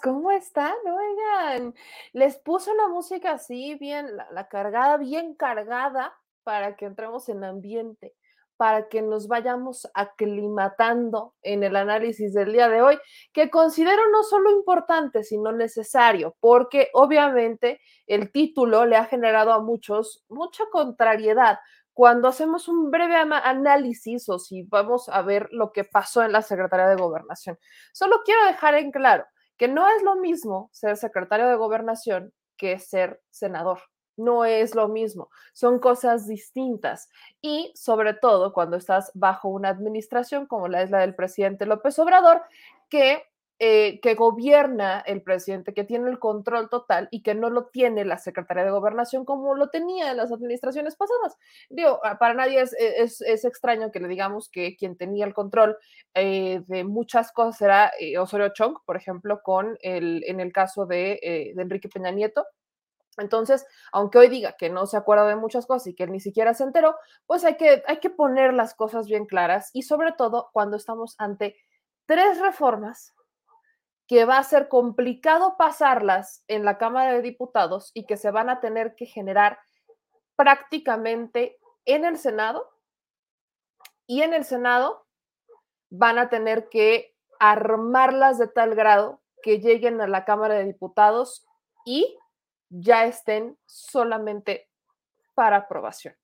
¿Cómo están? Oigan, les puse una música así, bien, la, la cargada, bien cargada, para que entremos en ambiente, para que nos vayamos aclimatando en el análisis del día de hoy, que considero no solo importante, sino necesario, porque obviamente el título le ha generado a muchos mucha contrariedad cuando hacemos un breve análisis o si vamos a ver lo que pasó en la Secretaría de Gobernación. Solo quiero dejar en claro que no es lo mismo ser secretario de Gobernación que ser senador. No es lo mismo, son cosas distintas. Y sobre todo cuando estás bajo una administración como la es la del presidente López Obrador, que eh, que gobierna el presidente, que tiene el control total y que no lo tiene la Secretaría de Gobernación como lo tenía en las administraciones pasadas. Digo, para nadie es, es, extraño que le digamos que quien tenía el control eh, de muchas cosas era eh, Osorio Chong, por ejemplo, con el, en el caso de, de Enrique Peña Nieto. Entonces, aunque hoy diga que no se acuerda de muchas cosas y que él ni siquiera se enteró, pues hay que, hay que poner las cosas bien claras y sobre todo cuando estamos ante tres reformas que va a ser complicado pasarlas en la Cámara de Diputados y que se van a tener que generar prácticamente en el Senado. Y en el Senado van a tener que armarlas de tal grado que lleguen a la Cámara de Diputados y ya estén solamente para aprobación.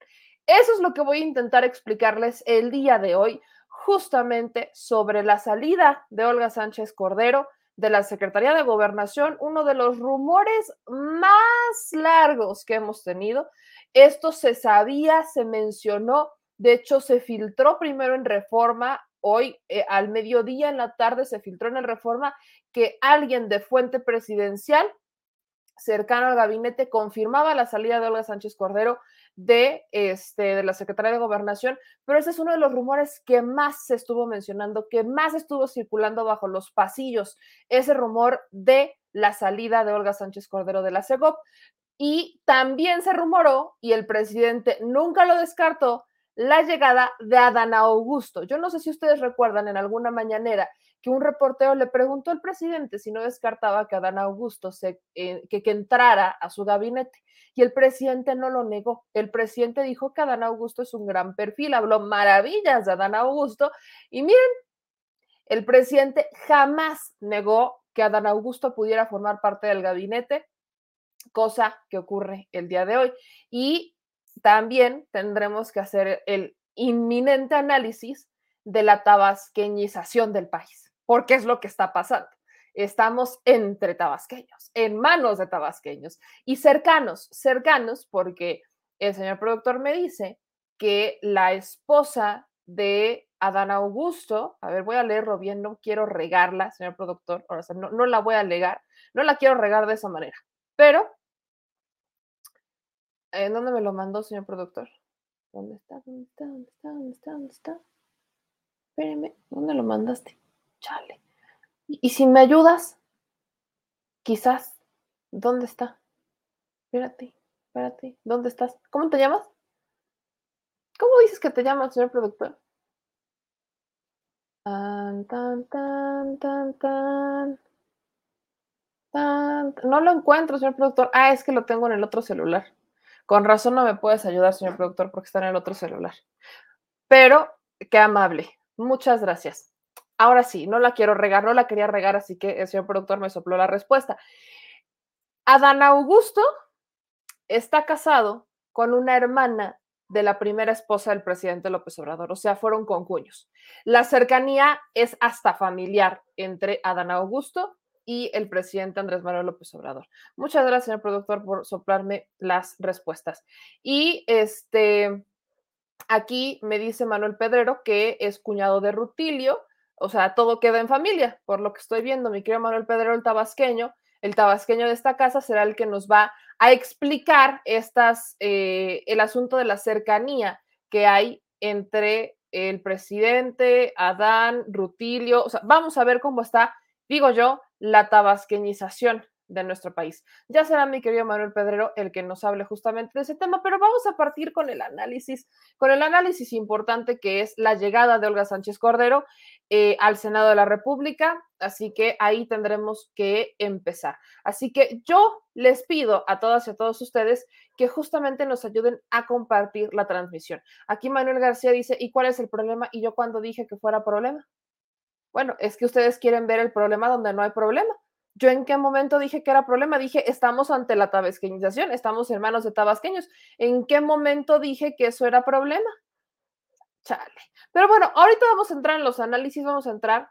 Eso es lo que voy a intentar explicarles el día de hoy, justamente sobre la salida de Olga Sánchez Cordero de la Secretaría de Gobernación, uno de los rumores más largos que hemos tenido. Esto se sabía, se mencionó, de hecho se filtró primero en reforma, hoy eh, al mediodía en la tarde se filtró en el reforma que alguien de fuente presidencial cercano al gabinete confirmaba la salida de Olga Sánchez Cordero de, este, de la Secretaría de Gobernación, pero ese es uno de los rumores que más se estuvo mencionando, que más estuvo circulando bajo los pasillos, ese rumor de la salida de Olga Sánchez Cordero de la CEGOP. Y también se rumoró, y el presidente nunca lo descartó, la llegada de Adán Augusto. Yo no sé si ustedes recuerdan en alguna mañanera que un reportero le preguntó al presidente si no descartaba que Adán Augusto se, eh, que, que entrara a su gabinete y el presidente no lo negó. El presidente dijo que Adán Augusto es un gran perfil, habló maravillas de Adán Augusto y miren, el presidente jamás negó que Adán Augusto pudiera formar parte del gabinete, cosa que ocurre el día de hoy. Y también tendremos que hacer el inminente análisis de la tabasqueñización del país, porque es lo que está pasando estamos entre tabasqueños, en manos de tabasqueños y cercanos, cercanos, porque el señor productor me dice que la esposa de Adán Augusto, a ver, voy a leerlo bien, no quiero regarla, señor productor, o sea, no, la voy a legar, no la quiero regar de esa manera, pero, ¿en dónde me lo mandó, señor productor? ¿Dónde está? ¿Dónde está? ¿Dónde está? ¿Dónde está? ¿Dónde ¿dónde lo mandaste? Chale. Y si me ayudas, quizás, ¿dónde está? Espérate, espérate, ¿dónde estás? ¿Cómo te llamas? ¿Cómo dices que te llamas, señor productor? Tan, tan, tan, tan, tan. Tan, no lo encuentro, señor productor. Ah, es que lo tengo en el otro celular. Con razón no me puedes ayudar, señor productor, porque está en el otro celular. Pero, qué amable. Muchas gracias. Ahora sí, no la quiero regar, no la quería regar, así que el señor productor me sopló la respuesta. Adán Augusto está casado con una hermana de la primera esposa del presidente López Obrador, o sea, fueron concuños. La cercanía es hasta familiar entre Adán Augusto y el presidente Andrés Manuel López Obrador. Muchas gracias, señor productor, por soplarme las respuestas. Y este, aquí me dice Manuel Pedrero que es cuñado de Rutilio, o sea, todo queda en familia, por lo que estoy viendo, mi querido Manuel Pedrero, el tabasqueño, el tabasqueño de esta casa será el que nos va a explicar estas, eh, el asunto de la cercanía que hay entre el presidente, Adán, Rutilio, o sea, vamos a ver cómo está, digo yo, la tabasqueñización de nuestro país. Ya será mi querido Manuel Pedrero el que nos hable justamente de ese tema, pero vamos a partir con el análisis, con el análisis importante que es la llegada de Olga Sánchez Cordero eh, al Senado de la República, así que ahí tendremos que empezar. Así que yo les pido a todas y a todos ustedes que justamente nos ayuden a compartir la transmisión. Aquí Manuel García dice, ¿y cuál es el problema? Y yo cuando dije que fuera problema. Bueno, es que ustedes quieren ver el problema donde no hay problema. ¿Yo en qué momento dije que era problema? Dije, estamos ante la tabasqueñización, estamos hermanos de tabasqueños. ¿En qué momento dije que eso era problema? Chale. Pero bueno, ahorita vamos a entrar en los análisis, vamos a entrar.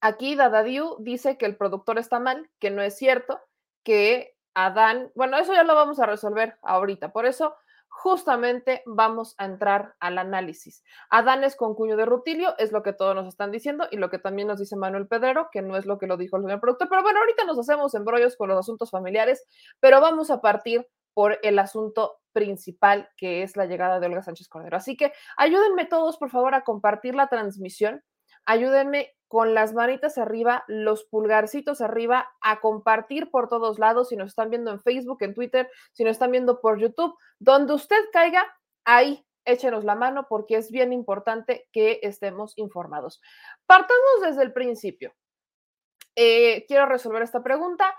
Aquí Dadadiu dice que el productor está mal, que no es cierto, que Adán, bueno, eso ya lo vamos a resolver ahorita. Por eso justamente vamos a entrar al análisis. Adán es concuño de Rutilio, es lo que todos nos están diciendo y lo que también nos dice Manuel Pedrero, que no es lo que lo dijo el señor productor, pero bueno, ahorita nos hacemos embrollos con los asuntos familiares, pero vamos a partir por el asunto principal que es la llegada de Olga Sánchez Cordero. Así que ayúdenme todos, por favor, a compartir la transmisión. Ayúdenme con las manitas arriba, los pulgarcitos arriba, a compartir por todos lados, si nos están viendo en Facebook, en Twitter, si nos están viendo por YouTube, donde usted caiga, ahí échenos la mano porque es bien importante que estemos informados. Partamos desde el principio. Eh, quiero resolver esta pregunta.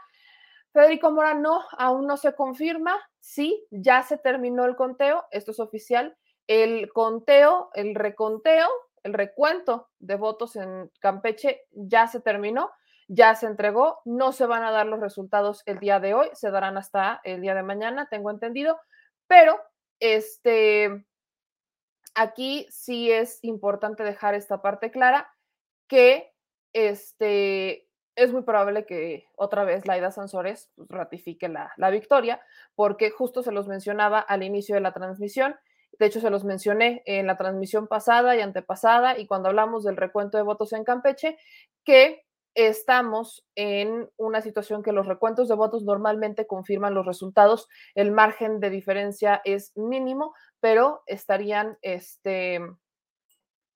Federico Mora, no, aún no se confirma. Sí, ya se terminó el conteo, esto es oficial. El conteo, el reconteo el recuento de votos en Campeche ya se terminó, ya se entregó, no se van a dar los resultados el día de hoy, se darán hasta el día de mañana, tengo entendido, pero este, aquí sí es importante dejar esta parte clara que este, es muy probable que otra vez Laida Sansores pues, ratifique la, la victoria, porque justo se los mencionaba al inicio de la transmisión, de hecho, se los mencioné en la transmisión pasada y antepasada y cuando hablamos del recuento de votos en Campeche, que estamos en una situación que los recuentos de votos normalmente confirman los resultados, el margen de diferencia es mínimo, pero estarían, este,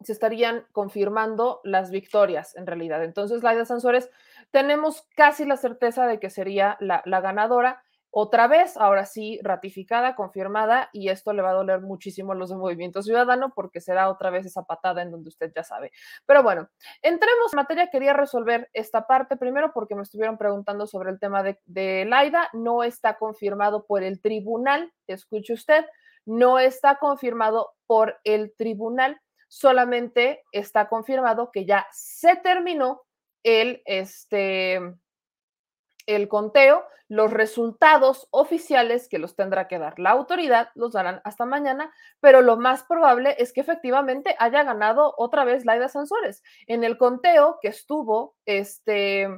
se estarían confirmando las victorias en realidad. Entonces, Laida Sansores, tenemos casi la certeza de que sería la, la ganadora otra vez, ahora sí, ratificada, confirmada, y esto le va a doler muchísimo a los de Movimiento Ciudadano porque será otra vez esa patada en donde usted ya sabe. Pero bueno, entremos en materia, quería resolver esta parte. Primero porque me estuvieron preguntando sobre el tema de, de Laida, no está confirmado por el tribunal, escuche usted, no está confirmado por el tribunal, solamente está confirmado que ya se terminó el, este, el conteo, los resultados oficiales que los tendrá que dar la autoridad los darán hasta mañana, pero lo más probable es que efectivamente haya ganado otra vez Laida Sansores. En el conteo que estuvo este,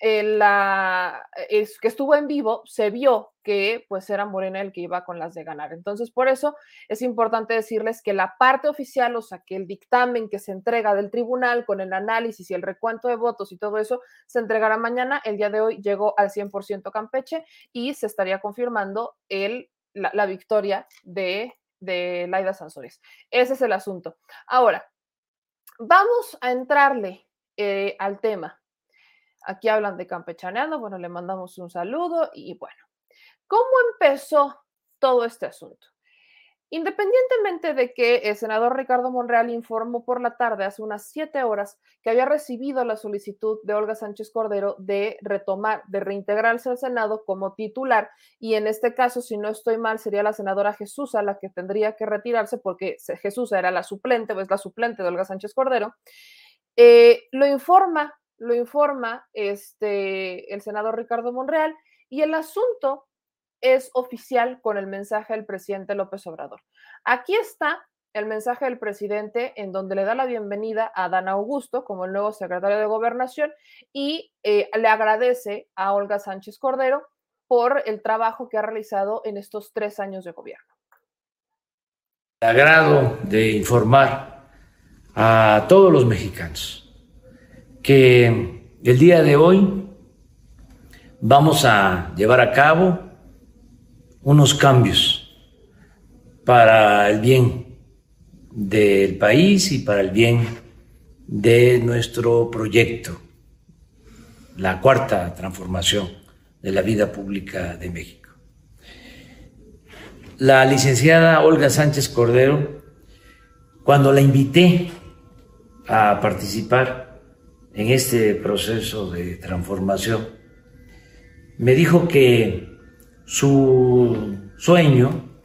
la, es, que estuvo en vivo, se vio que pues era Morena el que iba con las de ganar. Entonces, por eso es importante decirles que la parte oficial, o sea, que el dictamen que se entrega del tribunal con el análisis y el recuento de votos y todo eso, se entregará mañana. El día de hoy llegó al 100% Campeche y se estaría confirmando el, la, victoria de, de Laida Sansores. Ese es el asunto. Ahora, vamos a entrarle eh, al tema Aquí hablan de campechaneando, bueno, le mandamos un saludo y bueno, ¿cómo empezó todo este asunto? Independientemente de que el senador Ricardo Monreal informó por la tarde, hace unas siete horas, que había recibido la solicitud de Olga Sánchez Cordero de retomar, de reintegrarse al Senado como titular, y en este caso, si no estoy mal, sería la senadora Jesús a la que tendría que retirarse porque Jesús era la suplente, o es la suplente de Olga Sánchez Cordero. Eh, lo informa, lo informa este, el senador Ricardo Monreal y el asunto es oficial con el mensaje del presidente López Obrador. Aquí está el mensaje del presidente en donde le da la bienvenida a Dan Augusto como el nuevo secretario de gobernación y eh, le agradece a Olga Sánchez Cordero por el trabajo que ha realizado en estos tres años de gobierno. Agrado de informar a todos los mexicanos que el día de hoy vamos a llevar a cabo unos cambios para el bien del país y para el bien de nuestro proyecto, la cuarta transformación de la vida pública de México. La licenciada Olga Sánchez Cordero, cuando la invité a participar en este proceso de transformación, me dijo que su sueño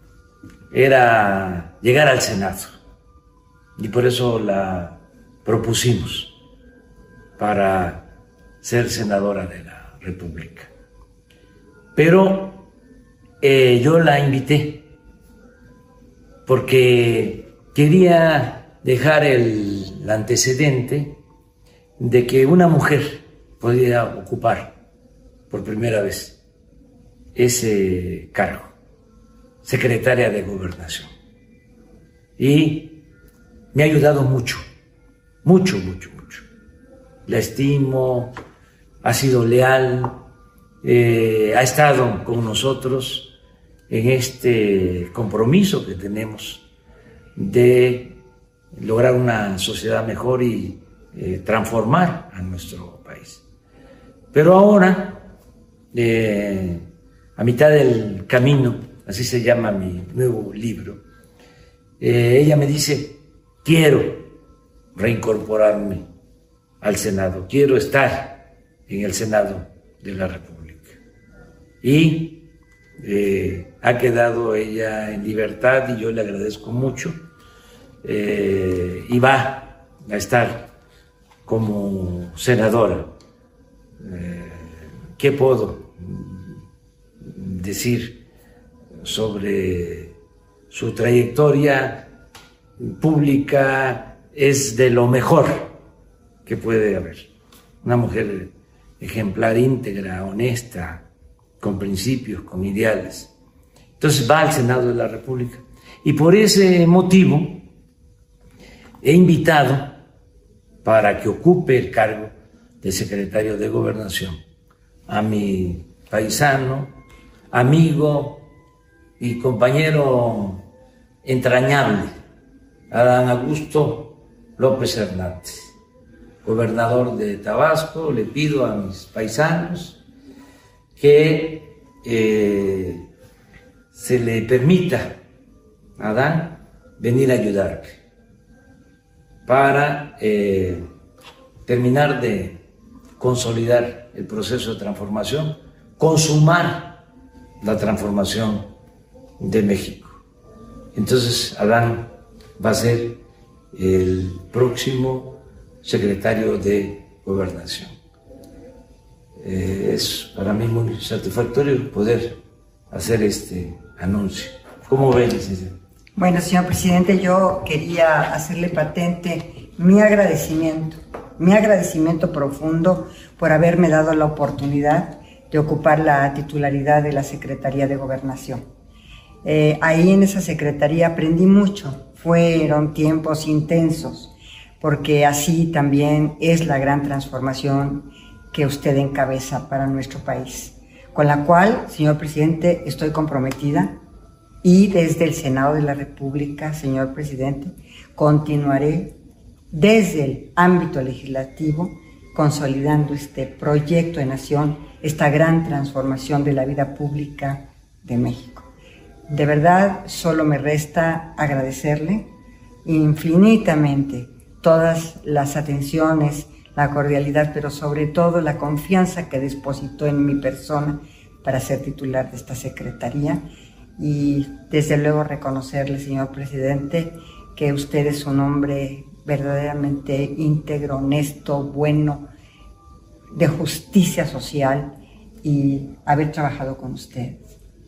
era llegar al Senado y por eso la propusimos para ser senadora de la República. Pero eh, yo la invité porque quería dejar el antecedente de que una mujer podía ocupar por primera vez ese cargo, secretaria de gobernación. Y me ha ayudado mucho, mucho, mucho, mucho. La estimo, ha sido leal, eh, ha estado con nosotros en este compromiso que tenemos de lograr una sociedad mejor y eh, transformar a nuestro país. Pero ahora, eh, a mitad del camino, así se llama mi nuevo libro, ella me dice, quiero reincorporarme al Senado, quiero estar en el Senado de la República y eh, ha quedado ella en libertad y yo le agradezco mucho eh, y va a estar como senadora. Eh, ¿Qué puedo decir sobre su trayectoria pública? Es de lo mejor que puede haber. Una mujer ejemplar, íntegra, honesta, con principios, con ideales. Entonces va al Senado de la República. Y por ese motivo he invitado para que ocupe el cargo de secretario de gobernación a mi paisano, amigo y compañero entrañable, Adán Augusto López Hernández, gobernador de Tabasco. Le pido a mis paisanos que eh, se le permita a Adán venir a ayudarte para eh, terminar de consolidar el proceso de transformación, consumar la transformación de México. Entonces, Adán va a ser el próximo secretario de gobernación. Eh, es para mí muy satisfactorio poder hacer este anuncio. ¿Cómo ven? Bueno, señor presidente, yo quería hacerle patente mi agradecimiento, mi agradecimiento profundo por haberme dado la oportunidad de ocupar la titularidad de la Secretaría de Gobernación. Eh, ahí en esa secretaría aprendí mucho, fueron tiempos intensos, porque así también es la gran transformación que usted encabeza para nuestro país, con la cual, señor presidente, estoy comprometida y desde el Senado de la República, señor presidente, continuaré desde el ámbito legislativo consolidando este proyecto de nación, esta gran transformación de la vida pública de México. De verdad, solo me resta agradecerle infinitamente todas las atenciones la cordialidad, pero sobre todo la confianza que depositó en mi persona para ser titular de esta secretaría y desde luego reconocerle, señor presidente, que usted es un hombre verdaderamente íntegro, honesto, bueno, de justicia social y haber trabajado con usted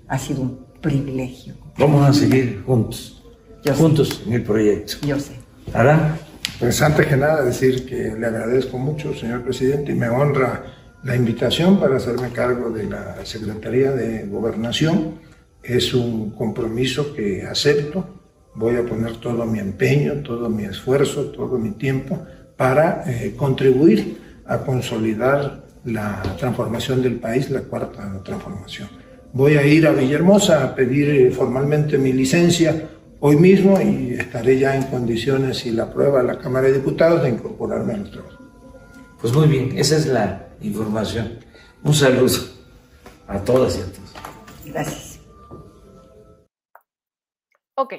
ha sido un privilegio. Vamos a seguir juntos, Yo sé. juntos en el proyecto. Yo sé. ¿Harán? Pues antes que nada decir que le agradezco mucho, señor presidente, y me honra la invitación para hacerme cargo de la Secretaría de Gobernación. Es un compromiso que acepto. Voy a poner todo mi empeño, todo mi esfuerzo, todo mi tiempo para eh, contribuir a consolidar la transformación del país, la cuarta transformación. Voy a ir a Villahermosa a pedir eh, formalmente mi licencia hoy mismo y estaré ya en condiciones, si la aprueba la Cámara de Diputados, de incorporarme a los trabajos. Pues muy bien, esa es la información. Un saludo a todas y a todos. Gracias. Ok,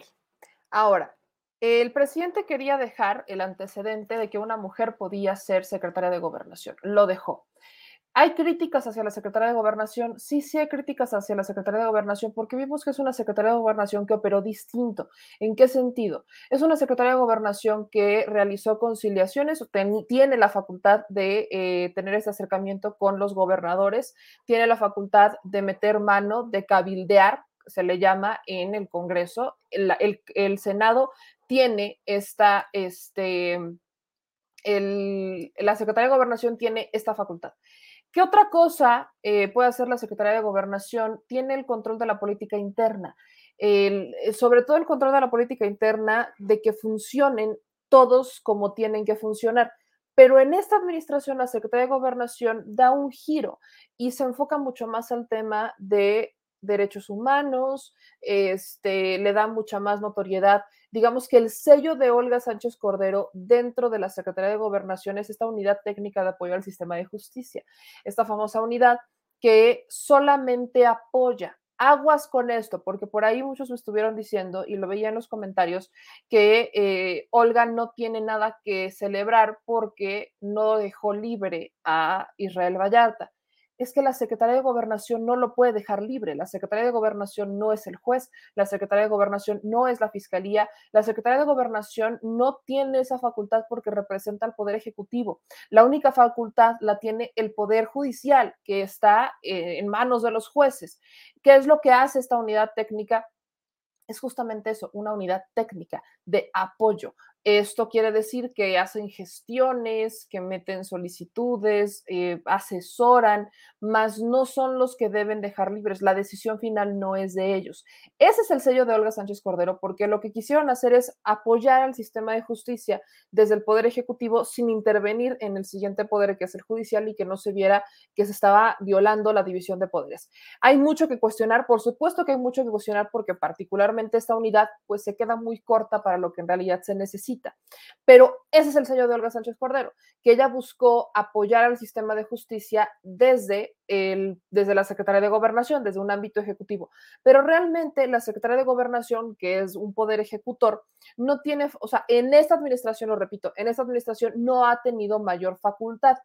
ahora, el presidente quería dejar el antecedente de que una mujer podía ser secretaria de gobernación. Lo dejó. ¿Hay críticas hacia la Secretaría de Gobernación? Sí, sí hay críticas hacia la Secretaría de Gobernación porque vimos que es una Secretaría de Gobernación que operó distinto. ¿En qué sentido? Es una Secretaría de Gobernación que realizó conciliaciones, ten, tiene la facultad de eh, tener ese acercamiento con los gobernadores, tiene la facultad de meter mano, de cabildear, se le llama en el Congreso. El, Senado tiene esta, este, el, la Secretaría de Gobernación tiene esta facultad. ¿Qué otra cosa eh, puede hacer la Secretaría de Gobernación? Tiene el control de la política interna, el, sobre todo el control de la política interna de que funcionen todos como tienen que funcionar. Pero en esta administración, la Secretaría de Gobernación da un giro y se enfoca mucho más al tema de derechos humanos, este, le da mucha más notoriedad. Digamos que el sello de Olga Sánchez Cordero dentro de la Secretaría de Gobernación es esta unidad técnica de apoyo al sistema de justicia, esta famosa unidad que solamente apoya. Aguas con esto, porque por ahí muchos me estuvieron diciendo, y lo veía en los comentarios, que eh, Olga no tiene nada que celebrar porque no dejó libre a Israel Vallarta es que la Secretaría de Gobernación no lo puede dejar libre. La Secretaría de Gobernación no es el juez, la Secretaría de Gobernación no es la Fiscalía, la Secretaría de Gobernación no tiene esa facultad porque representa al Poder Ejecutivo. La única facultad la tiene el Poder Judicial, que está eh, en manos de los jueces. ¿Qué es lo que hace esta unidad técnica? es justamente eso, una unidad técnica de apoyo. Esto quiere decir que hacen gestiones, que meten solicitudes, eh, asesoran, mas no son los que deben dejar libres. La decisión final no es de ellos. Ese es el sello de Olga Sánchez Cordero, porque lo que quisieron hacer es apoyar al sistema de justicia desde el Poder Ejecutivo sin intervenir en el siguiente poder, que es el judicial, y que no se viera que se estaba violando la división de poderes. Hay mucho que cuestionar, por supuesto que hay mucho que cuestionar, porque particularmente esta unidad pues se queda muy corta para lo que en realidad se necesita. Pero ese es el sello de Olga Sánchez Cordero, que ella buscó apoyar al sistema de justicia desde, el, desde la Secretaría de Gobernación, desde un ámbito ejecutivo. Pero realmente la Secretaría de Gobernación, que es un poder ejecutor, no tiene, o sea, en esta administración, lo repito, en esta administración no ha tenido mayor facultad,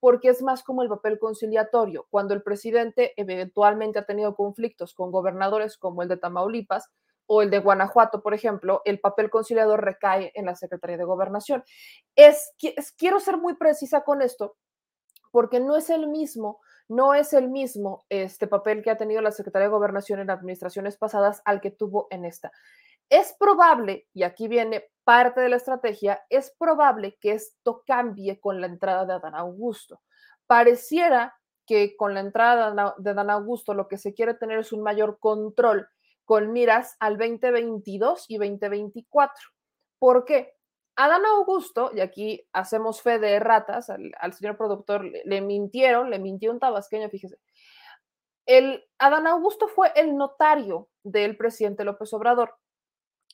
porque es más como el papel conciliatorio. Cuando el presidente eventualmente ha tenido conflictos con gobernadores como el de Tamaulipas, o el de Guanajuato, por ejemplo, el papel conciliador recae en la Secretaría de Gobernación. Es, quiero ser muy precisa con esto, porque no es el mismo, no es el mismo este papel que ha tenido la Secretaría de Gobernación en administraciones pasadas al que tuvo en esta. Es probable, y aquí viene parte de la estrategia, es probable que esto cambie con la entrada de Adán Augusto. Pareciera que con la entrada de Adán Augusto lo que se quiere tener es un mayor control con miras al 2022 y 2024. ¿Por qué? Adán Augusto, y aquí hacemos fe de ratas, al, señor productor le, le, mintieron, le mintió un tabasqueño, fíjese. El, Adán Augusto fue el notario del presidente López Obrador.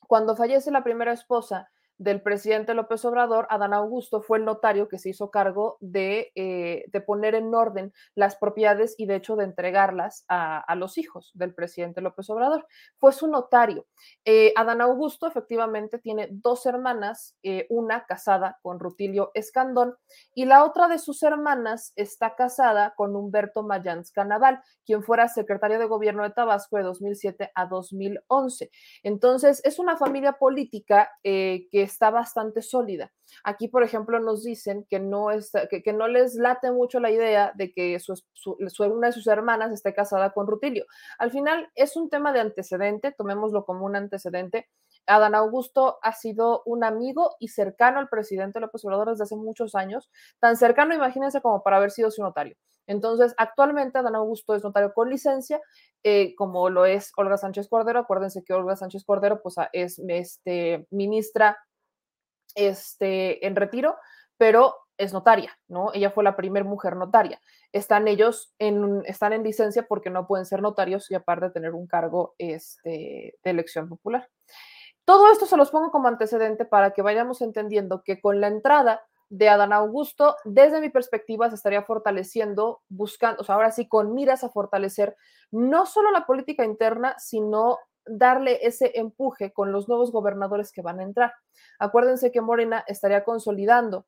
Cuando fallece la primera esposa del presidente López Obrador, Adán Augusto fue el notario que se hizo cargo de, eh, de poner en orden las propiedades y de hecho de entregarlas a, los hijos del presidente López Obrador. Fue su notario. Eh, Adán Augusto efectivamente tiene dos hermanas, eh, una casada con Rutilio Escandón y la otra de sus hermanas está casada con Humberto Mayans Canaval, quien fuera secretario de gobierno de Tabasco de 2007 a 2011. Entonces, es una familia política que está bastante sólida. Aquí, por ejemplo, nos dicen que no, está, que, que no les late mucho la idea de que su, su, una de sus hermanas esté casada con Rutilio. Al final es un tema de antecedente, tomémoslo como un antecedente. Adán Augusto ha sido un amigo y cercano al presidente López Obrador desde hace muchos años, tan cercano, imagínense, como para haber sido su notario. Entonces, actualmente Adán Augusto es notario con licencia, eh, como lo es Olga Sánchez Cordero. Acuérdense que Olga Sánchez Cordero pues, es este, ministra este, en retiro, pero es notaria, ¿no? Ella fue la primera mujer notaria. Están ellos en, están en licencia porque no pueden ser notarios y aparte tener un cargo este, de elección popular. Todo esto se los pongo como antecedente para que vayamos entendiendo que con la entrada de Adán Augusto, desde mi perspectiva, se estaría fortaleciendo, buscando, o sea, ahora sí, con miras a fortalecer no solo la política interna, sino darle ese empuje con los nuevos gobernadores que van a entrar. Acuérdense que Morena estaría consolidando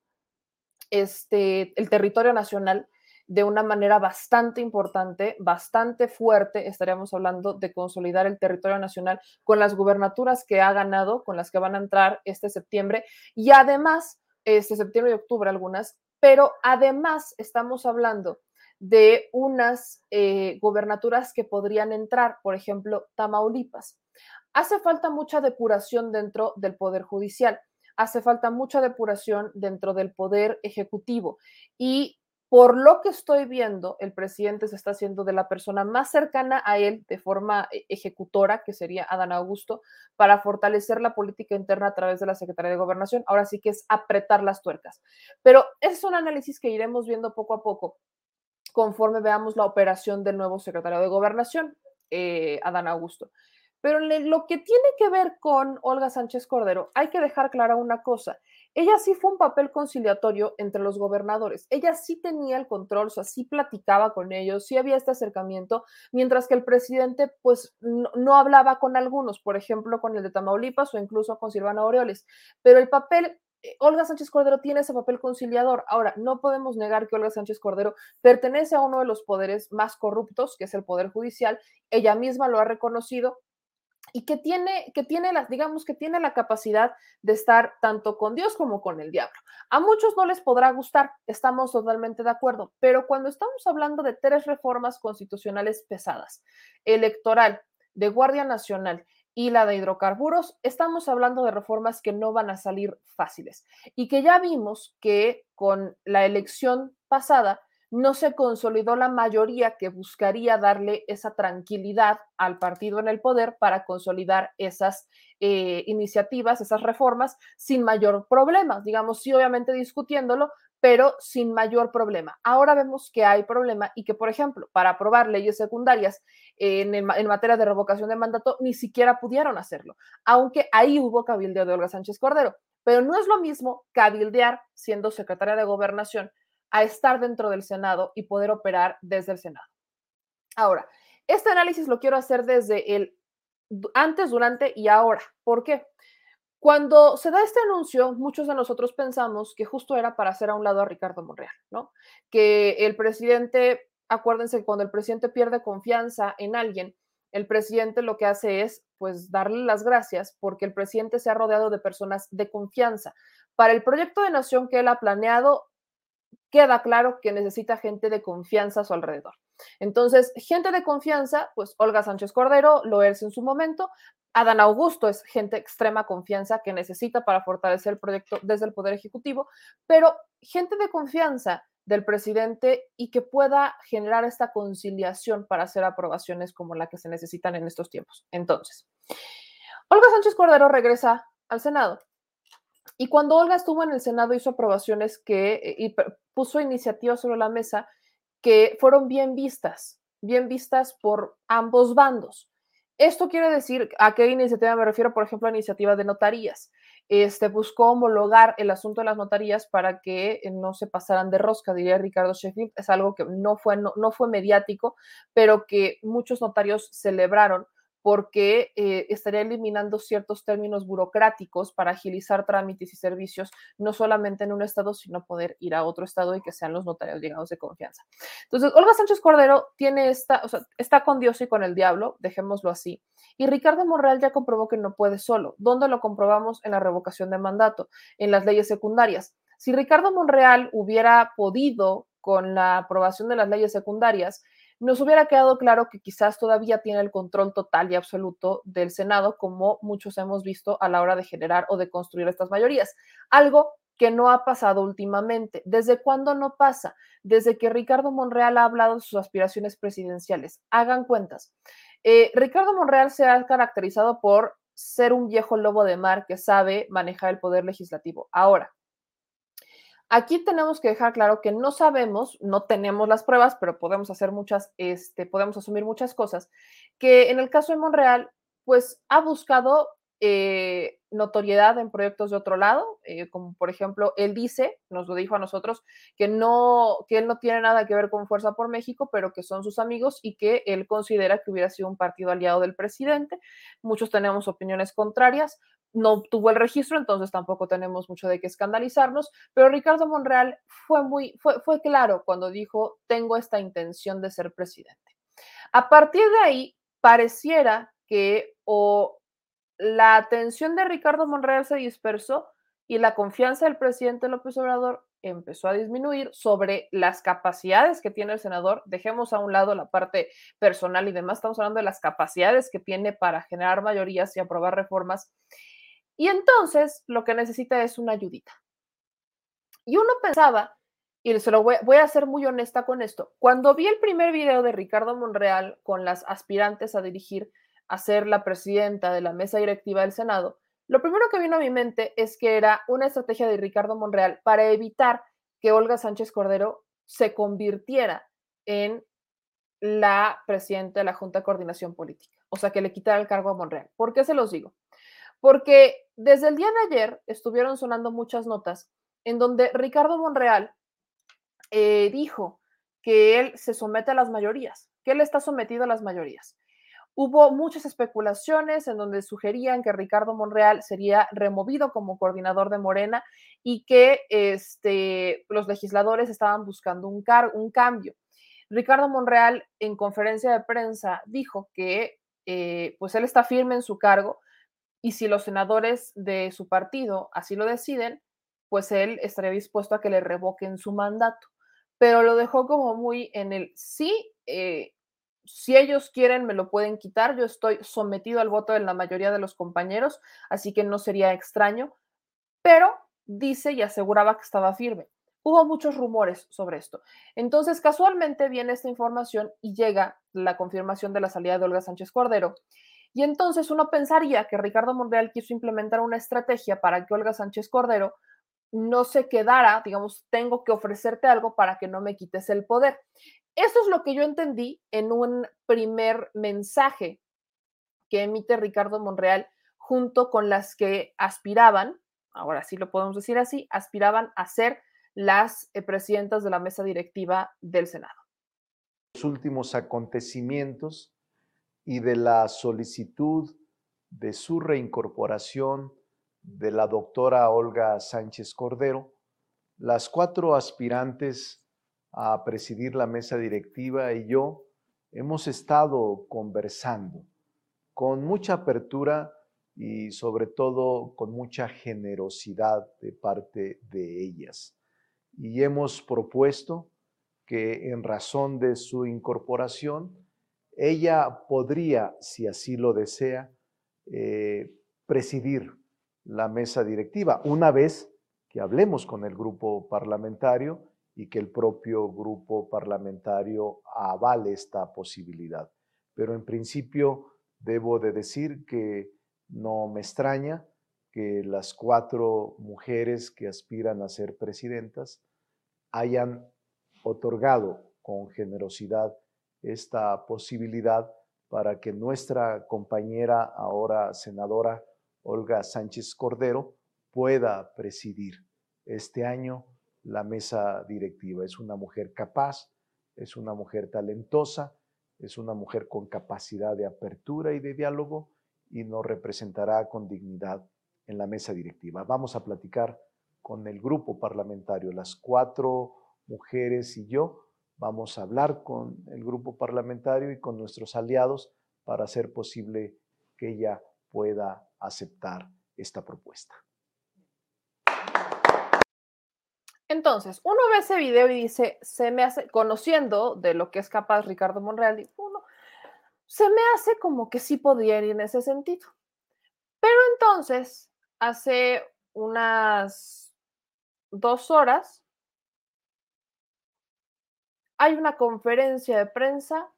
este, el territorio nacional de una manera bastante importante, bastante fuerte. Estaríamos hablando de consolidar el territorio nacional con las gubernaturas que ha ganado, con las que van a entrar este septiembre y además este septiembre y octubre algunas, pero además estamos hablando de unas eh, gobernaturas que podrían entrar, por ejemplo, Tamaulipas. Hace falta mucha depuración dentro del Poder Judicial, hace falta mucha depuración dentro del Poder Ejecutivo y por lo que estoy viendo, el presidente se está haciendo de la persona más cercana a él de forma eh, ejecutora, que sería Adán Augusto, para fortalecer la política interna a través de la Secretaría de Gobernación. Ahora sí que es apretar las tuercas. Pero es un análisis que iremos viendo poco a poco conforme veamos la operación del nuevo secretario de Gobernación, eh, Adán Augusto. Pero lo que tiene que ver con Olga Sánchez Cordero, hay que dejar clara una cosa. Ella sí fue un papel conciliatorio entre los gobernadores. Ella sí tenía el control, o sea, sí platicaba con ellos, sí había este acercamiento, mientras que el presidente, pues, no, hablaba con algunos, por ejemplo, con el de Tamaulipas o incluso con Silvana Aureoles. Pero el papel Olga Sánchez Cordero tiene ese papel conciliador. Ahora, no podemos negar que Olga Sánchez Cordero pertenece a uno de los poderes más corruptos, que es el Poder Judicial. Ella misma lo ha reconocido y que tiene, que tiene las, digamos que tiene la capacidad de estar tanto con Dios como con el diablo. A muchos no les podrá gustar, estamos totalmente de acuerdo, pero cuando estamos hablando de tres reformas constitucionales pesadas, electoral, de Guardia Nacional y la de hidrocarburos, estamos hablando de reformas que no van a salir fáciles y que ya vimos que con la elección pasada no se consolidó la mayoría que buscaría darle esa tranquilidad al partido en el poder para consolidar esas eh, iniciativas, esas reformas sin mayor problema. Digamos, sí, obviamente discutiéndolo, pero sin mayor problema. Ahora vemos que hay problema y que, por ejemplo, para aprobar leyes secundarias en, en, materia de revocación de mandato, ni siquiera pudieron hacerlo, aunque ahí hubo cabildeo de Olga Sánchez Cordero. Pero no es lo mismo cabildear siendo secretaria de gobernación a estar dentro del Senado y poder operar desde el Senado. Ahora, este análisis lo quiero hacer desde el antes, durante y ahora. ¿Por qué? Cuando se da este anuncio, muchos de nosotros pensamos que justo era para hacer a un lado a Ricardo Monreal, ¿no? Que el presidente, acuérdense, cuando el presidente pierde confianza en alguien, el presidente lo que hace es, pues, darle las gracias porque el presidente se ha rodeado de personas de confianza. Para el proyecto de nación que él ha planeado, queda claro que necesita gente de confianza a su alrededor. Entonces, gente de confianza, pues Olga Sánchez Cordero lo es en su momento. Adán Augusto es gente extrema confianza que necesita para fortalecer el proyecto desde el Poder Ejecutivo, pero gente de confianza del presidente y que pueda generar esta conciliación para hacer aprobaciones como la que se necesitan en estos tiempos. Entonces, Olga Sánchez Cordero regresa al Senado y cuando Olga estuvo en el Senado hizo aprobaciones que eh, y puso iniciativas sobre la mesa que fueron bien vistas, bien vistas por ambos bandos. Esto quiere decir, ¿a qué iniciativa me refiero? Por ejemplo, a iniciativa de notarías. Este, buscó homologar el asunto de las notarías para que no se pasaran de rosca, diría Ricardo Sheffield. Es algo que no fue, no fue mediático, pero que muchos notarios celebraron porque eh, estaría eliminando ciertos términos burocráticos para agilizar trámites y servicios, no solamente en un estado, sino poder ir a otro estado y que sean los notarios llegados de confianza. Entonces, Olga Sánchez Cordero tiene esta, o sea, está con Dios y con el diablo, dejémoslo así. Y Ricardo Monreal ya comprobó que no puede solo. ¿Dónde lo comprobamos? En la revocación de mandato, en las leyes secundarias. Si Ricardo Monreal hubiera podido, con la aprobación de las leyes secundarias, nos hubiera quedado claro que quizás todavía tiene el control total y absoluto del Senado, como muchos hemos visto a la hora de generar o de construir estas mayorías. Algo que no ha pasado últimamente. ¿Desde cuándo no pasa? Desde que Ricardo Monreal ha hablado de sus aspiraciones presidenciales. Hagan cuentas. Eh, Ricardo Monreal se ha caracterizado por ser un viejo lobo de mar que sabe manejar el poder legislativo. Ahora, Aquí tenemos que dejar claro que no sabemos, no tenemos las pruebas, pero podemos hacer muchas, este, podemos asumir muchas cosas, que en el caso de Monreal, pues ha buscado eh, notoriedad en proyectos de otro lado, eh, como por ejemplo, él dice, nos lo dijo a nosotros, que no, que él no tiene nada que ver con Fuerza por México, pero que son sus amigos y que él considera que hubiera sido un partido aliado del presidente. Muchos tenemos opiniones contrarias, no tuvo el registro, entonces tampoco tenemos mucho de qué escandalizarnos, pero Ricardo Monreal fue muy, fue, fue claro cuando dijo, tengo esta intención de ser presidente. A partir de ahí, pareciera que o la atención de Ricardo Monreal se dispersó y la confianza del presidente López Obrador empezó a disminuir sobre las capacidades que tiene el senador. Dejemos a un lado la parte personal y demás, estamos hablando de las capacidades que tiene para generar mayorías y aprobar reformas. Y entonces lo que necesita es una ayudita. Y uno pensaba, y se lo voy, a ser muy honesta con esto, cuando vi el primer video de Ricardo Monreal con las aspirantes a dirigir a ser la presidenta de la mesa directiva del Senado, lo primero que vino a mi mente es que era una estrategia de Ricardo Monreal para evitar que Olga Sánchez Cordero se convirtiera en la presidenta de la Junta de Coordinación Política, o sea, que le quitara el cargo a Monreal. ¿Por qué se los digo? Porque desde el día de ayer estuvieron sonando muchas notas en donde Ricardo Monreal eh, dijo que él se somete a las mayorías, que él está sometido a las mayorías. Hubo muchas especulaciones en donde sugerían que Ricardo Monreal sería removido como coordinador de Morena y que este, los legisladores estaban buscando un, un cambio. Ricardo Monreal en conferencia de prensa dijo que eh, pues él está firme en su cargo y si los senadores de su partido así lo deciden, pues él estaría dispuesto a que le revoquen su mandato. Pero lo dejó como muy en el sí, eh, si ellos quieren, me lo pueden quitar. Yo estoy sometido al voto de la mayoría de los compañeros, así que no sería extraño. Pero dice y aseguraba que estaba firme. Hubo muchos rumores sobre esto. Entonces, casualmente viene esta información y llega la confirmación de la salida de Olga Sánchez Cordero. Y entonces uno pensaría que Ricardo Monreal quiso implementar una estrategia para que Olga Sánchez Cordero no se quedara, digamos, tengo que ofrecerte algo para que no me quites el poder. Eso es lo que yo entendí en un primer mensaje que emite Ricardo Monreal junto con las que aspiraban, ahora sí lo podemos decir así, aspiraban a ser las eh, presidentas de la mesa directiva del Senado. Los últimos acontecimientos y de la solicitud de su reincorporación de la doctora Olga Sánchez Cordero, las cuatro aspirantes a presidir la mesa directiva y yo hemos estado conversando con mucha apertura y sobre todo con mucha generosidad de parte de ellas. Y hemos propuesto que en razón de su incorporación, ella podría, si así lo desea, eh, presidir la mesa directiva, una vez que hablemos con el grupo parlamentario y que el propio grupo parlamentario avale esta posibilidad. Pero en principio debo de decir que no me extraña que las cuatro mujeres que aspiran a ser presidentas hayan otorgado con generosidad esta posibilidad para que nuestra compañera, ahora senadora Olga Sánchez Cordero, pueda presidir este año la mesa directiva. Es una mujer capaz, es una mujer talentosa es una mujer con capacidad de apertura y de diálogo y nos representará con dignidad en la mesa directiva. Vamos a platicar con el grupo parlamentario, las cuatro mujeres y yo. Vamos a hablar con el grupo parlamentario y con nuestros aliados para hacer posible que ella pueda aceptar esta propuesta. Entonces, uno ve ese video y dice, se me hace, conociendo de lo que es capaz Ricardo Monreal, uno, se me hace como que sí podría ir en ese sentido. Pero entonces, hace unas dos horas, hay una conferencia de prensa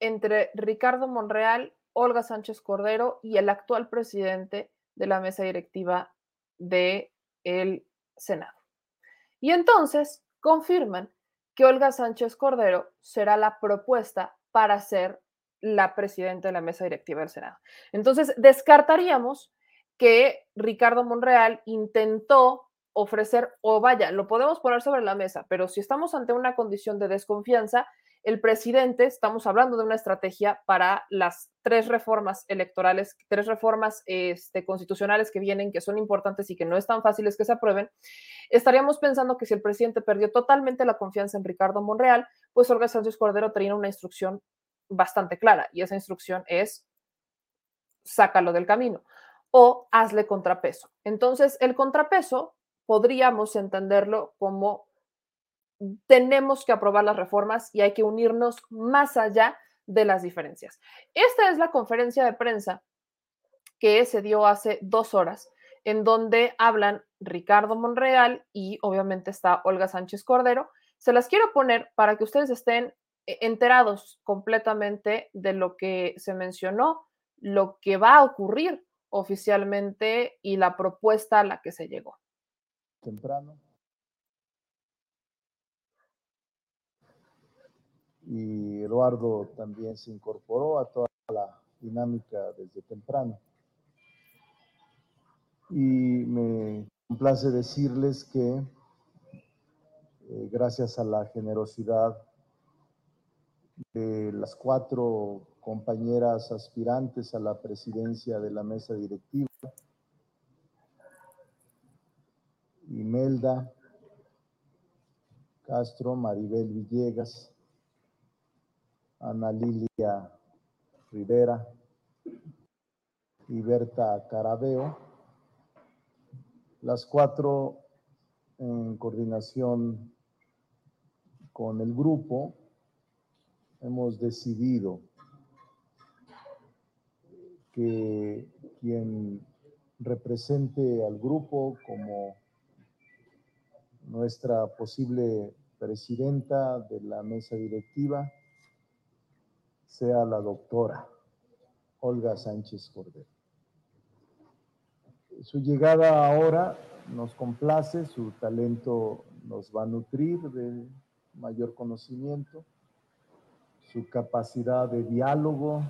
entre Ricardo Monreal, Olga Sánchez Cordero y el actual presidente de la mesa directiva del el Senado. Y entonces confirman que Olga Sánchez Cordero será la propuesta para ser la presidenta de la mesa directiva del Senado. Entonces, descartaríamos que Ricardo Monreal intentó ofrecer, o vaya, lo podemos poner sobre la mesa, pero si estamos ante una condición de desconfianza, el presidente, estamos hablando de una estrategia para las tres reformas electorales, tres reformas este, constitucionales que vienen, que son importantes y que no es tan fáciles que se aprueben, estaríamos pensando que si el presidente perdió totalmente la confianza en Ricardo Monreal, pues Olga Sánchez Cordero tenía una instrucción bastante clara y esa instrucción es sácalo del camino o hazle contrapeso. Entonces, el contrapeso podríamos entenderlo como tenemos que aprobar las reformas y hay que unirnos más allá de las diferencias. Esta es la conferencia de prensa que se dio hace dos horas, en donde hablan Ricardo Monreal y obviamente está Olga Sánchez Cordero. Se las quiero poner para que ustedes estén eh, enterados completamente de lo que se mencionó, lo que va a ocurrir oficialmente y la propuesta a la que se llegó. Temprano, y Eduardo también se incorporó a toda la dinámica desde temprano. Y me complace decirles que eh, gracias a la generosidad de las cuatro compañeras aspirantes a la presidencia de la mesa directiva, Imelda Castro, Maribel Villegas, Ana Lilia Rivera y Berta Carabeo, las cuatro en coordinación con el grupo hemos decidido que quien represente al grupo como nuestra posible presidenta de la mesa directiva sea la doctora Olga Sánchez Cordero. Su llegada ahora nos complace, su talento nos va a nutrir de mayor conocimiento, su capacidad de diálogo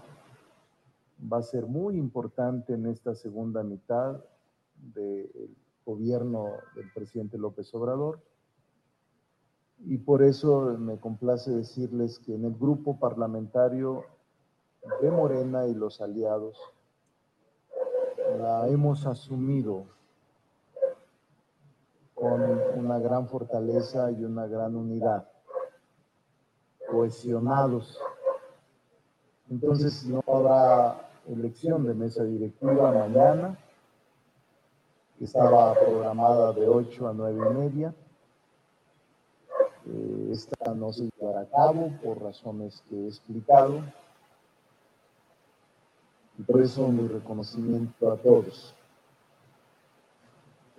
va a ser muy importante en esta segunda mitad del gobierno del presidente López Obrador y por eso me complace decirles que en el grupo parlamentario de Morena y los aliados la hemos asumido con una gran fortaleza y una gran unidad, cohesionados. Entonces no habrá elección de mesa directiva mañana, estaba programada de 8 a 9 y media. Eh, esta no se llevará a cabo por razones que he explicado. Y por eso mi reconocimiento a todos,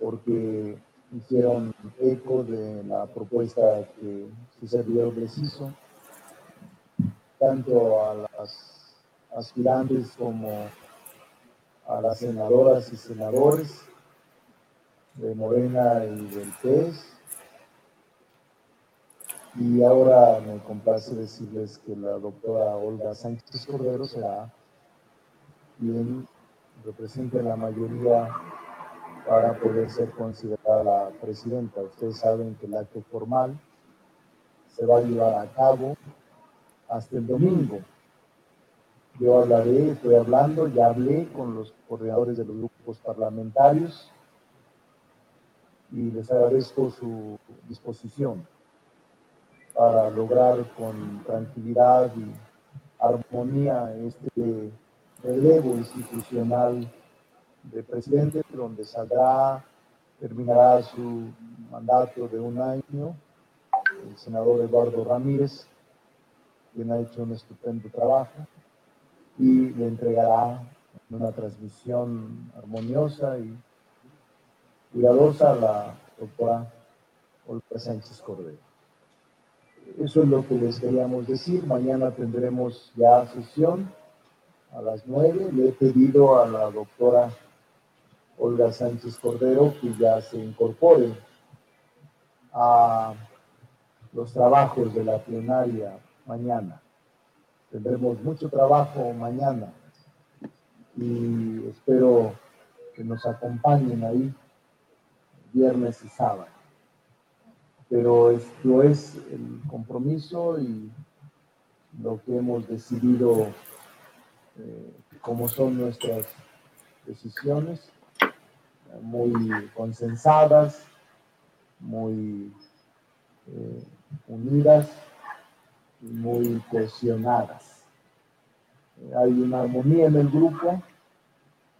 porque hicieron eco de la propuesta que su servidor les hizo, tanto a las aspirantes como a las senadoras y senadores de Morena y del PES, y ahora me complace decirles que la doctora Olga Sánchez Cordero será quien represente la mayoría para poder ser considerada la presidenta. Ustedes saben que el acto formal se va a llevar a cabo hasta el domingo, Yo hablaré, estoy hablando, ya hablé con los coordinadores de los grupos parlamentarios y les agradezco su disposición para lograr con tranquilidad y armonía este relevo institucional de presidente, donde saldrá, terminará su mandato de un año el senador Eduardo Ramírez, quien ha hecho un estupendo trabajo y le entregará una transmisión armoniosa y cuidadosa la doctora Olga Sánchez Cordero. Eso es lo que les queríamos decir. Mañana tendremos ya sesión a las nueve. Le he pedido a la doctora Olga Sánchez Cordero que ya se incorpore a los trabajos de la plenaria mañana. Tendremos mucho trabajo mañana y espero que nos acompañen ahí viernes y sábado. Pero esto es el compromiso y lo que hemos decidido, eh, como son nuestras decisiones, muy consensadas, muy eh, unidas y muy cohesionadas. Eh, hay una armonía en el grupo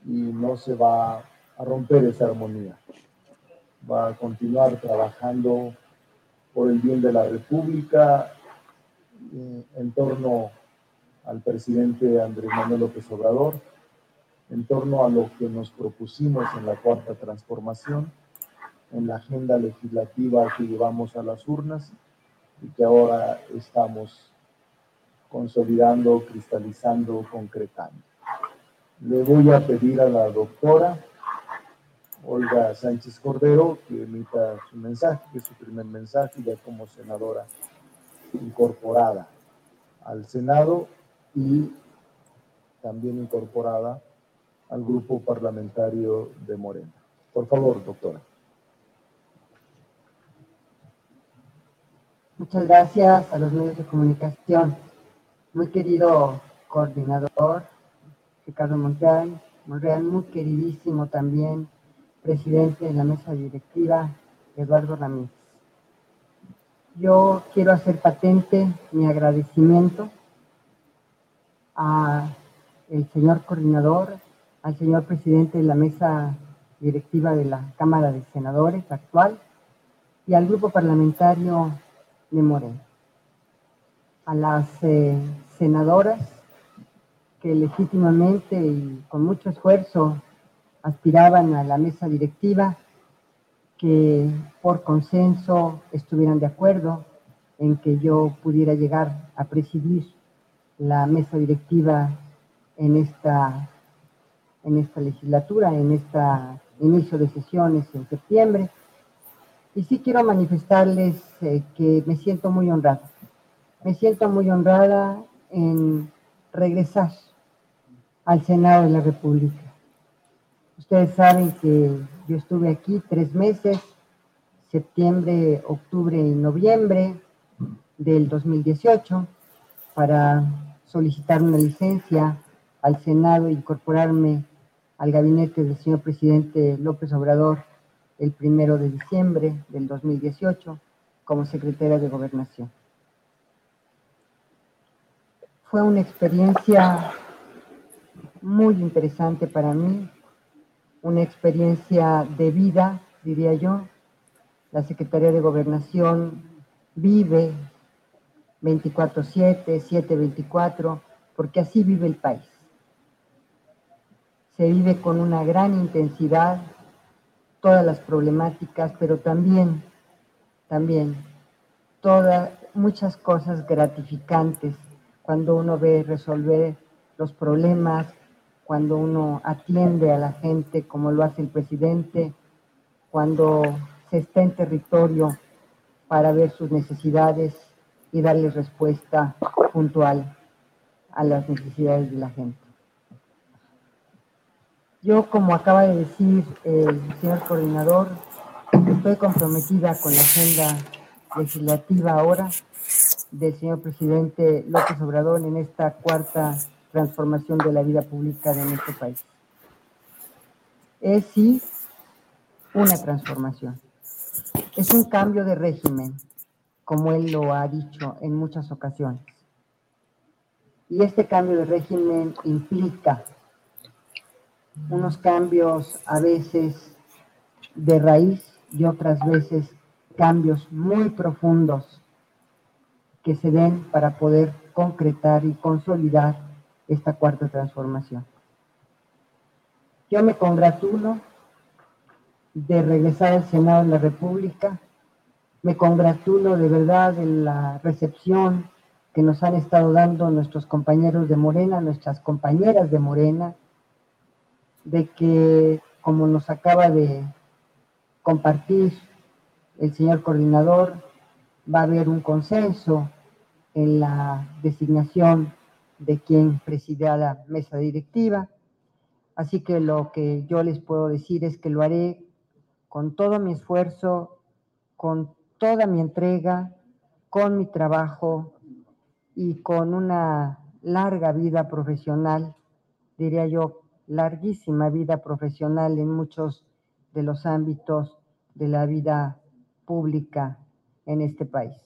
y no se va a romper esa armonía. Va a continuar trabajando por el bien de la República eh, en torno al presidente Andrés Manuel López Obrador, en torno a lo que nos propusimos en la cuarta transformación, en la agenda legislativa que llevamos a las urnas y que ahora estamos consolidando, cristalizando, concretando. Le voy a pedir a la doctora Olga Sánchez Cordero que emita su mensaje, que es su primer mensaje ya como senadora incorporada al Senado y también incorporada al grupo parlamentario de Morena. Por favor, doctora. Muchas gracias a los medios de comunicación. Muy querido coordinador Ricardo Monreal, Monreal muy queridísimo también presidente de la mesa directiva Eduardo Ramírez. Yo quiero hacer patente mi agradecimiento al señor coordinador, al señor presidente de la mesa directiva de la Cámara de Senadores actual y al grupo parlamentario de Moreno. A las eh, senadoras que legítimamente y con mucho esfuerzo aspiraban a la mesa directiva, que por consenso estuvieran de acuerdo en que yo pudiera llegar a presidir la mesa directiva en esta, en esta legislatura, en este inicio de sesiones en septiembre. Y sí quiero manifestarles eh, que me siento muy honrada. Me siento muy honrada en regresar al Senado de la República. Ustedes saben que yo estuve aquí tres meses, septiembre, octubre y noviembre del 2018, para solicitar una licencia al Senado e incorporarme al gabinete del señor presidente López Obrador el primero de diciembre del 2018 como secretaria de Gobernación. Fue una experiencia muy interesante para mí, una experiencia de vida, diría yo. La Secretaría de Gobernación vive 24/7, 7/24, porque así vive el país. Se vive con una gran intensidad todas las problemáticas, pero también, también, todas, muchas cosas gratificantes cuando uno ve resolver los problemas, cuando uno atiende a la gente como lo hace el presidente, cuando se está en territorio para ver sus necesidades y darle respuesta puntual a las necesidades de la gente. Yo, como acaba de decir el señor coordinador, estoy comprometida con la agenda legislativa ahora del señor presidente López Obrador en esta cuarta transformación de la vida pública de nuestro país. Es sí una transformación. Es un cambio de régimen, como él lo ha dicho en muchas ocasiones. Y este cambio de régimen implica unos cambios a veces de raíz y otras veces cambios muy profundos que se den para poder concretar y consolidar esta cuarta transformación. Yo me congratulo de regresar al Senado de la República, me congratulo de verdad de la recepción que nos han estado dando nuestros compañeros de Morena, nuestras compañeras de Morena, de que, como nos acaba de compartir el señor coordinador, va a haber un consenso en la designación de quien presida la mesa directiva. Así que lo que yo les puedo decir es que lo haré con todo mi esfuerzo, con toda mi entrega, con mi trabajo y con una larga vida profesional, diría yo, larguísima vida profesional en muchos de los ámbitos de la vida pública en este país.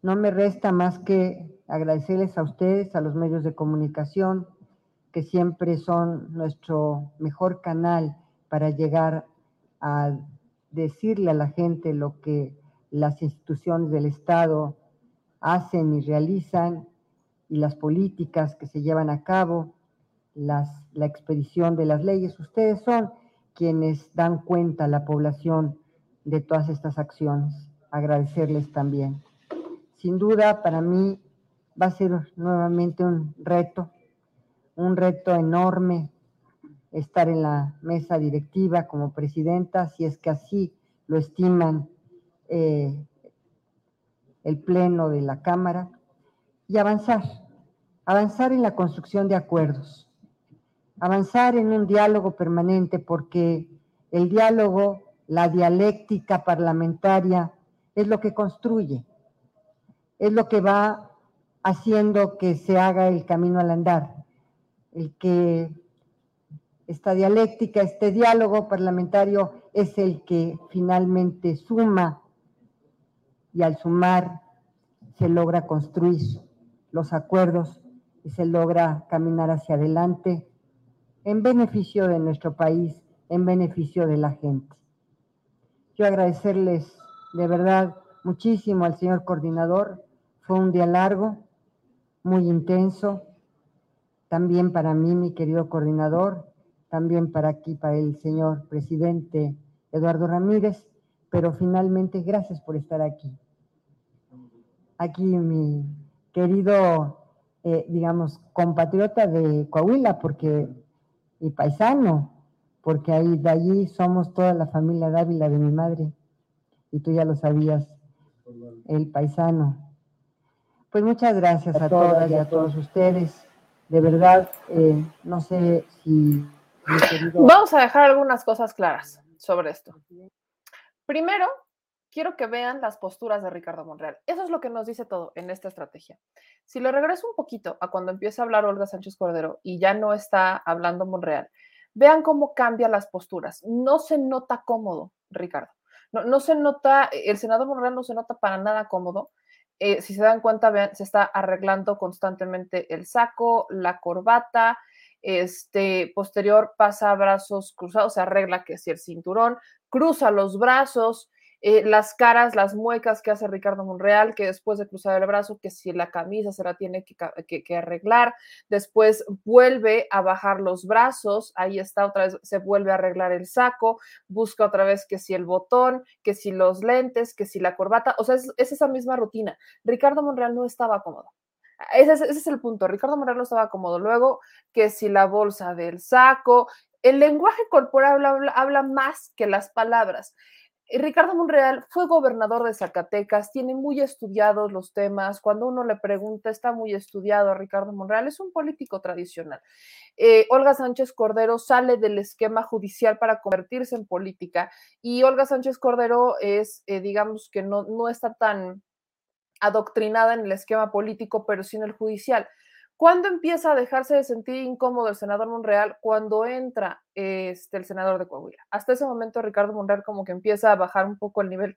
No me resta más que agradecerles a ustedes, a los medios de comunicación, que siempre son nuestro mejor canal para llegar a decirle a la gente lo que las instituciones del Estado hacen y realizan y las políticas que se llevan a cabo, las, la expedición de las leyes. Ustedes son quienes dan cuenta a la población de todas estas acciones. Agradecerles también. Sin duda, para mí va a ser nuevamente un reto, un reto enorme estar en la mesa directiva como presidenta, si es que así lo estiman eh, el Pleno de la Cámara, y avanzar, avanzar en la construcción de acuerdos, avanzar en un diálogo permanente, porque el diálogo, la dialéctica parlamentaria, es lo que construye, es lo que va haciendo que se haga el camino al andar, el que esta dialéctica, este diálogo parlamentario es el que finalmente suma y al sumar se logra construir los acuerdos y se logra caminar hacia adelante en beneficio de nuestro país, en beneficio de la gente. Yo agradecerles de verdad muchísimo al señor coordinador. Fue un día largo, muy intenso. También para mí, mi querido coordinador, también para aquí, para el señor presidente Eduardo Ramírez, pero finalmente gracias por estar aquí. Aquí mi querido, eh, digamos, compatriota de Coahuila, porque, y paisano, porque ahí, de allí somos toda la familia Dávila de mi madre, y tú ya lo sabías, el paisano. Pues muchas gracias a, todas y a todos ustedes. De verdad, eh, no sé si... Vamos a dejar algunas cosas claras sobre esto. Primero, quiero que vean las posturas de Ricardo Monreal. Eso es lo que nos dice todo en esta estrategia. Si lo regreso un poquito a cuando empieza a hablar Olga Sánchez Cordero y ya no está hablando Monreal, vean cómo cambia las posturas. No se nota cómodo, Ricardo. No, no se nota, el senador Monreal no se nota para nada cómodo. Eh, si se dan cuenta, vean, se está arreglando constantemente el saco, la corbata, este posterior pasa brazos cruzados, se arregla que si el cinturón, cruza los brazos, eh, las caras, las muecas que hace Ricardo Monreal, que después de cruzar el brazo, que si la camisa se la tiene que, arreglar, después vuelve a bajar los brazos, ahí está otra vez, se vuelve a arreglar el saco, busca otra vez que si el botón, que si los lentes, que si la corbata, o sea, es, esa misma rutina. Ricardo Monreal no estaba cómodo. Ese es, el punto. Ricardo Monreal no estaba cómodo. Luego, que si la bolsa del saco, el lenguaje corporal habla más que las palabras. Ricardo Monreal fue gobernador de Zacatecas, tiene muy estudiados los temas. Cuando uno le pregunta, está muy estudiado a Ricardo Monreal, es un político tradicional. Eh, Olga Sánchez Cordero sale del esquema judicial para convertirse en política y Olga Sánchez Cordero es, eh, digamos que no, no está tan adoctrinada en el esquema político, pero sí en el judicial. ¿Cuándo empieza a dejarse de sentir incómodo el senador Monreal? Cuando entra este, el senador de Coahuila. Hasta ese momento Ricardo Monreal como que empieza a bajar un poco el nivel,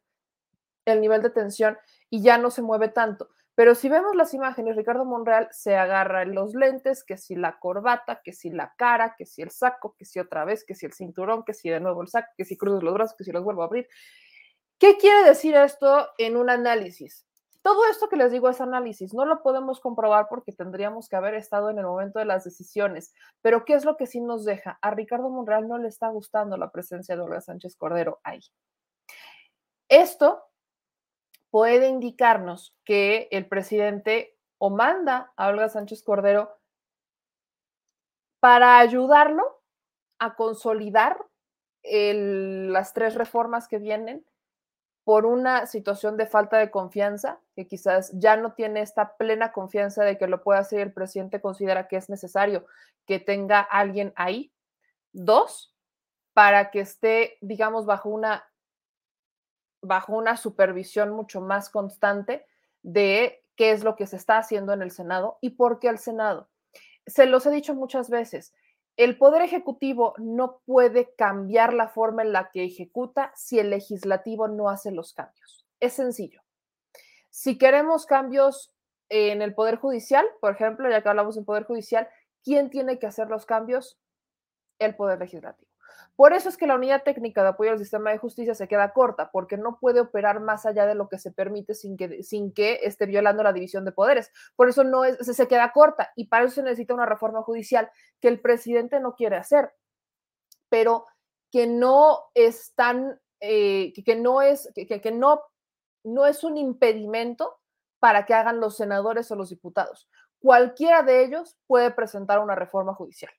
el nivel de tensión y ya no se mueve tanto. Pero si vemos las imágenes, Ricardo Monreal se agarra los lentes, que si la corbata, que si la cara, que si el saco, que si otra vez, que si el cinturón, que si de nuevo el saco, que si cruzas los brazos, que si los vuelvo a abrir. ¿Qué quiere decir esto en un análisis? Todo esto que les digo es análisis, no lo podemos comprobar porque tendríamos que haber estado en el momento de las decisiones, pero ¿qué es lo que sí nos deja? A Ricardo Monreal no le está gustando la presencia de Olga Sánchez Cordero ahí. Esto puede indicarnos que el presidente o manda a Olga Sánchez Cordero para ayudarlo a consolidar las tres reformas que vienen por una situación de falta de confianza, que quizás ya no tiene esta plena confianza de que lo pueda hacer el presidente considera que es necesario que tenga alguien ahí. Dos, para que esté, digamos, bajo una, bajo una supervisión mucho más constante de qué es lo que se está haciendo en el Senado y por qué el Senado. Se los he dicho muchas veces, el Poder Ejecutivo no puede cambiar la forma en la que ejecuta si el legislativo no hace los cambios. Es sencillo. Si queremos cambios en el Poder Judicial, por ejemplo, ya que hablamos del Poder Judicial, ¿quién tiene que hacer los cambios? El Poder Legislativo. Por eso es que la unidad técnica de apoyo al sistema de justicia se queda corta, porque no puede operar más allá de lo que se permite sin que, sin que esté violando la división de poderes. Por eso no es, se queda corta y para eso se necesita una reforma judicial que el presidente no quiere hacer, pero que no es tan, eh, que, no es, que, que no, no es un impedimento para que hagan los senadores o los diputados. Cualquiera de ellos puede presentar una reforma judicial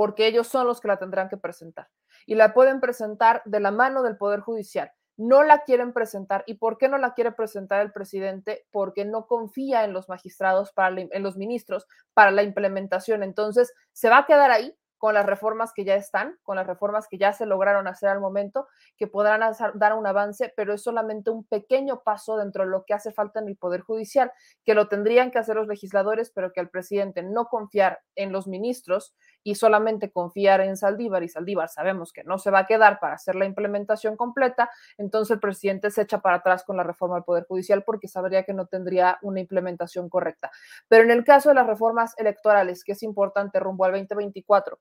porque ellos son los que la tendrán que presentar. Y la pueden presentar de la mano del Poder Judicial. No la quieren presentar. ¿Y por qué no la quiere presentar el presidente? Porque no confía en los magistrados, para en los ministros, para la implementación. Entonces, se va a quedar ahí con las reformas que ya están, con las reformas que ya se lograron hacer al momento, que podrán dar un avance, pero es solamente un pequeño paso dentro de lo que hace falta en el Poder Judicial, que lo tendrían que hacer los legisladores, pero que al presidente no confiar en los ministros y solamente confiar en Saldívar, y Saldívar sabemos que no se va a quedar para hacer la implementación completa, entonces el presidente se echa para atrás con la reforma del Poder Judicial porque sabría que no tendría una implementación correcta. Pero en el caso de las reformas electorales, que es importante rumbo al 2024,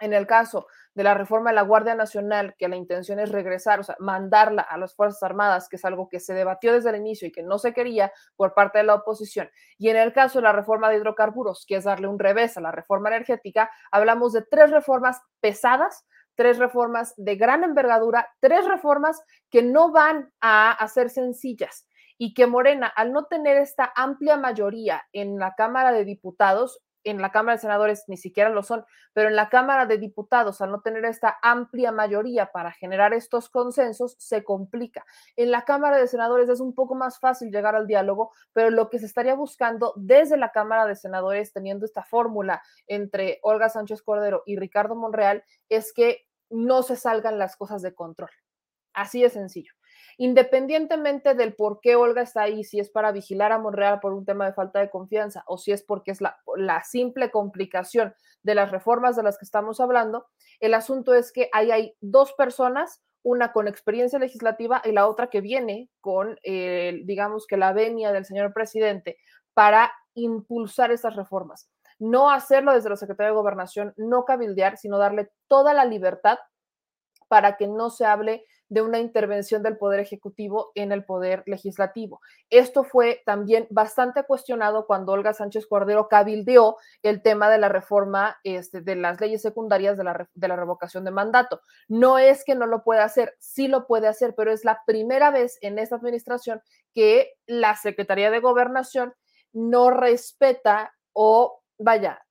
en el caso de la reforma de la Guardia Nacional, que la intención es regresar, o sea, mandarla a las Fuerzas Armadas, que es algo que se debatió desde el inicio y que no se quería por parte de la oposición. Y en el caso de la reforma de hidrocarburos, que es darle un revés a la reforma energética, hablamos de tres reformas pesadas, tres reformas de gran envergadura, tres reformas que no van a hacer sencillas y que Morena, al no tener esta amplia mayoría en la Cámara de Diputados, en la Cámara de Senadores ni siquiera lo son, pero en la Cámara de Diputados, al no tener esta amplia mayoría para generar estos consensos, se complica. En la Cámara de Senadores es un poco más fácil llegar al diálogo, pero lo que se estaría buscando desde la Cámara de Senadores, teniendo esta fórmula entre Olga Sánchez Cordero y Ricardo Monreal, es que no se salgan las cosas de control. Así de sencillo independientemente del por qué Olga está ahí, si es para vigilar a Monreal por un tema de falta de confianza o si es porque es la, simple complicación de las reformas de las que estamos hablando, el asunto es que ahí hay dos personas, una con experiencia legislativa y la otra que viene con, digamos que la venia del señor presidente para impulsar estas reformas. No hacerlo desde la Secretaría de Gobernación, no cabildear, sino darle toda la libertad para que no se hable de una intervención del Poder Ejecutivo en el Poder Legislativo. Esto fue también bastante cuestionado cuando Olga Sánchez Cordero cabildeó el tema de la reforma este, de las leyes secundarias de la, de la revocación de mandato. No es que no lo pueda hacer, sí lo puede hacer, pero es la primera vez en esta administración que la Secretaría de Gobernación no respeta o, vaya,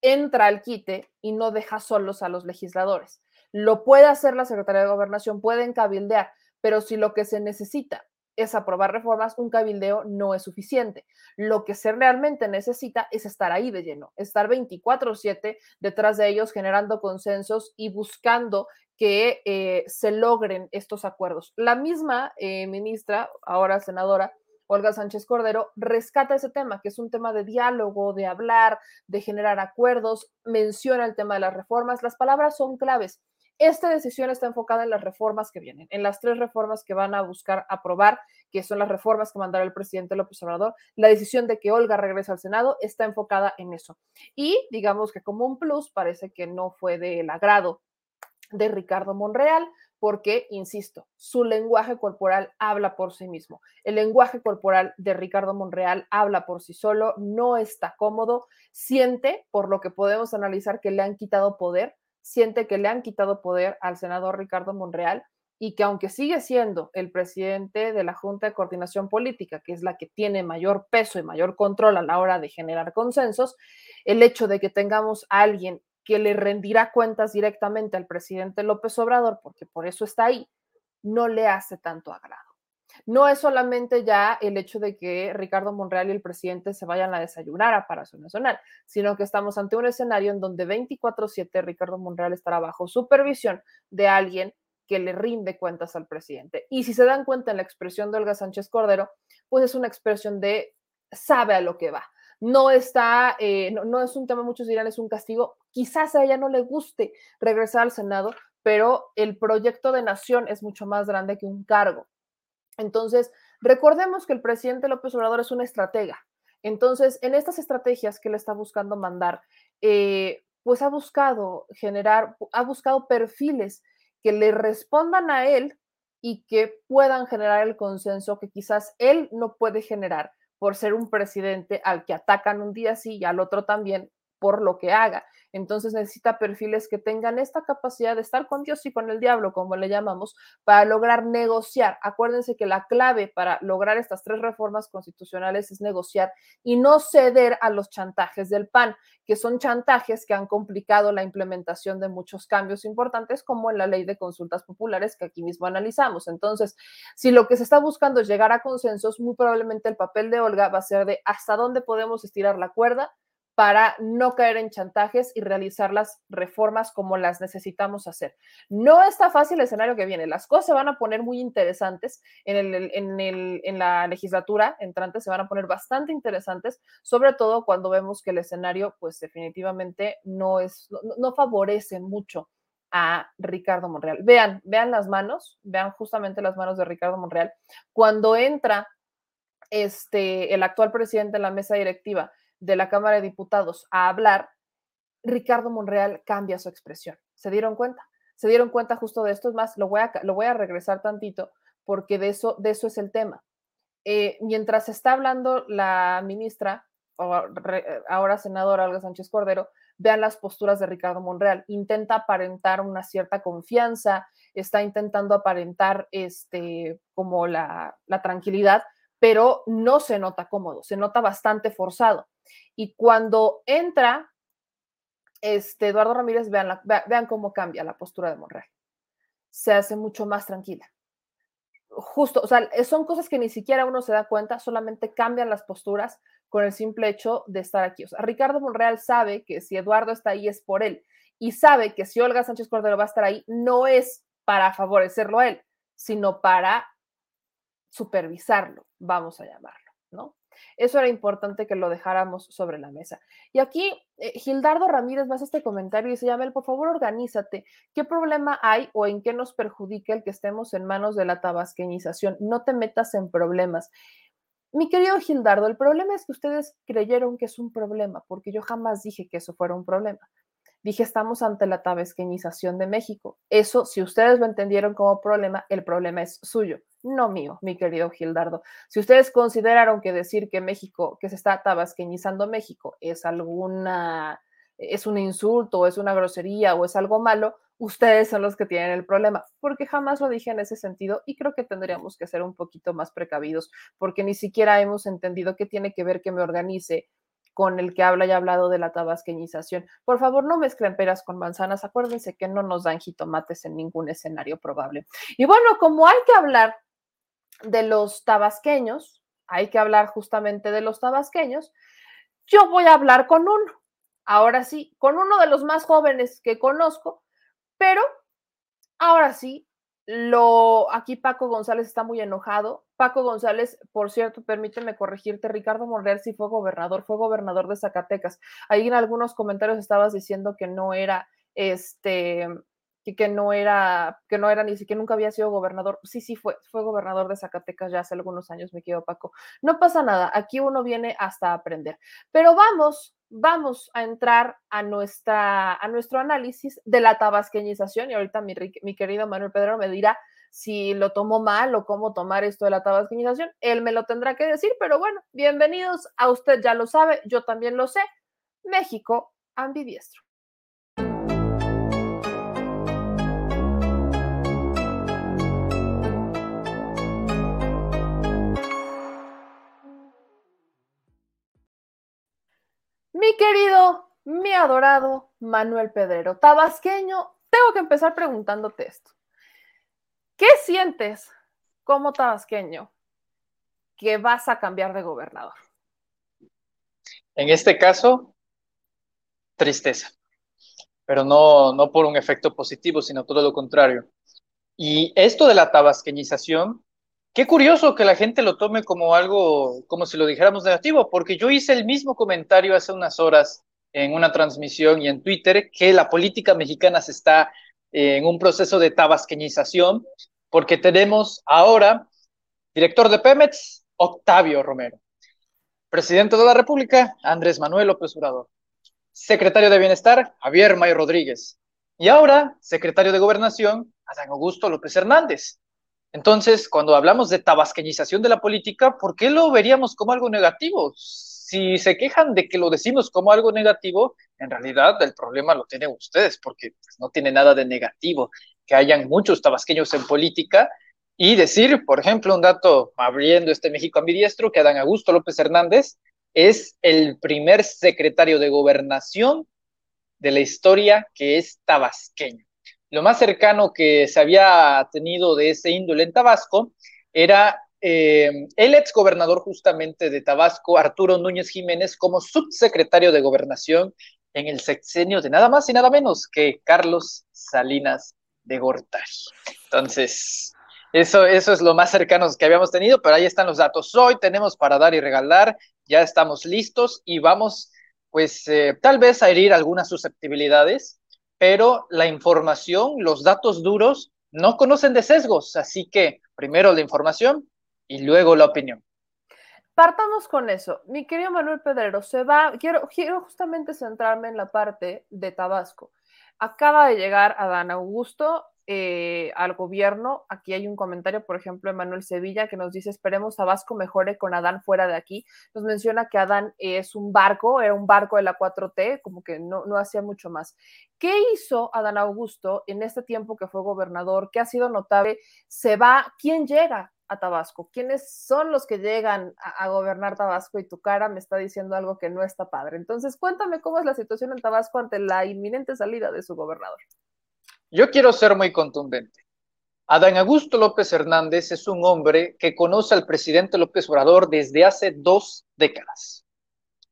entra al quite y no deja solos a los legisladores. Lo puede hacer la Secretaría de Gobernación, pueden cabildear, pero si lo que se necesita es aprobar reformas, un cabildeo no es suficiente. Lo que se realmente necesita es estar ahí de lleno, estar 24/7 detrás de ellos, generando consensos y buscando que eh, se logren estos acuerdos. La misma eh, ministra, ahora senadora, Olga Sánchez Cordero, rescata ese tema, que es un tema de diálogo, de hablar, de generar acuerdos, menciona el tema de las reformas. Las palabras son claves. Esta decisión está enfocada en las reformas que vienen, en las tres reformas que van a buscar aprobar, que son las reformas que mandará el presidente López Obrador. La decisión de que Olga regrese al Senado está enfocada en eso. Y digamos que como un plus parece que no fue del agrado de Ricardo Monreal, porque, insisto, su lenguaje corporal habla por sí mismo. El lenguaje corporal de Ricardo Monreal habla por sí solo, no está cómodo, siente, por lo que podemos analizar, que le han quitado poder, siente que le han quitado poder al senador Ricardo Monreal y que aunque sigue siendo el presidente de la Junta de Coordinación Política, que es la que tiene mayor peso y mayor control a la hora de generar consensos, el hecho de que tengamos a alguien que le rendirá cuentas directamente al presidente López Obrador, porque por eso está ahí, no le hace tanto agrado. No es solamente ya el hecho de que Ricardo Monreal y el presidente se vayan a desayunar a Palacio Nacional, sino que estamos ante un escenario en donde 24/7 Ricardo Monreal estará bajo supervisión de alguien que le rinde cuentas al presidente. Y si se dan cuenta en la expresión de Olga Sánchez Cordero, pues es una expresión de sabe a lo que va. No está, eh, no, no es un tema, muchos dirán, es un castigo. Quizás a ella no le guste regresar al Senado, pero el proyecto de nación es mucho más grande que un cargo. Entonces, recordemos que el presidente López Obrador es una estratega. Entonces, en estas estrategias que él está buscando mandar, eh, pues ha buscado generar, ha buscado perfiles que le respondan a él y que puedan generar el consenso que quizás él no puede generar por ser un presidente al que atacan un día sí y al otro también por lo que haga. Entonces necesita perfiles que tengan esta capacidad de estar con Dios y con el diablo, como le llamamos, para lograr negociar. Acuérdense que la clave para lograr estas tres reformas constitucionales es negociar y no ceder a los chantajes del PAN, que son chantajes que han complicado la implementación de muchos cambios importantes, como en la ley de consultas populares que aquí mismo analizamos. Entonces, si lo que se está buscando es llegar a consensos, muy probablemente el papel de Olga va a ser de hasta dónde podemos estirar la cuerda para no caer en chantajes y realizar las reformas como las necesitamos hacer. No está fácil el escenario que viene. Las cosas se van a poner muy interesantes en, el, en, el, en la legislatura entrante, se van a poner bastante interesantes, sobre todo cuando vemos que el escenario, pues definitivamente no, es, no, favorece mucho a Ricardo Monreal. Vean, vean las manos, vean justamente las manos de Ricardo Monreal. Cuando entra este, el actual presidente en la mesa directiva, de la Cámara de Diputados a hablar, Ricardo Monreal cambia su expresión. ¿Se dieron cuenta? Se dieron cuenta justo de esto. Es más, lo voy a, lo voy a regresar tantito porque de eso, de eso es el tema. Eh, mientras está hablando la ministra, re, ahora senadora Olga Sánchez Cordero, vean las posturas de Ricardo Monreal. Intenta aparentar una cierta confianza, está intentando aparentar este, como la, la tranquilidad, pero no se nota cómodo, se nota bastante forzado. Y cuando entra este, Eduardo Ramírez, vean, vean cómo cambia la postura de Monreal. Se hace mucho más tranquila. Justo, o sea, son cosas que ni siquiera uno se da cuenta, solamente cambian las posturas con el simple hecho de estar aquí. Ricardo Monreal sabe que si Eduardo está ahí es por él y sabe que si Olga Sánchez Cordero va a estar ahí, no es para favorecerlo a él, sino para supervisarlo, vamos a llamarlo. Eso era importante que lo dejáramos sobre la mesa. Y aquí eh, Gildardo Ramírez me hace este comentario y dice, Yamel, por favor, organízate. ¿Qué problema hay o en qué nos perjudica el que estemos en manos de la tabasqueñización? No te metas en problemas. Mi querido Gildardo, el problema es que ustedes creyeron que es un problema, porque yo jamás dije que eso fuera un problema. Dije, estamos ante la tabasqueñización de México. Eso, si ustedes lo entendieron como problema, el problema es suyo no mío, mi querido Gildardo. Si ustedes consideraron que decir que México, que se está tabasqueñizando México, es alguna, es un insulto, o es una grosería, o es algo malo, ustedes son los que tienen el problema, porque jamás lo dije en ese sentido y creo que tendríamos que ser un poquito más precavidos, porque ni siquiera hemos entendido qué tiene que ver que me organice con el que habla y ha hablado de la tabasqueñización. Por favor, no mezclen peras con manzanas. Acuérdense que no nos dan jitomates en ningún escenario probable. Y bueno, como hay que hablar de los tabasqueños, hay que hablar justamente de los tabasqueños, yo voy a hablar con uno, ahora sí, con uno de los más jóvenes que conozco, pero ahora sí, lo, aquí Paco González está muy enojado. Paco González, por cierto, permíteme corregirte, Ricardo Monreal sí fue gobernador, fue gobernador de Zacatecas. Ahí en algunos comentarios estabas diciendo que no era este que no era, que no era ni siquiera nunca había sido gobernador. Sí, sí, fue, fue gobernador de Zacatecas ya hace algunos años, me quedo Paco. No pasa nada, aquí uno viene hasta aprender. Pero vamos, vamos a entrar a, nuestra, a nuestro análisis de la tabasqueñización y ahorita mi, mi querido Manuel Pedro me dirá si lo tomó mal o cómo tomar esto de la tabasqueñización. Él me lo tendrá que decir, pero bueno, bienvenidos, a usted ya lo sabe, yo también lo sé. México ambidiestro. Mi querido, mi adorado Manuel Pedrero, tabasqueño, tengo que empezar preguntándote esto. ¿Qué sientes como tabasqueño que vas a cambiar de gobernador? En este caso, tristeza, pero no, no por un efecto positivo, sino todo lo contrario. Y esto de la tabasqueñización Qué curioso que la gente lo tome como algo, como si lo dijéramos negativo, porque yo hice el mismo comentario hace unas horas en una transmisión y en Twitter que la política mexicana se está en un proceso de tabasqueñización, porque tenemos ahora director de Pemex, Octavio Romero, presidente de la República, Andrés Manuel López Obrador, secretario de Bienestar, Javier May Rodríguez, y ahora secretario de Gobernación, Adán Augusto López Hernández. Entonces, cuando hablamos de tabasqueñización de la política, ¿por qué lo veríamos como algo negativo? Si se quejan de que lo decimos como algo negativo, en realidad el problema lo tienen ustedes, porque pues, no tiene nada de negativo que hayan muchos tabasqueños en política y decir, por ejemplo, un dato abriendo este México ambidiestro, que Adán Augusto López Hernández es el primer secretario de gobernación de la historia que es tabasqueño. Lo más cercano que se había tenido de ese índole en Tabasco era eh, el ex gobernador justamente de Tabasco, Arturo Núñez Jiménez, como subsecretario de gobernación en el sexenio de nada más y nada menos que Carlos Salinas de Gortari. Entonces, eso, eso es lo más cercano que habíamos tenido, pero ahí están los datos. Hoy tenemos para dar y regalar, ya estamos listos y vamos, pues, eh, tal vez a herir algunas susceptibilidades pero la información, los datos duros, no conocen de sesgos, así que primero la información y luego la opinión. Partamos con eso. Mi querido Manuel Pedrero, se va, quiero, quiero justamente centrarme en la parte de Tabasco. Acaba de llegar Adán Augusto, eh, al gobierno. Aquí hay un comentario, por ejemplo, de Manuel Sevilla, que nos dice, esperemos Tabasco mejore con Adán fuera de aquí. Nos menciona que Adán es un barco, era un barco de la 4T, como que no, no hacía mucho más. ¿Qué hizo Adán Augusto en este tiempo que fue gobernador? ¿Qué ha sido notable? ¿Se va? ¿Quién llega? a Tabasco? ¿Quiénes son los que llegan a, a, gobernar Tabasco? Y tu cara me está diciendo algo que no está padre. Entonces, cuéntame cómo es la situación en Tabasco ante la inminente salida de su gobernador. Yo quiero ser muy contundente. Adán Augusto López Hernández es un hombre que conoce al presidente López Obrador desde hace dos décadas.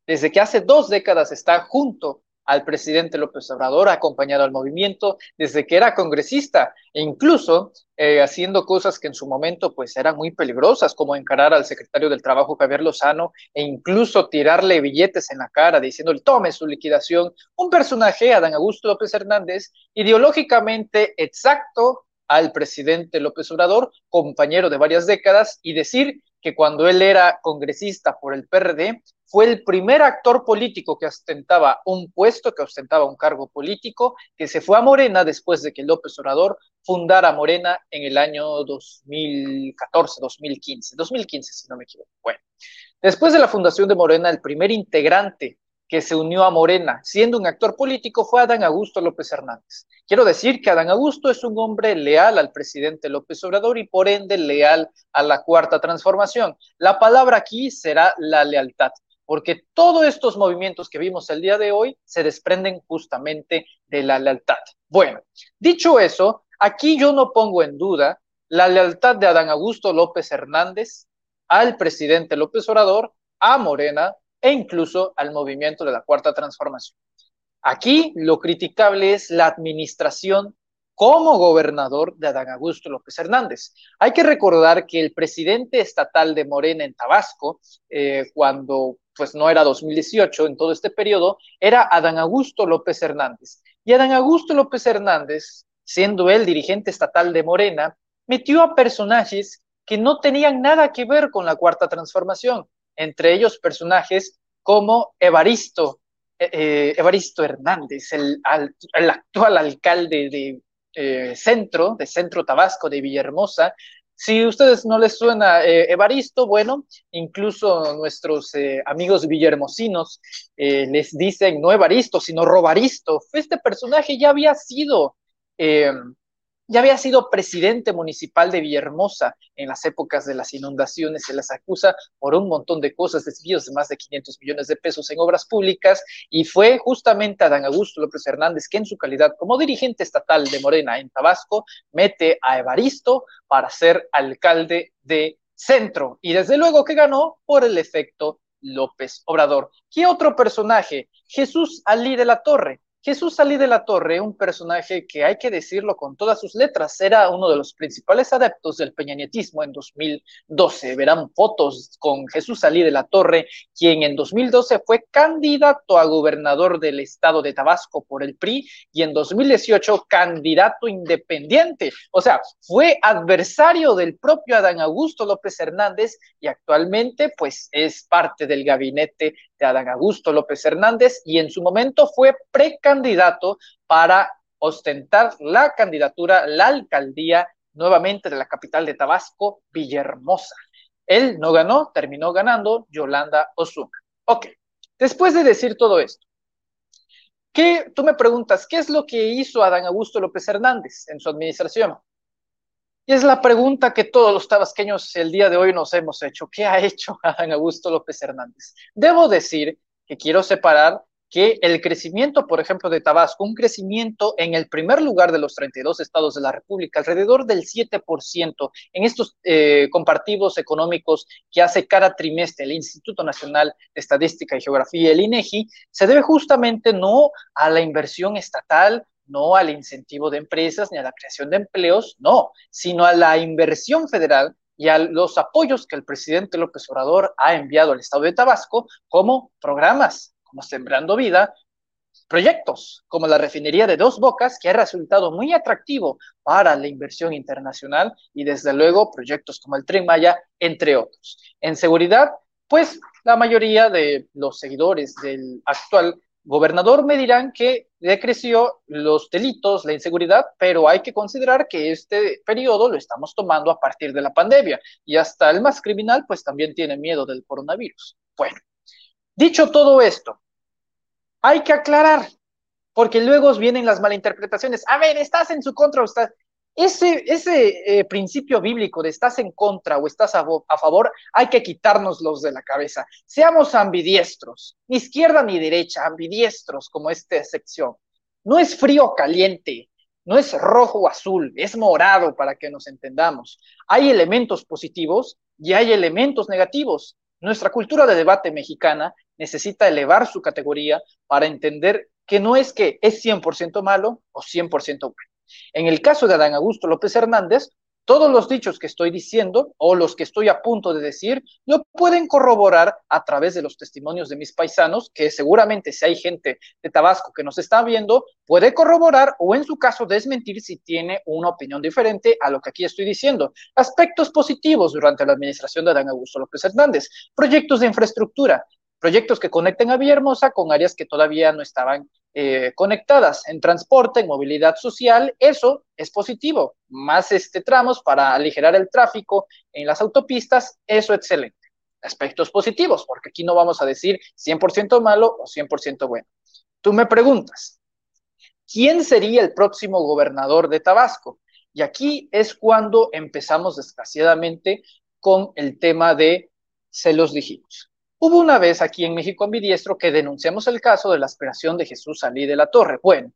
Desde que hace dos décadas está junto al presidente López Obrador, acompañado al movimiento desde que era congresista e incluso eh, haciendo cosas que en su momento pues eran muy peligrosas, como encarar al secretario del Trabajo Javier Lozano e incluso tirarle billetes en la cara diciéndole tome su liquidación. Un personaje, Adán Augusto López Hernández, ideológicamente exacto al presidente López Obrador, compañero de varias décadas, y decir que cuando él era congresista por el PRD, fue el primer actor político que ostentaba un puesto, que ostentaba un cargo político, que se fue a Morena después de que López Obrador fundara Morena en el año 2014, 2015, 2015 si no me equivoco. Bueno, después de la fundación de Morena, el primer integrante que se unió a Morena, siendo un actor político, fue Adán Augusto López Hernández. Quiero decir que Adán Augusto es un hombre leal al presidente López Obrador y por ende leal a la cuarta transformación. La palabra aquí será la lealtad, porque todos estos movimientos que vimos el día de hoy se desprenden justamente de la lealtad. Bueno, dicho eso, aquí yo no pongo en duda la lealtad de Adán Augusto López Hernández al presidente López Obrador, a Morena, e incluso al movimiento de la cuarta transformación. Aquí lo criticable es la administración como gobernador de Adán Augusto López Hernández. Hay que recordar que el presidente estatal de Morena en Tabasco, eh, cuando pues no era 2018, en todo este periodo, era Adán Augusto López Hernández. Y Adán Augusto López Hernández, siendo él dirigente estatal de Morena, metió a personajes que no tenían nada que ver con la cuarta transformación, entre ellos personajes como Evaristo, eh, eh, Evaristo Hernández, el, el, actual alcalde de eh, Centro, de Centro Tabasco, de Villahermosa. Si a ustedes no les suena Evaristo, bueno, incluso nuestros amigos villermosinos les dicen no Evaristo, sino Robaristo. Este personaje ya había sido ya había sido presidente municipal de Villahermosa en las épocas de las inundaciones, se las acusa por un montón de cosas, desvíos de más de 500 millones de pesos en obras públicas, y fue justamente Adán Augusto López Hernández que en su calidad como dirigente estatal de Morena en Tabasco mete a Evaristo para ser alcalde de Centro, y desde luego que ganó por el efecto López Obrador. ¿Qué otro personaje? Jesús Alí de la Torre Jesús Salí de la Torre, un personaje que hay que decirlo con todas sus letras, era uno de los principales adeptos del peñanietismo en 2012. Verán fotos con Jesús Salí de la Torre, quien en 2012 fue candidato a gobernador del estado de Tabasco por el PRI y en 2018 candidato independiente. O sea, fue adversario del propio Adán Augusto López Hernández y actualmente pues es parte del gabinete de Adán Augusto López Hernández y en su momento fue precandidato para ostentar la candidatura, la alcaldía nuevamente de la capital de Tabasco, Villahermosa. Él no ganó, terminó ganando Yolanda Osuna. Ok, después de decir todo esto, ¿qué, tú me preguntas, ¿qué es lo que hizo Adán Augusto López Hernández en su administración? Y es la pregunta que todos los tabasqueños el día de hoy nos hemos hecho. ¿Qué ha hecho Adán Augusto López Hernández? Debo decir que quiero separar que el crecimiento, por ejemplo, de Tabasco, un crecimiento en el primer lugar de los 32 estados de la República, alrededor del 7% en estos eh, comparativos económicos que hace cada trimestre el Instituto Nacional de Estadística y Geografía, el INEGI, se debe justamente no a la inversión estatal, no al incentivo de empresas ni a la creación de empleos, no, sino a la inversión federal y a los apoyos que el presidente López Obrador ha enviado al Estado de Tabasco como programas, como Sembrando Vida, proyectos como la refinería de Dos Bocas, que ha resultado muy atractivo para la inversión internacional, y desde luego proyectos como el Tren Maya, entre otros. En seguridad, pues la mayoría de los seguidores del actual gobernador me dirán que decreció los delitos, la inseguridad, pero hay que considerar que este periodo lo estamos tomando a partir de la pandemia y hasta el más criminal pues también tiene miedo del coronavirus. Bueno, dicho todo esto, hay que aclarar, porque luego vienen las malinterpretaciones. A ver, estás en su contra, estás, ese, ese eh, principio bíblico de estás en contra o estás a, a, favor, hay que quitárnoslos de la cabeza. Seamos ambidiestros, ni izquierda ni derecha, ambidiestros como esta sección. No es frío o caliente, no es rojo o azul, es morado para que nos entendamos. Hay elementos positivos y hay elementos negativos. Nuestra cultura de debate mexicana necesita elevar su categoría para entender que no es que es 100% malo o 100% bueno. En el caso de Adán Augusto López Hernández, todos los dichos que estoy diciendo o los que estoy a punto de decir lo pueden corroborar a través de los testimonios de mis paisanos, que seguramente si hay gente de Tabasco que nos está viendo, puede corroborar o en su caso desmentir si tiene una opinión diferente a lo que aquí estoy diciendo. Aspectos positivos durante la administración de Adán Augusto López Hernández, proyectos de infraestructura, proyectos que conecten a Villahermosa con áreas que todavía no estaban eh, conectadas en transporte, en movilidad social, eso es positivo. Más este, tramos para aligerar el tráfico en las autopistas, eso excelente. Aspectos positivos, porque aquí no vamos a decir 100% malo o 100% bueno. Tú me preguntas, ¿quién sería el próximo gobernador de Tabasco? Y aquí es cuando empezamos desgraciadamente con el tema de se los dijimos. Hubo una vez aquí en México Ambidiestro que denunciamos el caso de la aspiración de Jesús Salí de la Torre. Bueno,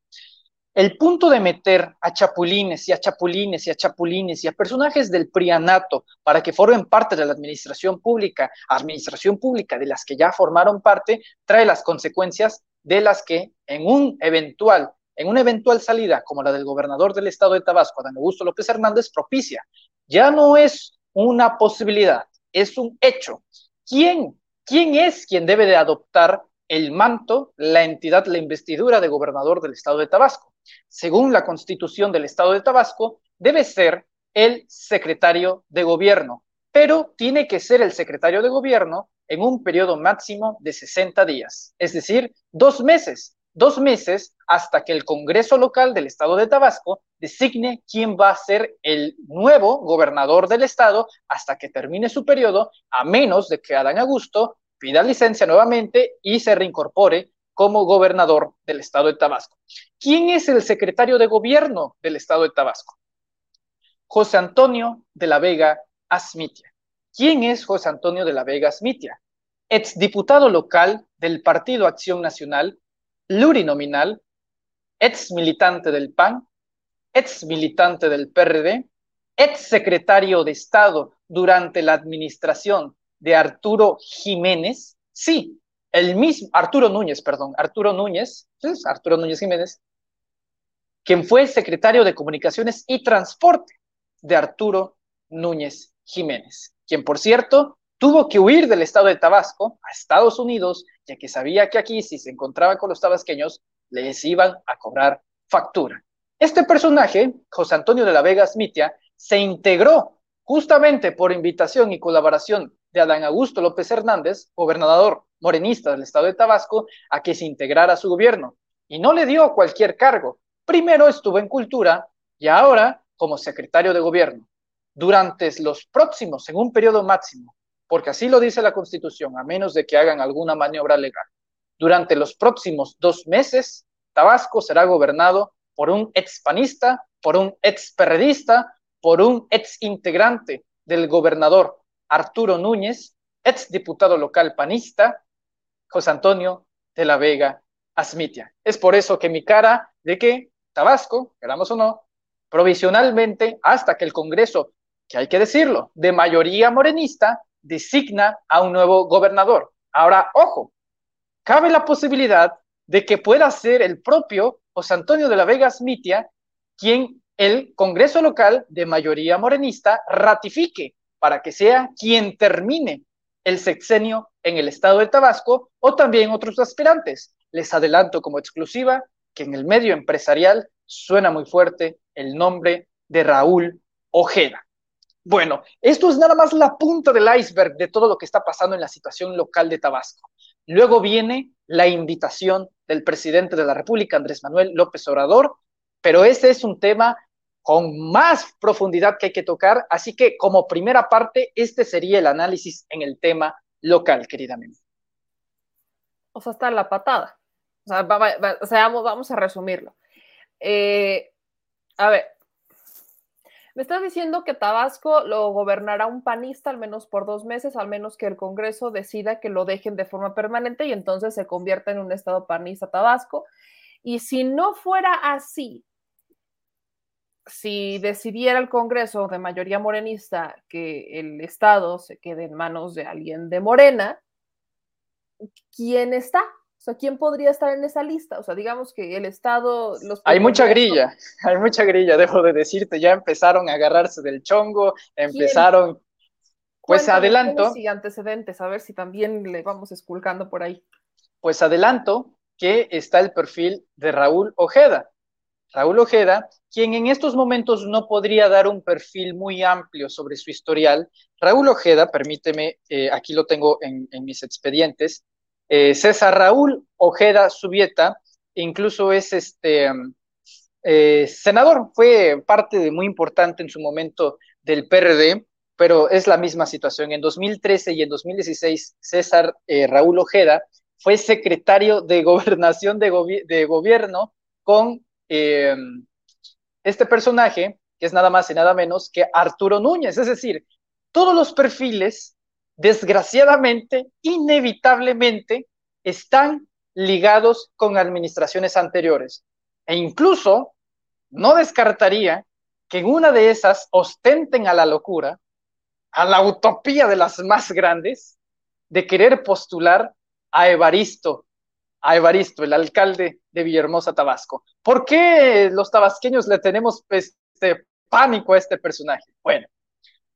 el punto de meter a chapulines y a chapulines y a chapulines y a personajes del prianato para que formen parte de la administración pública, administración pública de las que ya formaron parte, trae las consecuencias de las que en un eventual en una eventual salida como la del gobernador del estado de Tabasco, Adán Augusto López Hernández, propicia. Ya no es una posibilidad, es un hecho. ¿Quién, quién es quien debe de adoptar el manto, la entidad, la investidura de gobernador del estado de Tabasco? Según la constitución del estado de Tabasco, debe ser el secretario de gobierno, pero tiene que ser el secretario de gobierno en un periodo máximo de 60 días, es decir, dos meses, dos meses hasta que el Congreso local del estado de Tabasco designe quién va a ser el nuevo gobernador del estado hasta que termine su periodo, a menos de que Adán Augusto pida licencia nuevamente y se reincorpore como gobernador del estado de Tabasco. ¿Quién es el secretario de gobierno del estado de Tabasco? José Antonio de la Vega Asmitia. ¿Quién es José Antonio de la Vega Asmitia? Exdiputado local del Partido Acción Nacional, plurinominal, ex militante del PAN, ex militante del PRD, ex secretario de Estado durante la administración de Arturo Jiménez, sí, el mismo, Arturo Núñez, perdón, Arturo Núñez, Arturo Núñez Jiménez, quien fue el secretario de Comunicaciones y Transporte de Arturo Núñez Jiménez, quien por cierto tuvo que huir del estado de Tabasco a Estados Unidos, ya que sabía que aquí si se encontraba con los tabasqueños les iban a cobrar factura. Este personaje, José Antonio de la Vega Smitia, se integró justamente por invitación y colaboración de Adán Augusto López Hernández, gobernador morenista del estado de Tabasco, a que se integrara a su gobierno. Y no le dio cualquier cargo. Primero estuvo en cultura y ahora como secretario de gobierno. Durante los próximos, en un periodo máximo, porque así lo dice la Constitución, a menos de que hagan alguna maniobra legal, durante los próximos dos meses, Tabasco será gobernado por un expanista, por un experredista, por un ex integrante del gobernador Arturo Núñez, ex diputado local panista, José Antonio de la Vega Asmitia. Es por eso que mi cara de que Tabasco, queramos o no, provisionalmente hasta que el Congreso, que hay que decirlo, de mayoría morenista, designa a un nuevo gobernador. Ahora, ojo, cabe la posibilidad de que pueda ser el propio José Antonio de la Vega Asmitia quien el Congreso local de mayoría morenista ratifique para que sea quien termine el sexenio en el estado de Tabasco o también otros aspirantes. Les adelanto como exclusiva que en el medio empresarial suena muy fuerte el nombre de Raúl Ojeda. Bueno, esto es nada más la punta del iceberg de todo lo que está pasando en la situación local de Tabasco. Luego viene la invitación del presidente de la República, Andrés Manuel López Obrador, pero ese es un tema con más profundidad que hay que tocar. Así que como primera parte, este sería el análisis en el tema local, querida O sea, está la patada. O sea, vamos, a resumirlo. Eh, a ver, me estás diciendo que Tabasco lo gobernará un panista al menos por dos meses, al menos que el Congreso decida que lo dejen de forma permanente y entonces se convierta en un estado panista Tabasco. Y si no fuera así, si decidiera el Congreso de mayoría morenista que el Estado se quede en manos de alguien de Morena, ¿quién está? O sea, ¿quién podría estar en esa lista? O sea, digamos que el Estado... Los hay mucha grilla, hay mucha grilla, dejo de decirte. Ya empezaron a agarrarse del chongo, empezaron... Pues adelanto... Y antecedentes, a ver si también le vamos esculcando por ahí. Pues adelanto que está el perfil de Raúl Ojeda. Raúl Ojeda, quien en estos momentos no podría dar un perfil muy amplio sobre su historial. Raúl Ojeda, permíteme, eh, aquí lo tengo en, mis expedientes, eh, César Raúl Ojeda Subieta, incluso es este eh, senador, fue parte de muy importante en su momento del PRD, pero es la misma situación. En 2013 y en 2016, César Raúl Ojeda fue secretario de gobernación de, de gobierno con eh, este personaje, que es nada más y nada menos que Arturo Núñez. Es decir, todos los perfiles, desgraciadamente, inevitablemente, están ligados con administraciones anteriores. E incluso no descartaría que una de esas ostenten a la locura, a la utopía de las más grandes, de querer postular a Evaristo a Evaristo, el alcalde de Villahermosa, Tabasco. ¿Por qué los tabasqueños le tenemos este pánico a este personaje? Bueno,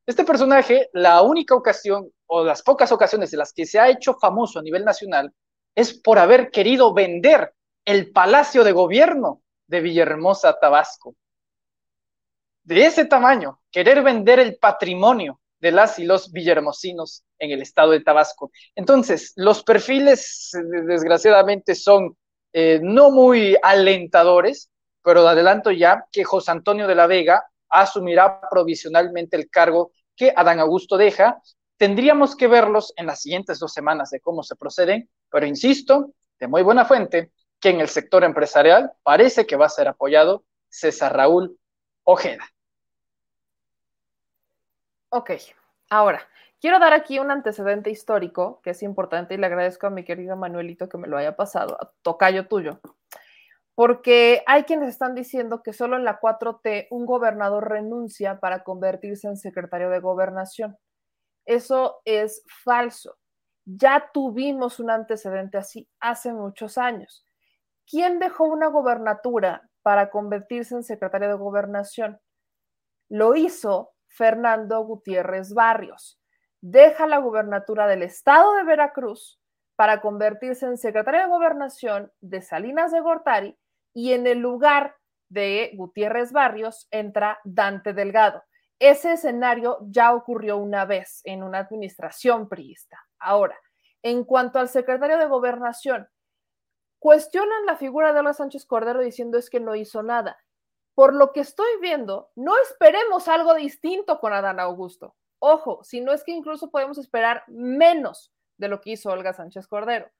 este personaje, la única ocasión o las pocas ocasiones en las que se ha hecho famoso a nivel nacional es por haber querido vender el palacio de gobierno de Villahermosa, Tabasco. De ese tamaño, querer vender el patrimonio de las y los villahermosinos en el estado de Tabasco. Entonces, los perfiles, desgraciadamente, son eh, no muy alentadores, pero adelanto ya que José Antonio de la Vega asumirá provisionalmente el cargo que Adán Augusto deja. Tendríamos que verlos en las siguientes dos semanas de cómo se proceden, pero insisto, de muy buena fuente, que en el sector empresarial parece que va a ser apoyado César Raúl Ojeda. Ok, ahora, quiero dar aquí un antecedente histórico que es importante y le agradezco a mi querido Manuelito que me lo haya pasado, tocayo tuyo, porque hay quienes están diciendo que solo en la 4T un gobernador renuncia para convertirse en secretario de gobernación. Eso es falso. Ya tuvimos un antecedente así hace muchos años. ¿Quién dejó una gobernatura para convertirse en secretario de gobernación? Lo hizo Fernando Gutiérrez Barrios. Deja la gubernatura del estado de Veracruz para convertirse en secretario de gobernación de Salinas de Gortari y en el lugar de Gutiérrez Barrios entra Dante Delgado. Ese escenario ya ocurrió una vez en una administración priista. Ahora, en cuanto al secretario de gobernación, cuestionan la figura de Olga Sánchez Cordero diciendo es que no hizo nada por lo que estoy viendo, no esperemos algo distinto con Adán Augusto. Ojo, si no es que incluso podemos esperar menos de lo que hizo Olga Sánchez Cordero.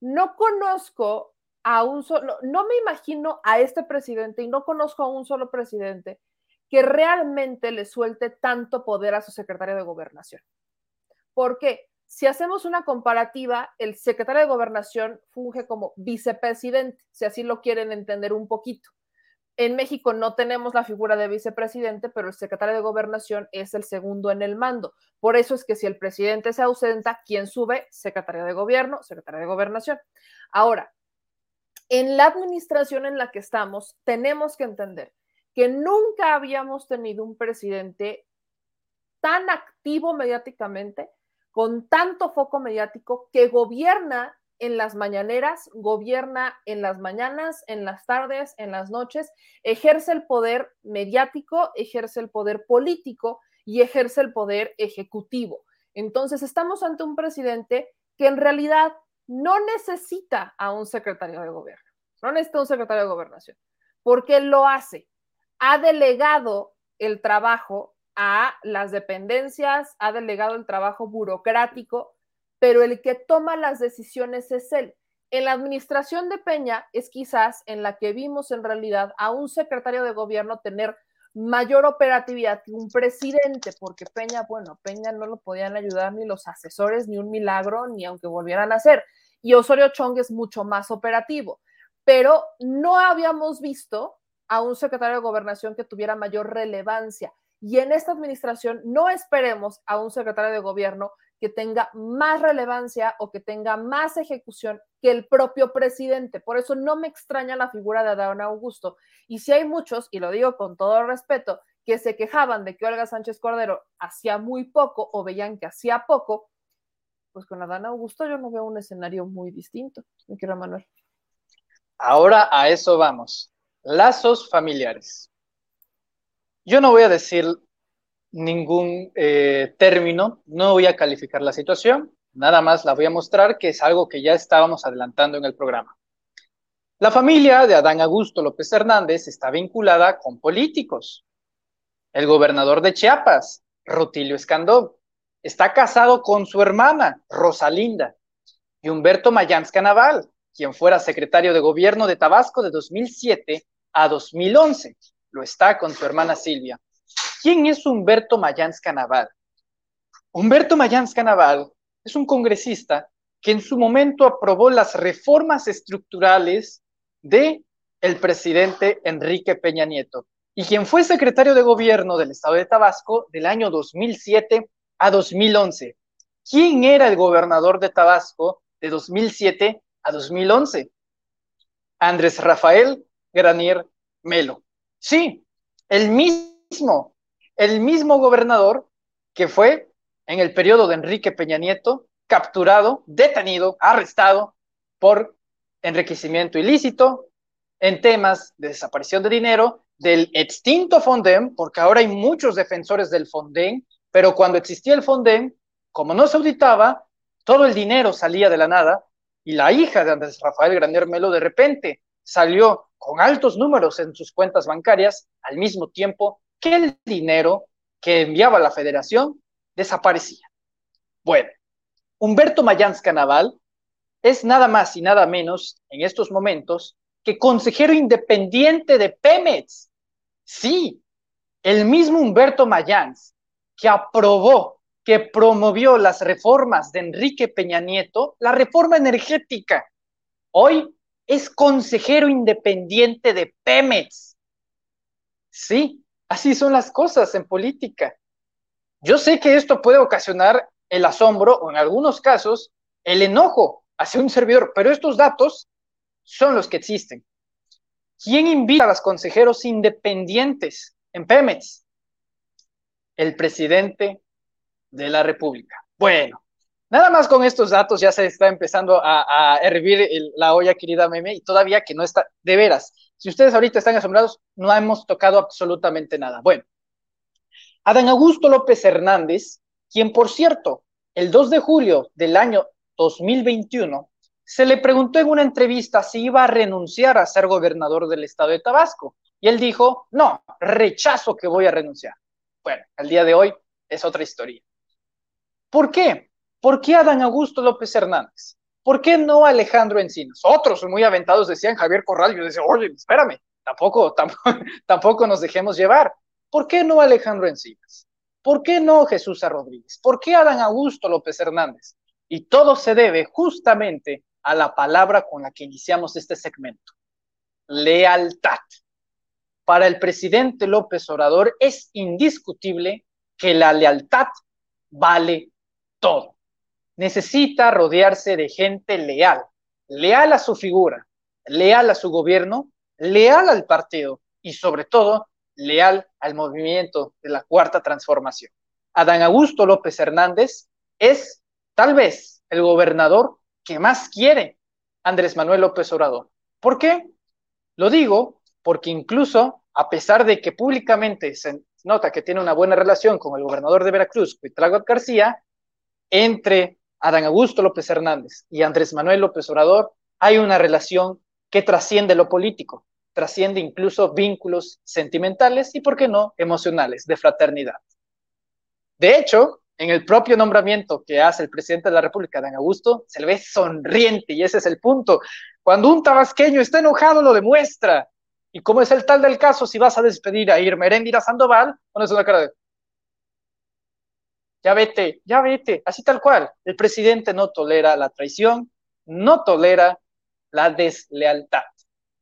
No conozco a un solo, no me imagino a este presidente y no conozco a un solo presidente que realmente le suelte tanto poder a su secretario de gobernación. ¿Por qué? Si hacemos una comparativa, el secretario de gobernación funge como vicepresidente, si así lo quieren entender un poquito. En México no tenemos la figura de vicepresidente, pero el secretario de gobernación es el segundo en el mando. Por eso es que si el presidente se ausenta, ¿quién sube? Secretario de gobierno, secretario de gobernación. Ahora, en la administración en la que estamos, tenemos que entender que nunca habíamos tenido un presidente tan activo mediáticamente, con tanto foco mediático, que gobierna en las mañaneras, gobierna en las mañanas, en las tardes, en las noches, ejerce el poder mediático, ejerce el poder político y ejerce el poder ejecutivo. Entonces, estamos ante un presidente que en realidad no necesita a un secretario de gobierno, no necesita un secretario de gobernación, porque lo hace. Ha delegado el trabajo a las dependencias, ha delegado el trabajo burocrático pero el que toma las decisiones es él. En la administración de Peña es quizás en la que vimos en realidad a un secretario de gobierno tener mayor operatividad que un presidente, porque Peña, bueno, Peña no lo podían ayudar ni los asesores, ni un milagro, ni aunque volvieran a hacer. Y Osorio Chong es mucho más operativo, pero no habíamos visto a un secretario de gobernación que tuviera mayor relevancia. Y en esta administración no esperemos a un secretario de gobierno que tenga más relevancia o que tenga más ejecución que el propio presidente. Por eso no me extraña la figura de Adán Augusto. Y si hay muchos, y lo digo con todo respeto, que se quejaban de que Olga Sánchez Cordero hacía muy poco o veían que hacía poco, pues con Adán Augusto yo no veo un escenario muy distinto, mi querido Manuel. Ahora a eso vamos. Lazos familiares. Yo no voy a decir ningún eh, término, no voy a calificar la situación, nada más la voy a mostrar que es algo que ya estábamos adelantando en el programa. La familia de Adán Augusto López Hernández está vinculada con políticos. El gobernador de Chiapas, Rutilio Escandón, está casado con su hermana, Rosalinda, y Humberto Mayans Canaval, quien fuera secretario de gobierno de Tabasco de 2007 a 2011. Lo está con su hermana Silvia. ¿Quién es Humberto Mayans Canaval? Humberto Mayans Canaval es un congresista que en su momento aprobó las reformas estructurales de el presidente Enrique Peña Nieto y quien fue secretario de gobierno del estado de Tabasco del año 2007 a 2011. ¿Quién era el gobernador de Tabasco de 2007 a 2011. Andrés Rafael Granier Melo. Sí, el mismo, el mismo gobernador que fue en el periodo de Enrique Peña Nieto capturado, detenido, arrestado por enriquecimiento ilícito en temas de desaparición de dinero del extinto Fonden, porque ahora hay muchos defensores del Fonden, pero cuando existía el Fonden, como no se auditaba, todo el dinero salía de la nada y la hija de Andrés Rafael Graner Melo de repente salió con altos números en sus cuentas bancarias al mismo tiempo que el dinero que enviaba la federación desaparecía. Bueno, Humberto Mayans Canaval es nada más y nada menos en estos momentos que consejero independiente de Pemex. Sí, el mismo Humberto Mayans que aprobó, que promovió las reformas de Enrique Peña Nieto, la reforma energética. Hoy es consejero independiente de Pemex. Sí, así son las cosas en política. Yo sé que esto puede ocasionar el asombro o en algunos casos el enojo hacia un servidor, pero estos datos son los que existen. ¿Quién invita a los consejeros independientes en Pemex? El presidente de la República. Bueno, nada más con estos datos ya se está empezando a, hervir la olla, querida meme, y todavía que no está, de veras, si ustedes ahorita están asombrados, no hemos tocado absolutamente nada. Bueno, Adán Augusto López Hernández, quien por cierto, el 2 de julio del año 2021, se le preguntó en una entrevista si iba a renunciar a ser gobernador del estado de Tabasco. Y él dijo, no, rechazo que voy a renunciar. Bueno, al día de hoy es otra historia. ¿Por qué? ¿Por qué Adán Augusto López Hernández? ¿Por qué no Alejandro Encinas? Otros muy aventados decían Javier Corral. Yo decía, oye, espérame, tampoco, tampoco, nos dejemos llevar. ¿Por qué no Alejandro Encinas? ¿Por qué no Jesús Rodríguez? ¿Por qué Adán Augusto López Hernández? Y todo se debe justamente a la palabra con la que iniciamos este segmento. Lealtad. Para el presidente López Obrador es indiscutible que la lealtad vale todo. Necesita rodearse de gente leal, leal a su figura, leal a su gobierno, leal al partido y sobre todo leal al movimiento de la cuarta transformación. Adán Augusto López Hernández es tal vez el gobernador que más quiere Andrés Manuel López Obrador. ¿Por qué? Lo digo porque incluso a pesar de que públicamente se nota que tiene una buena relación con el gobernador de Veracruz, Cuitláhuac García, entre Adán Augusto López Hernández y Andrés Manuel López Obrador hay una relación que trasciende lo político, trasciende incluso vínculos sentimentales y, por qué no, emocionales, de fraternidad. De hecho, en el propio nombramiento que hace el presidente de la República, Dan Augusto, se le ve sonriente y ese es el punto. Cuando un tabasqueño está enojado, lo demuestra. Y como es el tal del caso, si vas a despedir a Irma Eréndira Sandoval, pones una cara de. Ya vete, ya vete, así tal cual. El presidente no tolera la traición, no tolera la deslealtad.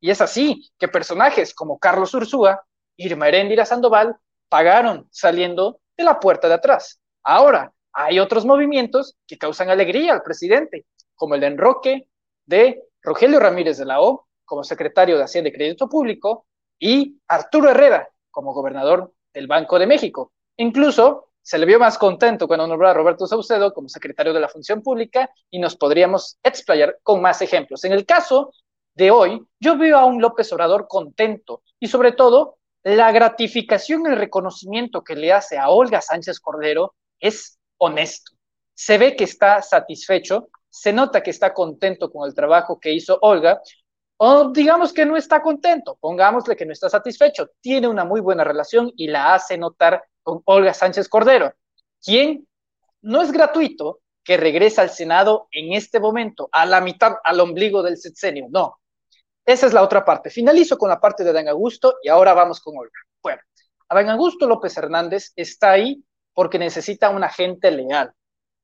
Y es así que personajes como Carlos Ursúa, Irma Eréndira Sandoval, pagaron saliendo de la puerta de atrás. Ahora, hay otros movimientos que causan alegría al presidente, como el enroque de Rogelio Ramírez de la O como secretario de Hacienda y Crédito Público y Arturo Herrera como gobernador del Banco de México. Incluso se le vio más contento cuando nombró a Roberto Saucedo como secretario de la Función Pública y nos podríamos explayar con más ejemplos. En el caso de hoy, yo veo a un López Obrador contento y sobre todo la gratificación el reconocimiento que le hace a Olga Sánchez Cordero es honesto. Se ve que está satisfecho, se nota que está contento con el trabajo que hizo Olga, o digamos que no está contento, pongámosle que no está satisfecho, tiene una muy buena relación y la hace notar con Olga Sánchez Cordero, quien no es gratuito que regresa al Senado en este momento, a la mitad, al ombligo del sexenio, no. Esa es la otra parte. Finalizo con la parte de Adán Augusto y ahora vamos con Olga. Bueno, Adán Augusto López Hernández está ahí porque necesita una gente leal,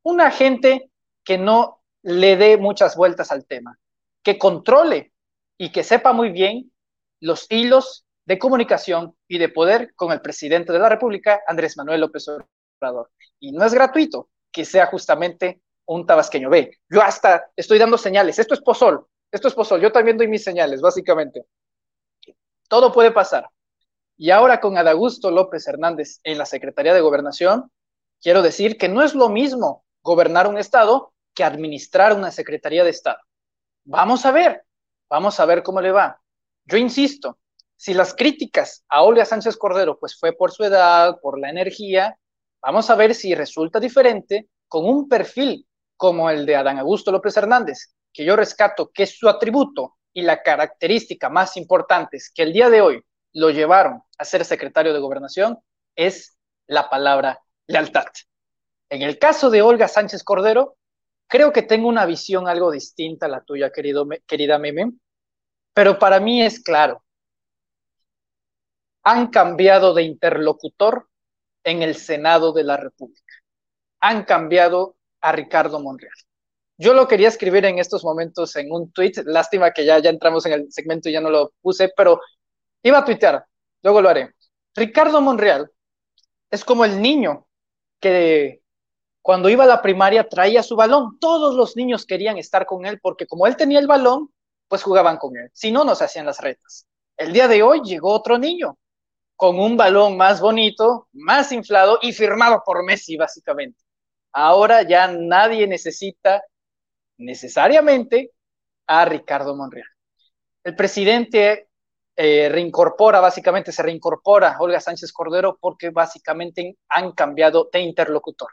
una gente que no le dé muchas vueltas al tema, que controle y que sepa muy bien los hilos de comunicación y de poder con el presidente de la República, Andrés Manuel López Obrador. Y no es gratuito que sea justamente un tabasqueño. Ve, yo hasta estoy dando señales. Esto es pozol, esto es pozol. Yo también doy mis señales, básicamente. Todo puede pasar. Y ahora con Adagusto López Hernández en la Secretaría de Gobernación, quiero decir que no es lo mismo gobernar un Estado que administrar una Secretaría de Estado. Vamos a ver, vamos a ver cómo le va. Yo insisto, si las críticas a Olga Sánchez Cordero pues fue por su edad, por la energía, vamos a ver si resulta diferente con un perfil como el de Adán Augusto López Hernández, que yo rescato que es su atributo y la característica más importante es que el día de hoy lo llevaron a ser secretario de gobernación, es la palabra lealtad. En el caso de Olga Sánchez Cordero, creo que tengo una visión algo distinta a la tuya, querido, querida Meme, pero para mí es claro. Han cambiado de interlocutor en el Senado de la República. Han cambiado a Ricardo Monreal. Yo lo quería escribir en estos momentos en un tweet, lástima que ya, ya entramos en el segmento y ya no lo puse, pero iba a tuitear, luego lo haré. Ricardo Monreal es como el niño que cuando iba a la primaria traía su balón. Todos los niños querían estar con él porque como él tenía el balón, pues jugaban con él. Si no, nos hacían las retas. El día de hoy llegó otro niño con un balón más bonito, más inflado y firmado por Messi, básicamente. Ahora ya nadie necesita necesariamente a Ricardo Monreal. El presidente eh, reincorpora, básicamente se reincorpora Olga Sánchez Cordero porque básicamente han cambiado de interlocutor.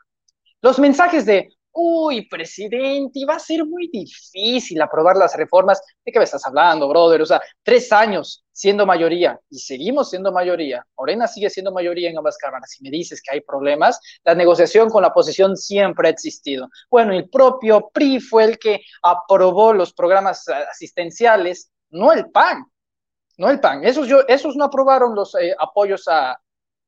Los mensajes de, uy, presidente, va a ser muy difícil aprobar las reformas. ¿De qué me estás hablando, brother? O sea, tres años siendo mayoría y seguimos siendo mayoría. Morena sigue siendo mayoría en ambas cámaras. Si me dices que hay problemas, la negociación con la oposición siempre ha existido. Bueno, el propio PRI fue el que aprobó los programas asistenciales, no el PAN. No el PAN. Esos, yo, esos no aprobaron los eh, apoyos a,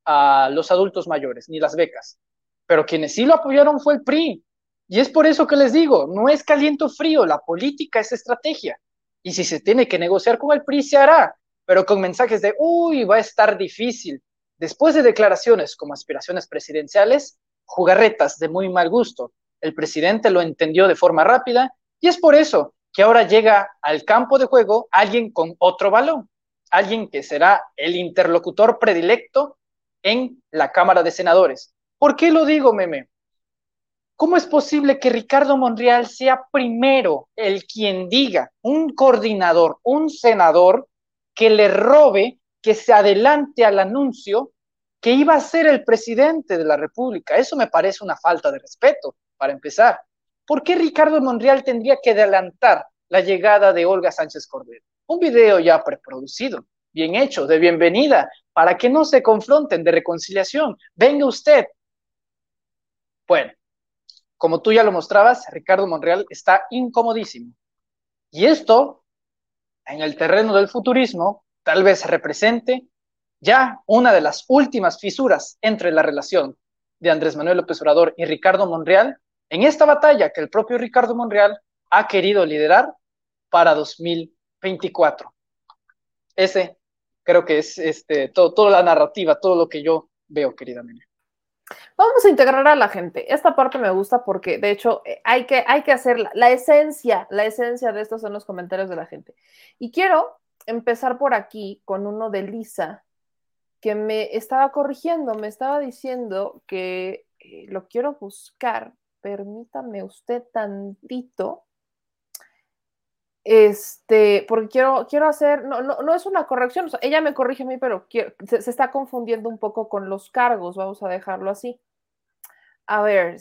a los adultos mayores, ni las becas. Pero quienes sí lo apoyaron fue el PRI. Y es por eso que les digo, no es caliento frío, la política es estrategia. Y si se tiene que negociar con el PRI, se hará, pero con mensajes de, uy, va a estar difícil. Después de declaraciones como aspiraciones presidenciales, jugarretas de muy mal gusto. El presidente lo entendió de forma rápida y es por eso que ahora llega al campo de juego alguien con otro balón, alguien que será el interlocutor predilecto en la Cámara de Senadores. ¿Por qué lo digo, meme? ¿Cómo es posible que Ricardo Monreal sea primero el quien diga, un coordinador, un senador, que le robe, que se adelante al anuncio que iba a ser el presidente de la República? Eso me parece una falta de respeto, para empezar. ¿Por qué Ricardo Monreal tendría que adelantar la llegada de Olga Sánchez Cordero? Un video ya preproducido, bien hecho, de bienvenida, para que no se confronten de reconciliación. Venga usted. Bueno, como tú ya lo mostrabas, Ricardo Monreal está incomodísimo. Y esto, en el terreno del futurismo, tal vez represente ya una de las últimas fisuras entre la relación de Andrés Manuel López Obrador y Ricardo Monreal en esta batalla que el propio Ricardo Monreal ha querido liderar para 2024. Ese creo que es este, todo, toda la narrativa, todo lo que yo veo, querida Mene. Vamos a integrar a la gente. Esta parte me gusta porque, de hecho, eh, hay que, hay que hacer la, esencia, la esencia de estos son los comentarios de la gente. Y quiero empezar por aquí con uno de Lisa, que me estaba corrigiendo, me estaba diciendo que eh, lo quiero buscar. Permítame usted tantito. Este, porque quiero, quiero hacer, no, no, no es una corrección, ella me corrige a mí, pero se, está confundiendo un poco con los cargos, vamos a dejarlo así. A ver,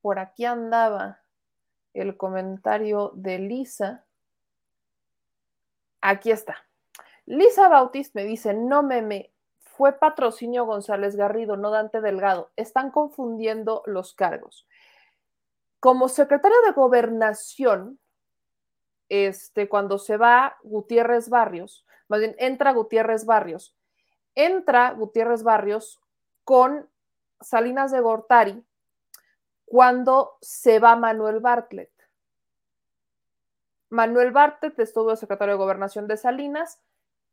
por aquí andaba el comentario de Lisa. Aquí está. Lisa Bautis me dice, no meme, fue patrocinio González Garrido, no Dante Delgado. Están confundiendo los cargos. Como secretario de gobernación, este, cuando se va Gutiérrez Barrios, más bien entra Gutiérrez Barrios, entra Gutiérrez Barrios con Salinas de Gortari cuando se va Manuel Bartlett. Manuel Bartlett estuvo secretario de Gobernación de Salinas,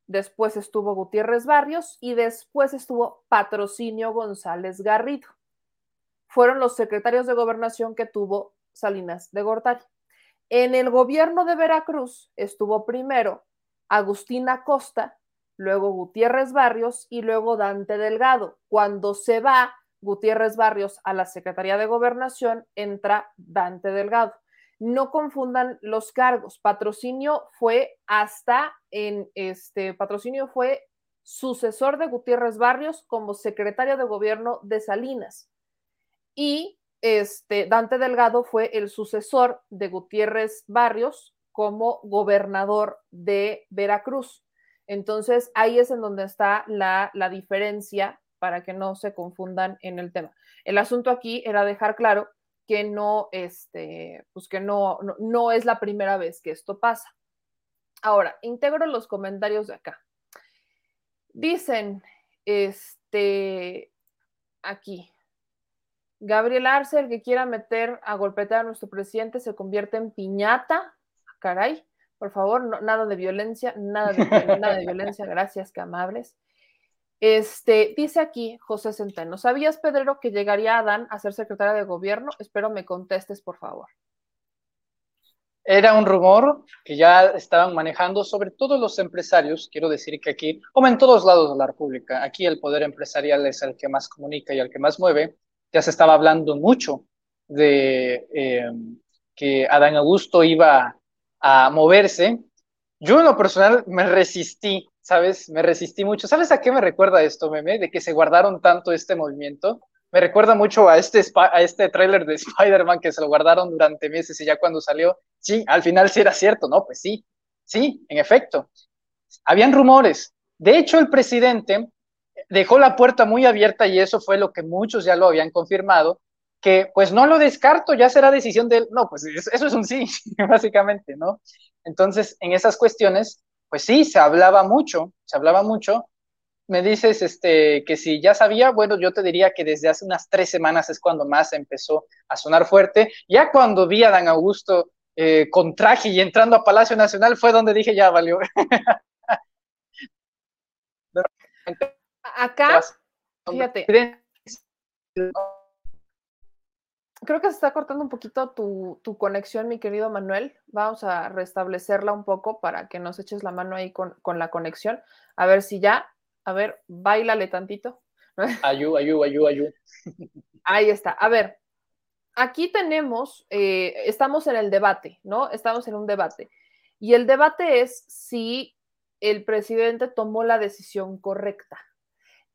después estuvo Gutiérrez Barrios y después estuvo Patrocinio González Garrido. fueron los secretarios de gobernación que tuvo Salinas de Gortari. En el gobierno de Veracruz estuvo primero Agustina Costa, luego Gutiérrez Barrios y luego Dante Delgado. Cuando se va Gutiérrez Barrios a la Secretaría de Gobernación, entra Dante Delgado. No confundan los cargos. Patrocinio fue hasta en este patrocinio fue sucesor de Gutiérrez Barrios como secretario de gobierno de Salinas. Y este, Dante Delgado fue el sucesor de Gutiérrez Barrios como gobernador de Veracruz. Entonces, ahí es en donde está la, la diferencia para que no se confundan en el tema. El asunto aquí era dejar claro que no, este, pues que no, no, no es la primera vez que esto pasa. Ahora, integro los comentarios de acá. Dicen, este, aquí, Gabriel Arce, el que quiera meter a golpetear a nuestro presidente, se convierte en piñata. Caray, por favor, nada de violencia, nada de, nada de violencia, gracias, que amables. Este, dice aquí José Centeno, ¿sabías, Pedrero, que llegaría Adán a ser secretaria de gobierno? Espero me contestes, por favor. Era un rumor que ya estaban manejando, sobre todo los empresarios. Quiero decir que aquí, como en todos lados de la República, aquí el poder empresarial es el que más comunica y el que más mueve. Ya se estaba hablando mucho de eh, que Adán Augusto iba a moverse. Yo en lo personal me resistí ¿sabes? Me resistí mucho. ¿Sabes a qué me recuerda esto, meme? De que se guardaron tanto este movimiento. Me recuerda mucho a este, a este tráiler de Spider-Man que se lo guardaron durante meses y ya cuando salió, sí, al final sí era cierto, ¿no? Pues sí, sí, en efecto. Habían rumores. De hecho, el presidente dejó la puerta muy abierta y eso fue lo que muchos ya lo habían confirmado, que pues no lo descarto, ya será decisión de él. No, pues eso es un sí, básicamente, ¿no? Entonces, en esas cuestiones, pues sí, se hablaba mucho, se hablaba mucho. Me dices este, que si ya sabía, bueno, yo te diría que desde hace unas tres semanas es cuando más empezó a sonar fuerte. Ya cuando vi a Dan Augusto eh, con traje y entrando a Palacio Nacional fue donde dije, ya valió. Acá, fíjate creo que se está cortando un poquito tu, conexión, mi querido Manuel. Vamos a restablecerla un poco para que nos eches la mano ahí con, la conexión. A ver si ya, a ver, bailale tantito. Ayú, ayú, ayú, ayú. Ahí está. A ver, aquí tenemos, eh, estamos en el debate, ¿no? Estamos en un debate. Y el debate es si el presidente tomó la decisión correcta.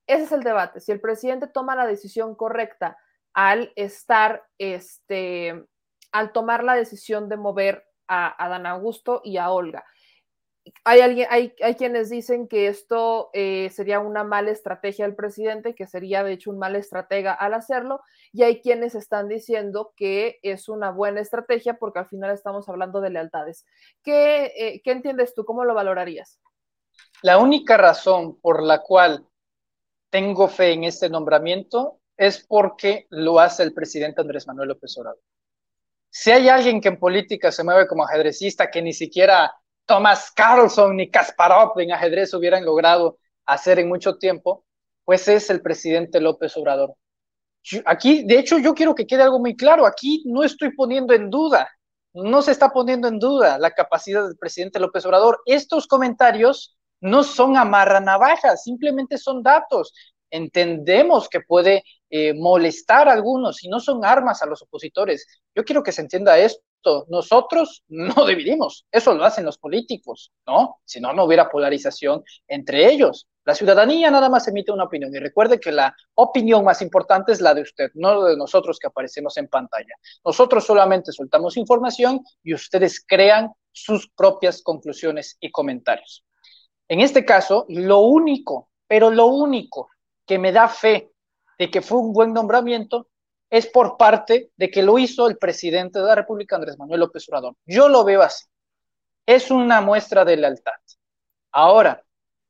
Ese es el debate. Si el presidente toma la decisión correcta al estar, este, al tomar la decisión de mover a, a Dan Augusto y a Olga. Hay, alguien, hay, hay quienes dicen que esto eh, sería una mala estrategia del presidente, que sería de hecho un mal estratega al hacerlo, y hay quienes están diciendo que es una buena estrategia porque al final estamos hablando de lealtades. ¿Qué, eh, ¿qué entiendes tú? ¿Cómo lo valorarías? La única razón por la cual tengo fe en este nombramiento es porque lo hace el presidente Andrés Manuel López Obrador. Si hay alguien que en política se mueve como ajedrecista, que ni siquiera Thomas Carlson ni Kasparov en ajedrez hubieran logrado hacer en mucho tiempo, pues es el presidente López Obrador. Aquí, de hecho, yo quiero que quede algo muy claro. Aquí no estoy poniendo en duda, no se está poniendo en duda la capacidad del presidente López Obrador. Estos comentarios no son amarranavajas, simplemente son datos entendemos que puede eh, molestar a algunos y no son armas a los opositores. Yo quiero que se entienda esto. Nosotros no dividimos, eso lo hacen los políticos, ¿no? Si no, no hubiera polarización entre ellos. La ciudadanía nada más emite una opinión y recuerde que la opinión más importante es la de usted, no de nosotros que aparecemos en pantalla. Nosotros solamente soltamos información y ustedes crean sus propias conclusiones y comentarios. En este caso, lo único, pero lo único que me da fe de que fue un buen nombramiento es por parte de que lo hizo el presidente de la República, Andrés Manuel López Obrador. Yo lo veo así. Es una muestra de lealtad. Ahora,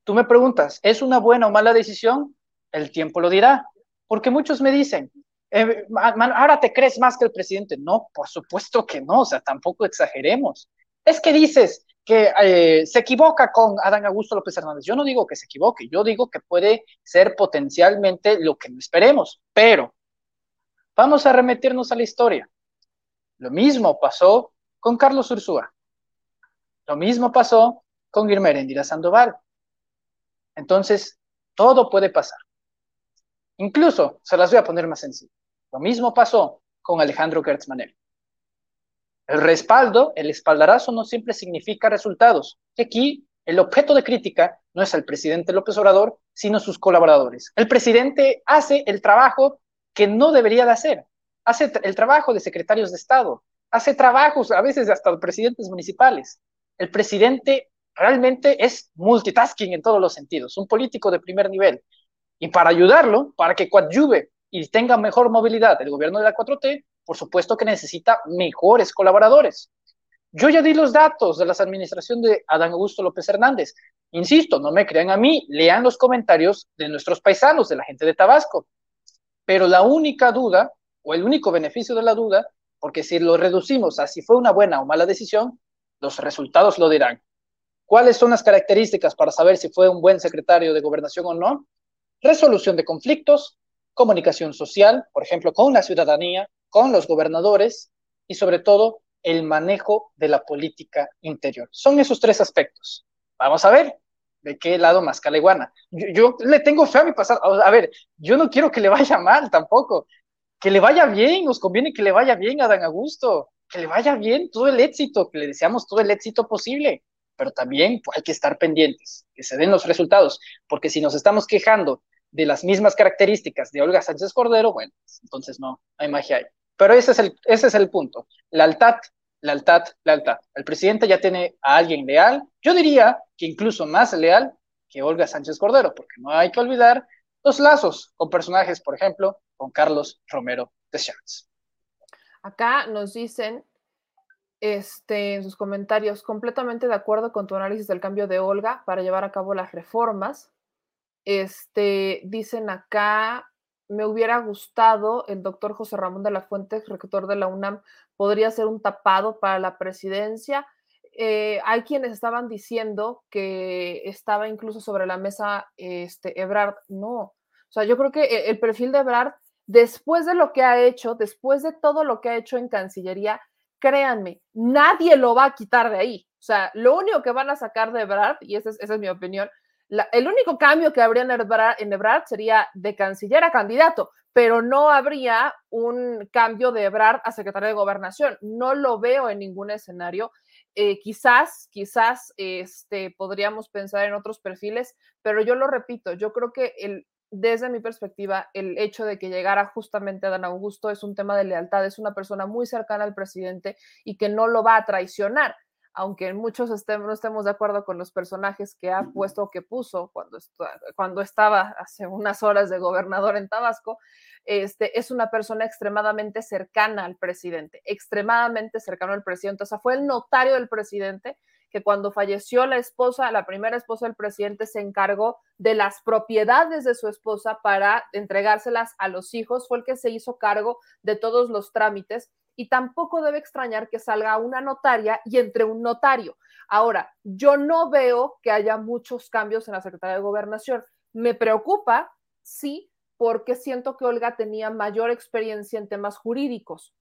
tú me preguntas, ¿es una buena o mala decisión? El tiempo lo dirá. Porque muchos me dicen, eh, ahora te crees más que el presidente. No, por supuesto que no, o sea, tampoco exageremos. Es que dices, que eh, se equivoca con Adán Augusto López Hernández. Yo no digo que se equivoque, yo digo que puede ser potencialmente lo que no esperemos, pero Vamos a remitirnos a la historia. Lo mismo pasó con Carlos Ursúa. Lo mismo pasó con Guillermo Sandoval. Entonces, todo puede pasar. Incluso, se las voy a poner más sencillo. Lo mismo pasó con Alejandro Gertz El respaldo, el espaldarazo no siempre significa resultados. Y aquí el objeto de crítica no es el presidente López Obrador, sino sus colaboradores. El presidente hace el trabajo que no debería de hacer. Hace el trabajo de secretarios de Estado, hace trabajos a veces hasta presidentes municipales. El presidente realmente es multitasking en todos los sentidos, un político de primer nivel. Y para ayudarlo, para que coadyuve y tenga mejor movilidad el gobierno de la 4T, por supuesto que necesita mejores colaboradores. Yo ya di los datos de la administración de Adán Augusto López Hernández. Insisto, no me crean a mí, lean los comentarios de nuestros paisanos, de la gente de Tabasco. Pero la única duda, o el único beneficio de la duda, porque si lo reducimos a si fue una buena o mala decisión, los resultados lo dirán. ¿Cuáles son las características para saber si fue un buen secretario de gobernación o no? Resolución de conflictos, comunicación social, por ejemplo, con la ciudadanía, con los gobernadores y sobre todo el manejo de la política interior. Son esos tres aspectos. Vamos a ver de qué lado más caleguana. Yo, le tengo fe a mi pasado. A ver, yo no quiero que le vaya mal tampoco. Que le vaya bien, nos conviene que le vaya bien a Dan Augusto, que le vaya bien todo el éxito, que le deseamos todo el éxito posible pero también hay que estar pendientes, que se den los resultados, porque si nos estamos quejando de las mismas características de Olga Sánchez Cordero, bueno, entonces no, hay magia ahí. Pero ese es el, ese es el punto. Lealtad, lealtad, lealtad. El presidente ya tiene a alguien leal, yo diría que incluso más leal que Olga Sánchez Cordero, porque no hay que olvidar los lazos con personajes, por ejemplo, con Carlos Romero de Champs. Acá nos dicen este, en sus comentarios, completamente de acuerdo con tu análisis del cambio de Olga para llevar a cabo las reformas. Este, dicen acá, me hubiera gustado el doctor José Ramón de la Fuente, rector de la UNAM, podría ser un tapado para la presidencia. Eh, hay quienes estaban diciendo que estaba incluso sobre la mesa este, Ebrard. No, o sea, yo creo que e, el perfil de Ebrard, después de lo que ha hecho, después de todo lo que ha hecho en Cancillería, créanme, nadie lo va a quitar de ahí. O sea, lo único que van a sacar de Ebrard, y esa es, mi opinión, el único cambio que habría en Ebrard, sería de canciller a candidato, pero no habría un cambio de Ebrard a secretario de gobernación. No lo veo en ningún escenario. Eh, quizás, quizás este, podríamos pensar en otros perfiles, pero yo lo repito, yo creo que el, desde mi perspectiva, el hecho de que llegara justamente Dan Augusto es un tema de lealtad, es una persona muy cercana al presidente y que no lo va a traicionar, aunque muchos estemos, no estemos de acuerdo con los personajes que ha puesto o que puso cuando, cuando estaba hace unas horas de gobernador en Tabasco, este, es una persona extremadamente cercana al presidente, extremadamente cercano al presidente, o sea, fue el notario del presidente que cuando falleció la esposa, la primera esposa del presidente, se encargó de las propiedades de su esposa para entregárselas a los hijos, fue el que se hizo cargo de todos los trámites y tampoco debe extrañar que salga una notaria y entre un notario. Ahora, yo no veo que haya muchos cambios en la Secretaría de Gobernación. Me preocupa, sí, porque siento que Olga tenía mayor experiencia en temas jurídicos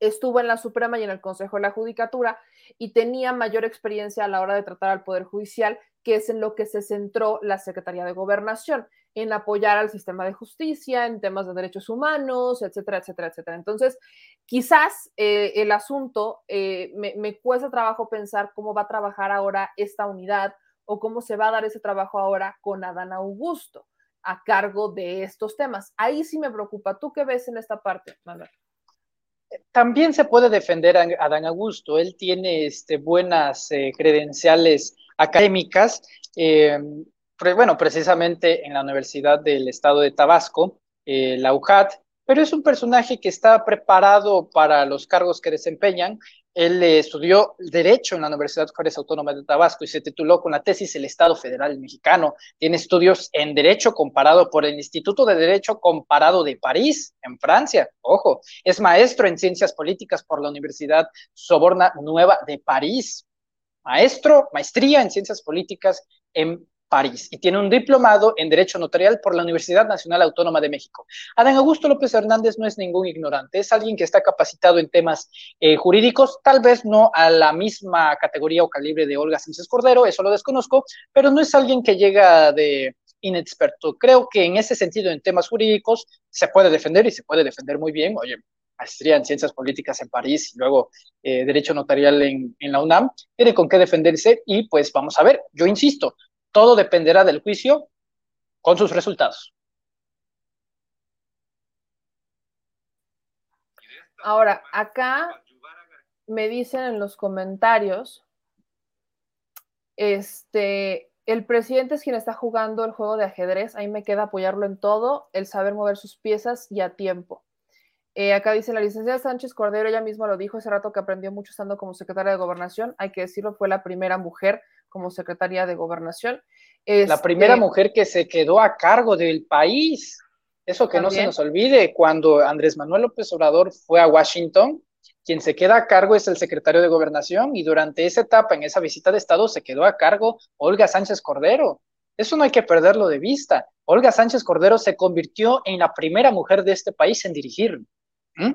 estuvo en la Suprema y en el Consejo de la Judicatura y tenía mayor experiencia a la hora de tratar al Poder Judicial, que es en lo que se centró la Secretaría de Gobernación, en apoyar al sistema de justicia, en temas de derechos humanos, etcétera, etcétera, etcétera. Entonces, quizás eh, el asunto eh, me, me cuesta trabajo pensar cómo va a trabajar ahora esta unidad o cómo se va a dar ese trabajo ahora con Adán Augusto a cargo de estos temas. Ahí sí me preocupa. ¿Tú qué ves en esta parte, Manuel? también se puede defender a Adán Augusto. Él tiene este, buenas eh, credenciales académicas. Bueno, precisamente en la Universidad del Estado de Tabasco, eh, la UJAT, pero es un personaje que está preparado para los cargos que desempeñan. Él estudió Derecho en la Universidad Juárez Autónoma de Tabasco y se tituló con la tesis El Estado Federal Mexicano. Tiene estudios en Derecho comparado por el Instituto de Derecho Comparado de París, en Francia. Ojo, es maestro en Ciencias Políticas por la Universidad Soborna Nueva de París. Maestro, maestría en Ciencias Políticas en París y tiene un diplomado en Derecho Notarial por la Universidad Nacional Autónoma de México. Adán Augusto López Hernández no es ningún ignorante, es alguien que está capacitado en temas eh, jurídicos, tal vez no a la misma categoría o calibre de Olga Sánchez Cordero, eso lo desconozco, pero no es alguien que llega de inexperto. Creo que en ese sentido, en temas jurídicos, se puede defender y se puede defender muy bien. Oye, maestría en ciencias políticas en París y luego eh, derecho notarial en, en la UNAM, tiene con qué defenderse y pues vamos a ver, yo insisto, todo dependerá del juicio con sus resultados. Ahora, acá me dicen en los comentarios, este, el presidente es quien está jugando el juego de ajedrez, ahí me queda apoyarlo en todo, el saber mover sus piezas y a tiempo. Eh, acá dice la licenciada Sánchez Cordero, ella misma lo dijo hace rato que aprendió mucho estando como secretaria de gobernación, hay que decirlo, fue la primera mujer como secretaria de gobernación. la primera Este, mujer que se quedó a cargo del país. Eso que no se nos olvide, cuando Andrés Manuel López Obrador fue a Washington, quien se queda a cargo es el secretario de Gobernación y durante esa etapa, en esa visita de Estado, se quedó a cargo Olga Sánchez Cordero. Eso no hay que perderlo de vista. Olga Sánchez Cordero se convirtió en la primera mujer de este país en dirigir. ¿Mm?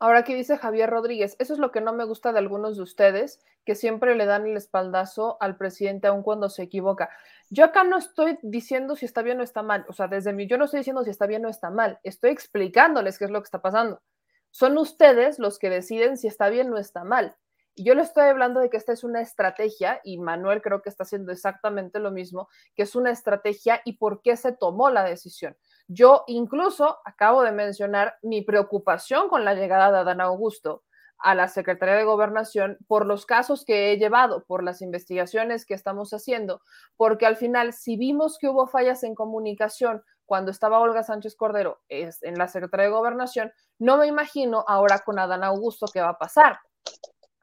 Ahora aquí dice Javier Rodríguez, eso es lo que no me gusta de algunos de ustedes, que siempre le dan el espaldazo al presidente aun cuando se equivoca. Yo acá no estoy diciendo si está bien o está mal, o sea, desde mí, yo no estoy diciendo si está bien o está mal, estoy explicándoles qué es lo que está pasando. Son ustedes los que deciden si está bien o está mal. Y yo le estoy hablando de que esta es una estrategia, y Manuel creo que está haciendo exactamente lo mismo, que es una estrategia y por qué se tomó la decisión. Yo incluso acabo de mencionar mi preocupación con la llegada de Adán Augusto a la Secretaría de Gobernación por los casos que he llevado, por las investigaciones que estamos haciendo, porque al final, si vimos que hubo fallas en comunicación cuando estaba Olga Sánchez Cordero en la Secretaría de Gobernación, no me imagino ahora con Adán Augusto qué va a pasar.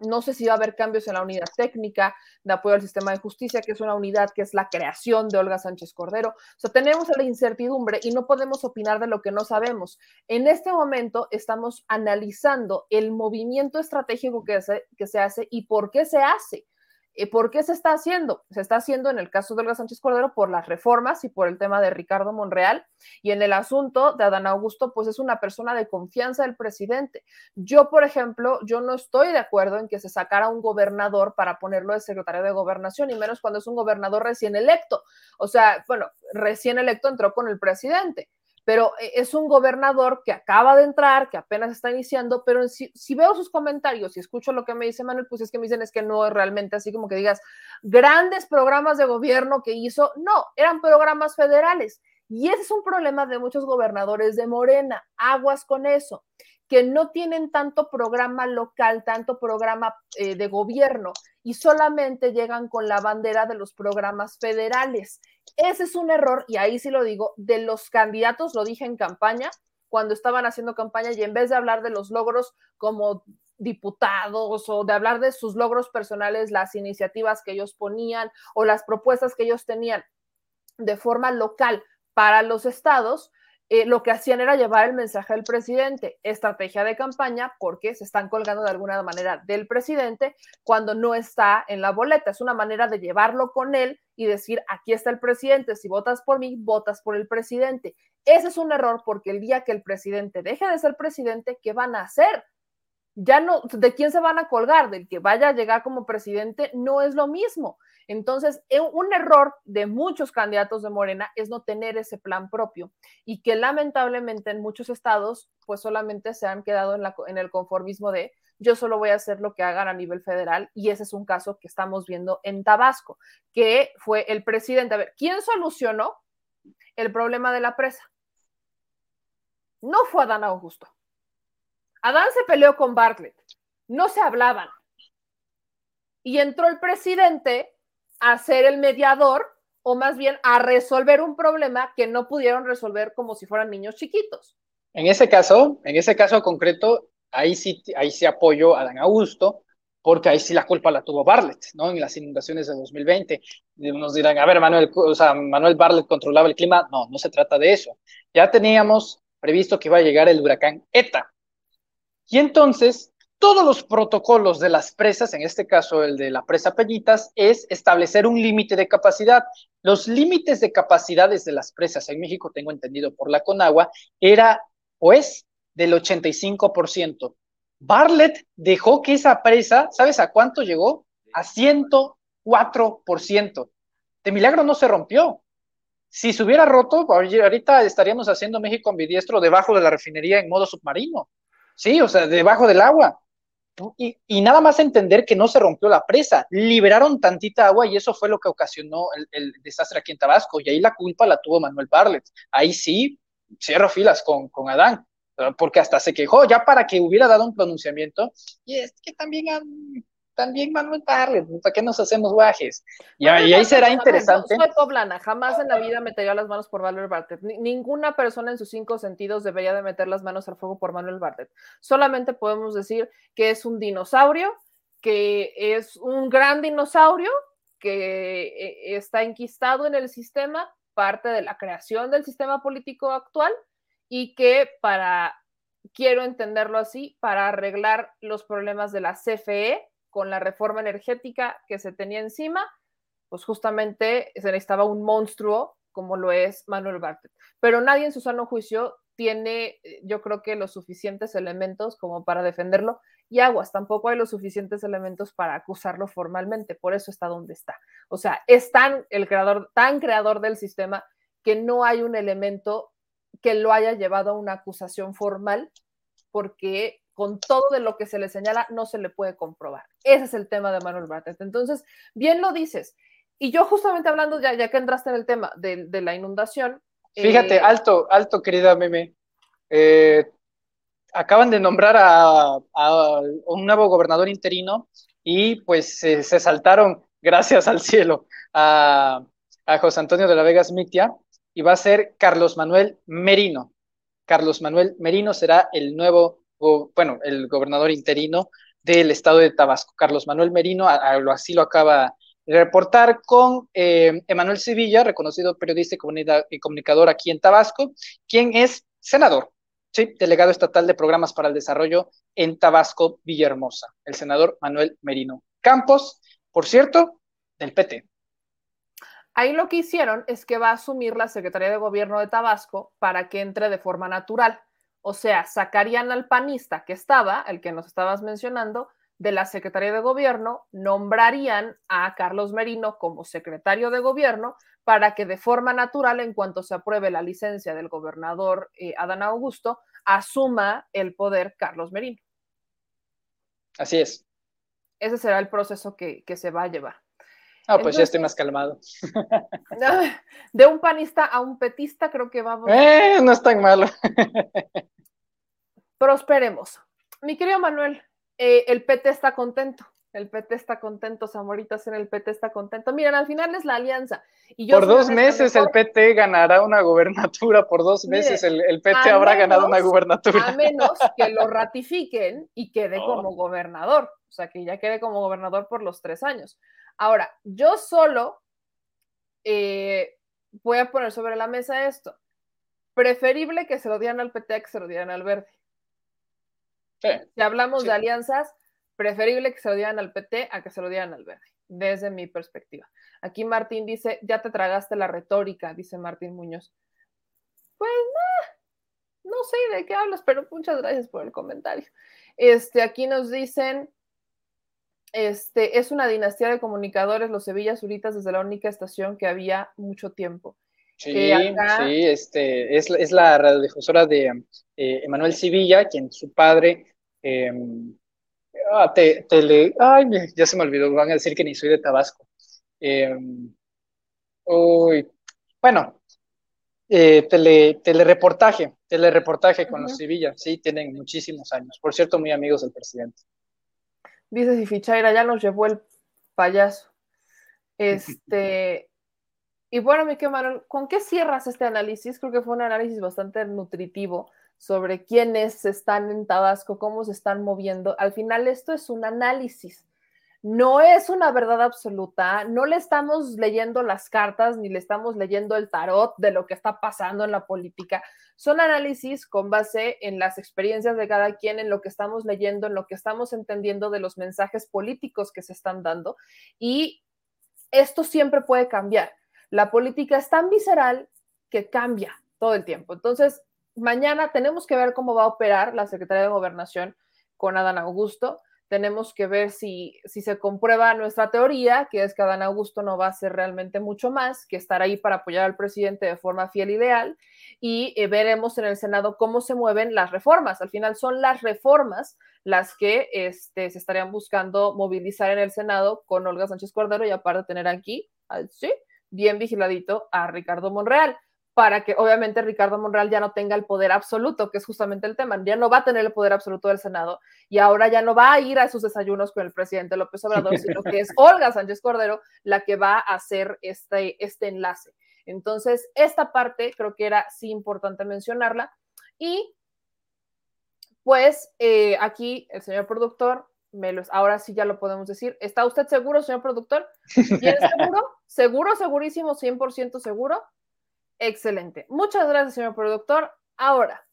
No sé si va a haber cambios en la unidad técnica de apoyo al sistema de justicia, que es una unidad que es la creación de Olga Sánchez Cordero. O sea, tenemos la incertidumbre y no podemos opinar de lo que no sabemos. En este momento estamos analizando el movimiento estratégico que se, que se hace y por qué se hace. Eh, ¿Por qué se está haciendo? Se está haciendo en el caso de Olga Sánchez Cordero por las reformas y por el tema de Ricardo Monreal. Y en el asunto de Adán Augusto, pues es una persona de confianza del presidente. Yo, por ejemplo, yo no estoy de acuerdo en que se sacara un gobernador para ponerlo de secretario de gobernación, y menos cuando es un gobernador recién electo. O sea, bueno, recién electo entró con el presidente pero eh, es un gobernador que acaba de entrar, que apenas está iniciando, pero si, si, veo sus comentarios y escucho lo que me dice Manuel, pues es que me dicen es que no es realmente así como que digas grandes programas de gobierno que hizo, no, eran programas federales. Y ese es un problema de muchos gobernadores de Morena, aguas con eso, que no tienen tanto programa local, tanto programa eh, de gobierno y solamente llegan con la bandera de los programas federales. Ese es un error, y ahí sí lo digo, de los candidatos, lo dije en campaña, cuando estaban haciendo campaña, y en vez de hablar de los logros como diputados o de hablar de sus logros personales, las iniciativas que ellos ponían o las propuestas que ellos tenían de forma local para los estados, eh, lo que hacían era llevar el mensaje del presidente, estrategia de campaña, porque se están colgando de alguna manera del presidente cuando no está en la boleta. Es una manera de llevarlo con él y decir, aquí está el presidente, si votas por mí, votas por el presidente. Ese es un error porque el día que el presidente deje de ser presidente, ¿qué van a hacer? Ya no, ¿de quién se van a colgar? Del que vaya a llegar como presidente, no es lo mismo. Entonces, un error de muchos candidatos de Morena es no tener ese plan propio y que lamentablemente en muchos estados pues solamente se han quedado en, el conformismo de yo solo voy a hacer lo que hagan a nivel federal y ese es un caso que estamos viendo en Tabasco, que fue el presidente. A ver, ¿quién solucionó el problema de la presa? No fue Adán Augusto. Adán se peleó con Bartlett, no se hablaban. Y entró el presidente a ser el mediador o más bien a resolver un problema que no pudieron resolver como si fueran niños chiquitos. En ese caso, en ese caso concreto, ahí sí, ahí sí apoyo a Dan Augusto, porque ahí sí la culpa la tuvo Bartlett, ¿no? En las inundaciones de 2020. Nos dirán, a ver, Manuel, o sea, Manuel Bartlett controlaba el clima. No, no se trata de eso. Ya teníamos previsto que iba a llegar el huracán ETA. Y entonces, todos los protocolos de las presas, en este caso el de la presa Peñitas, es establecer un límite de capacidad. Los límites de capacidades de las presas en México, tengo entendido por la Conagua, era o es del 85%. Bartlett dejó que esa presa, ¿sabes a cuánto llegó? A 104%. De milagro no se rompió. Si se hubiera roto, ahorita estaríamos haciendo México ambidiestro debajo de la refinería en modo submarino. Sí, o sea, debajo del agua. Y, nada más entender que no se rompió la presa, liberaron tantita agua y eso fue lo que ocasionó el, desastre aquí en Tabasco. Y ahí la culpa la tuvo Manuel Barlet. Ahí sí, cierro filas con, con Adán, porque hasta se quejó ya para que hubiera dado un pronunciamiento. Y es que también también Manuel Barlet, ¿para qué nos hacemos guajes? Y, ahí será interesante. soy poblana, jamás en la vida metería las manos por Manuel Bartlett. ninguna persona en sus cinco sentidos debería de meter las manos al fuego por Manuel Bartlett. Solamente podemos decir que es un dinosaurio, que es un gran dinosaurio, que eh, está enquistado en el sistema, parte de la creación del sistema político actual, y que para, quiero entenderlo así, para arreglar los problemas de la CFE, con la reforma energética que se tenía encima, pues justamente se necesitaba un monstruo como lo es Manuel Bartlett. Pero nadie en su sano juicio tiene, eh, yo creo que los suficientes elementos como para defenderlo y aguas, tampoco hay los suficientes elementos para acusarlo formalmente, por eso está donde está. O sea, es tan el creador, tan creador del sistema que no hay un elemento que lo haya llevado a una acusación formal porque con todo de lo que se le señala no se le puede comprobar. Ese es el tema de Manuel Bartlett. Entonces, bien lo dices. Y yo justamente hablando, ya, ya que entraste en el tema de, la inundación. Fíjate, eh, alto, alto, querida Meme. Eh, acaban de nombrar a, un nuevo gobernador interino y pues se saltaron, gracias al cielo, a, a José Antonio de la Vega Smitia y va a ser Carlos Manuel Merino. Carlos Manuel Merino será el nuevo bueno, el gobernador interino del estado de Tabasco, Carlos Manuel Merino, así lo acaba de reportar con eh, Emanuel Sevilla, reconocido periodista y comunicador aquí en Tabasco, quien es senador, sí, delegado estatal de programas para el desarrollo en Tabasco, Villahermosa, el senador Manuel Merino Campos, por cierto, del PT. Ahí lo que hicieron es que va a asumir la Secretaría de Gobierno de Tabasco para que entre de forma natural. O sea, sacarían al panista que estaba, el que nos estabas mencionando, de la Secretaría de Gobierno, nombrarían a Carlos Merino como secretario de Gobierno para que de forma natural, en cuanto se apruebe la licencia del gobernador eh, Adán Augusto, asuma el poder Carlos Merino. Así es. Ese será el proceso que, se va a llevar. Ah, pues ya estoy más calmado. De un panista a un petista, creo que vamos. Eh, no es tan malo. prosperemos. Mi querido Manuel, eh, el PT está contento. El PT está contento, Zamoritas en el PT está contento. Miren, al final es la alianza. Y por dos meses el PT ganará una gubernatura, por dos meses el, PT habrá ganado una gubernatura. A menos que lo ratifiquen y quede oh. como gobernador, o sea, que ya quede como gobernador por los tres años. Ahora, yo solo eh, voy a poner sobre la mesa esto. Preferible que se lo dieran al PT que se lo dieran al verde. Si hablamos de alianzas, preferible que se lo dieran al PT a que se lo dieran al verde, desde mi perspectiva. Aquí Martín dice, ya te tragaste la retórica, dice Martín Muñoz. Pues no sé de qué hablas, pero muchas gracias por el comentario. Este, aquí nos dicen, este, es una dinastía de comunicadores, los Sevilla Zuritas, desde la única estación que había mucho tiempo. Sí, sí, este, es, es la radiodifusora de eh, Emanuel Sevilla, quien su padre Em, ah, te, tele, ay, ya se me olvidó, van a decir que ni soy de Tabasco. Em, uy, bueno, eh, tele, telereportaje, telereportaje con los Sevilla, sí, tienen muchísimos años. Por cierto, muy amigos del presidente. Dice si Fichaira ya nos llevó el payaso. Este, y bueno, mi querido ¿con qué cierras este análisis? Creo que fue un análisis bastante nutritivo sobre quiénes están en Tabasco, cómo se están moviendo. Al final esto es un análisis. No es una verdad absoluta, no le estamos leyendo las cartas ni le estamos leyendo el tarot de lo que está pasando en la política. Son análisis con base en las experiencias de cada quien, en lo que estamos leyendo, en lo que estamos entendiendo de los mensajes políticos que se están dando. Y esto siempre puede cambiar. La política es tan visceral que cambia todo el tiempo. Entonces, mañana tenemos que ver cómo va a operar la Secretaría de Gobernación con Adán Augusto tenemos que ver si, si se comprueba nuestra teoría, que es que Adán Augusto no va a hacer realmente mucho más que estar ahí para apoyar al presidente de forma fiel y leal, y eh, veremos en el Senado cómo se mueven las reformas. Al final son las reformas las que este, se estarían buscando movilizar en el Senado con Olga Sánchez Cordero y aparte tener aquí, sí, bien vigiladito a Ricardo Monreal para que obviamente Ricardo Monreal ya no tenga el poder absoluto, que es justamente el tema, ya no va a tener el poder absoluto del Senado y ahora ya no va a ir a sus desayunos con el presidente López Obrador, sino que es Olga Sánchez Cordero la que va a hacer este, este enlace. Entonces, esta parte creo que era sí importante mencionarla. Y pues eh, aquí el señor productor, me los, ahora sí ya lo podemos decir. ¿Está usted seguro, señor productor? ¿Bien seguro? ¿Seguro, segurísimo, 100% seguro? Excelente. Muchas gracias, señor productor. Ahora,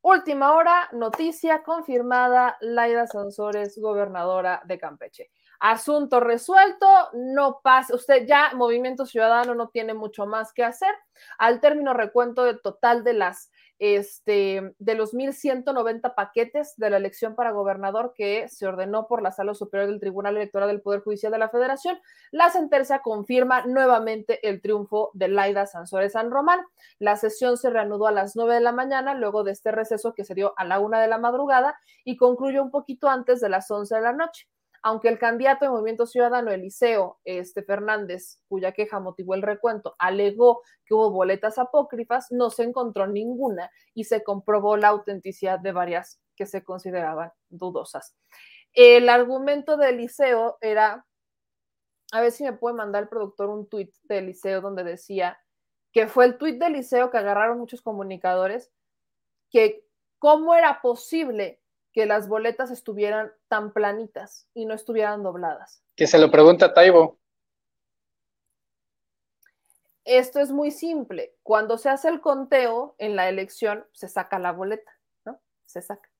última hora, noticia confirmada, Laida Sansores, gobernadora de Campeche. Asunto resuelto, no pasa, usted ya, Movimiento Ciudadano no tiene mucho más que hacer. Al término recuento del total de las este, de los 1.190 paquetes de la elección para gobernador que se ordenó por la Sala Superior del Tribunal Electoral del Poder Judicial de la Federación, la sentencia confirma nuevamente el triunfo de Laida Sansores San Román. La sesión se reanudó a las 9 de la mañana, luego de este receso que se dio a la 1 de la madrugada y concluyó un poquito antes de las 11 de la noche aunque el candidato de Movimiento Ciudadano, Eliseo este, Fernández, cuya queja motivó el recuento, alegó que hubo boletas apócrifas, no se encontró ninguna y se comprobó la autenticidad de varias que se consideraban dudosas. El argumento de Eliseo era, a ver si me puede mandar el productor un tuit de Eliseo donde decía que fue el tuit de Eliseo que agarraron muchos comunicadores, que cómo era posible que las boletas estuvieran tan planitas y no estuvieran dobladas. Que se lo pregunta Taibo. Esto es muy simple. Cuando se hace el conteo en la elección, se saca la boleta, ¿no? Se saca.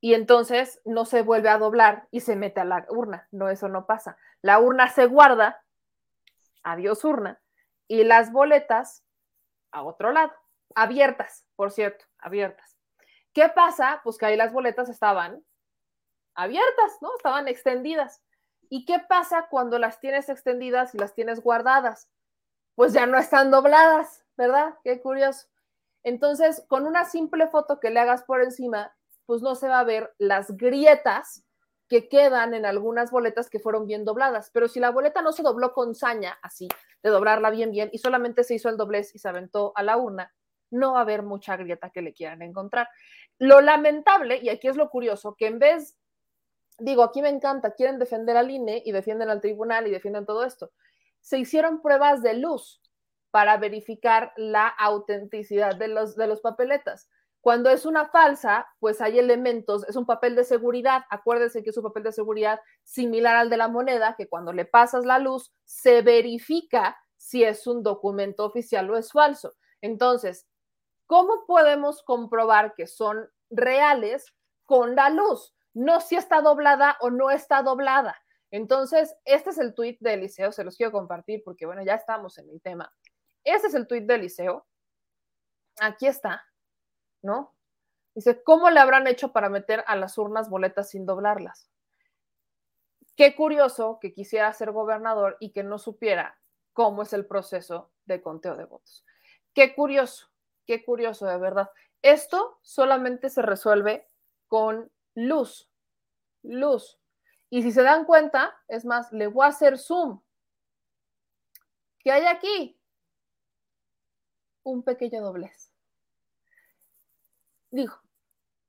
Y entonces no se vuelve a doblar y se mete a la urna. No, eso no pasa. La urna se guarda, adiós urna, y las boletas a otro lado, abiertas, por cierto, abiertas. ¿Qué pasa? Pues que ahí las boletas estaban abiertas, ¿no? Estaban extendidas. ¿Y qué pasa cuando las tienes extendidas y las tienes guardadas? Pues ya no están dobladas, ¿verdad? Qué curioso. Entonces, con una simple foto que le hagas por encima, pues no se va a ver las grietas que quedan en algunas boletas que fueron bien dobladas. Pero si la boleta no se dobló con saña, así, de doblarla bien, bien, y solamente se hizo el doblez y se aventó a la urna, no va a haber mucha grieta que le quieran encontrar. Lo lamentable, y aquí es lo curioso, que en vez, digo, aquí me encanta, quieren defender al INE y defienden al tribunal y defienden todo esto. Se hicieron pruebas de luz para verificar la autenticidad de los, de los papeletas. Cuando es una falsa, pues hay elementos, es un papel de seguridad. Acuérdense que es un papel de seguridad similar al de la moneda, que cuando le pasas la luz se verifica si es un documento oficial o es falso. Entonces, ¿Cómo podemos comprobar que son reales con la luz? No si está doblada o no está doblada. Entonces, este es el tuit de Eliseo, se los quiero compartir porque, bueno, ya estamos en el tema. Este es el tuit de Eliseo. Aquí está, ¿no? Dice, ¿cómo le habrán hecho para meter a las urnas boletas sin doblarlas? Qué curioso que quisiera ser gobernador y que no supiera cómo es el proceso de conteo de votos. Qué curioso. Qué curioso, de verdad. Esto solamente se resuelve con luz. Luz. Y si se dan cuenta, es más, le voy a hacer zoom. ¿Qué hay aquí? Un pequeño doblez. Dijo,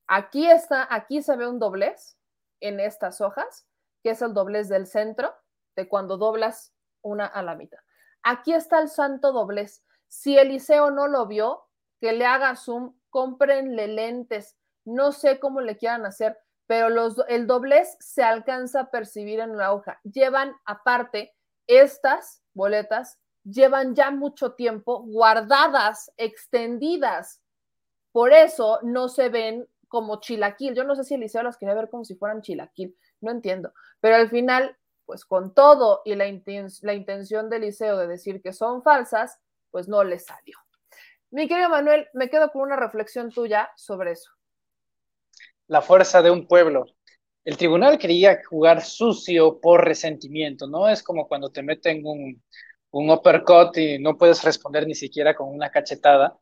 aquí está, aquí se ve un doblez en estas hojas, que es el doblez del centro, de cuando doblas una a la mitad. Aquí está el santo doblez. Si Eliseo no lo vio, que le haga zoom, cómprenle lentes, no sé cómo le quieran hacer, pero los, el doblez se alcanza a percibir en la hoja. Llevan aparte estas boletas, llevan ya mucho tiempo guardadas, extendidas. Por eso no se ven como chilaquil. Yo no sé si Eliseo las quería ver como si fueran chilaquil, no entiendo. Pero al final, pues con todo y la, la intención de Eliseo de decir que son falsas, pues no le salió. Mi querido Manuel, me quedo con una reflexión tuya sobre eso la fuerza de un pueblo. El tribunal quería jugar sucio por resentimiento, ¿no? Es como cuando te meten un, un uppercut y no puedes responder ni siquiera con una cachetada.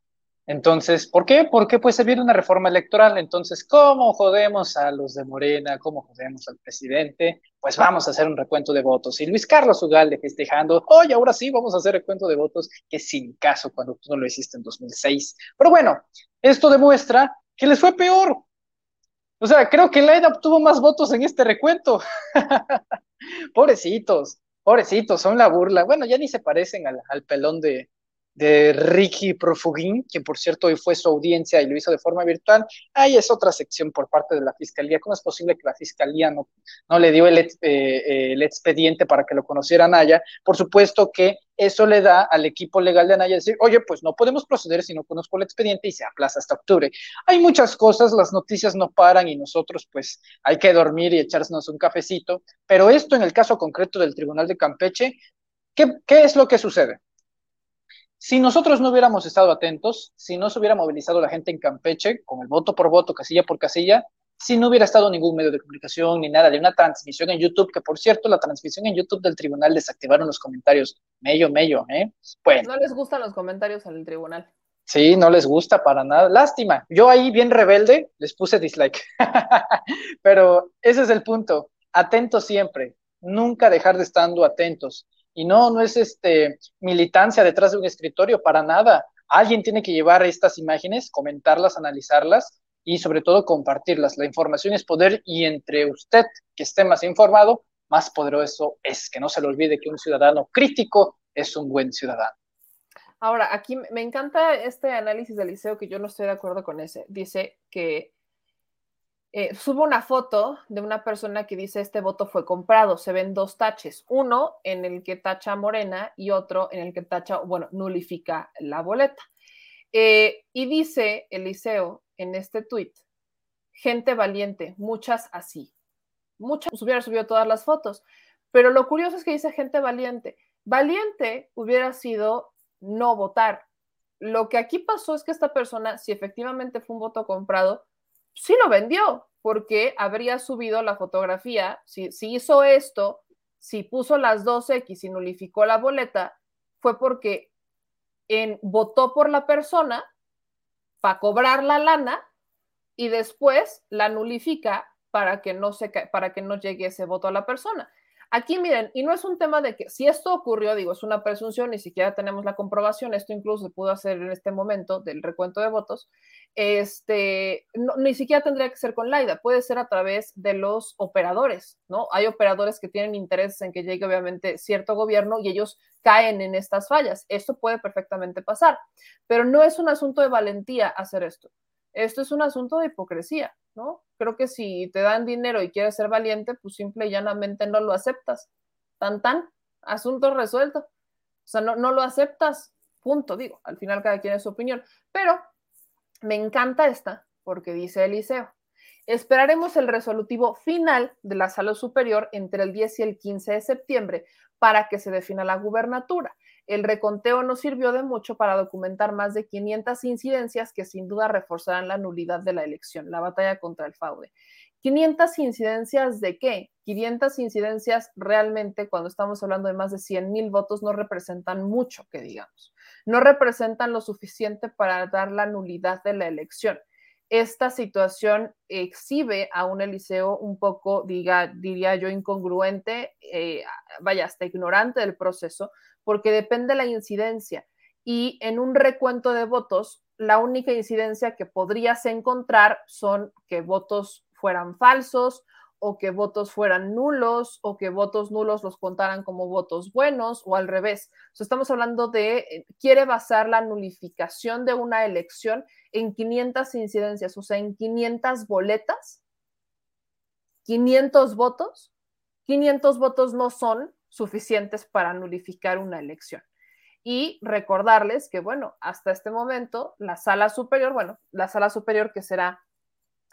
Entonces, ¿por qué? Porque pues se viene una reforma electoral. Entonces, ¿cómo jodemos a los de Morena? ¿Cómo jodemos al presidente? Pues vamos a hacer un recuento de votos. Y Luis Carlos Ugalde festejando, oye, ahora sí vamos a hacer recuento de votos, que sin caso cuando tú no lo hiciste en 2006. Pero bueno, esto demuestra que les fue peor, o sea, creo que Laida obtuvo más votos en este recuento. pobrecitos, pobrecitos, son la burla. Bueno, ya ni se parecen al, al pelón de, de Ricky Profugín, quien por cierto hoy fue su audiencia y lo hizo de forma virtual. Ahí es otra sección por parte de la Fiscalía. ¿Cómo es posible que la Fiscalía no, no le dio el, eh, expediente para que lo conociera Naya? Por supuesto que eso le da al equipo legal de Anaya decir, oye, pues no podemos proceder si no conozco el expediente y se aplaza hasta octubre. Hay muchas cosas, las noticias no paran y nosotros pues hay que dormir y echarnos un cafecito, pero esto en el caso concreto del Tribunal de Campeche, ¿qué, qué es lo que sucede? Si nosotros no hubiéramos estado atentos, si no se hubiera movilizado la gente en Campeche, con el voto por voto, casilla por casilla, si no hubiera estado ningún medio de comunicación ni nada de una transmisión en YouTube, que por cierto, la transmisión en YouTube del tribunal desactivaron los comentarios. Mello, mello, ¿eh? Bueno. No les gustan los comentarios al tribunal. Sí, no les gusta para nada. Lástima. Yo ahí, bien rebelde, les puse dislike. Pero ese es el punto. Atentos siempre. Nunca dejar de estando atentos. Y no, no es este militancia detrás de un escritorio, para nada. Alguien tiene que llevar estas imágenes, comentarlas, analizarlas y sobre todo compartirlas. La información es poder y entre usted que esté más informado, más poderoso es. Que no se le olvide que un ciudadano crítico es un buen ciudadano. Ahora, aquí me encanta este análisis del liceo que yo no estoy de acuerdo con ese. Dice que eh, subo una foto de una persona que dice este voto fue comprado. Se ven dos taches, uno en el que tacha Morena y otro en el que tacha, bueno, nulifica la boleta. Eh, y dice Eliseo en este tuit, gente valiente, muchas así. Muchas hubiera subido todas las fotos, pero lo curioso es que dice gente valiente. Valiente hubiera sido no votar. Lo que aquí pasó es que esta persona, si efectivamente fue un voto comprado, sí lo vendió, porque habría subido la fotografía. Si, si hizo esto, si puso las 2X y nulificó la boleta, fue porque en, votó por la persona para cobrar la lana y después la nulifica para que no se para que no llegue ese voto a la persona. Aquí miren, y no es un tema de que si esto ocurrió, digo, es una presunción, ni siquiera tenemos la comprobación, esto incluso se pudo hacer en este momento del recuento de votos, este, ni siquiera tendría que ser con Laida, puede ser a través de los operadores, ¿no? Hay operadores que tienen interés en que llegue obviamente cierto gobierno y ellos caen en estas fallas. Esto puede perfectamente pasar, pero no es un asunto de valentía hacer esto. Esto es un asunto de hipocresía, ¿no? Creo que si te dan dinero y quieres ser valiente, pues simple y llanamente no lo aceptas. Tan tan, asunto resuelto. O sea, no, no lo aceptas, punto, digo, al final cada quien es su opinión. Pero me encanta esta, porque dice Eliseo, esperaremos el resolutivo final de la sala superior entre el 10 y el 15 de septiembre para que se defina la gubernatura. El reconteo no sirvió de mucho para documentar más de 500 incidencias que sin duda reforzarán la nulidad de la elección, la batalla contra el fraude. 500 incidencias de qué? 500 incidencias realmente, cuando estamos hablando de más de 100 mil votos, no representan mucho, que digamos. No representan lo suficiente para dar la nulidad de la elección. Esta situación exhibe a un Eliseo un poco, diga, diría yo, incongruente, eh, vaya, hasta ignorante del proceso, porque depende de la incidencia. Y en un recuento de votos, la única incidencia que podrías encontrar son que votos fueran falsos o que votos fueran nulos o que votos nulos los contaran como votos buenos o al revés. estamos hablando de, eh, quiere basar la nulificación de una elección en 500 incidencias, o sea, en 500 boletas 500 votos, 500 votos no son suficientes para nulificar una elección. Y recordarles que, bueno, hasta este momento, la sala superior, bueno, la sala superior que será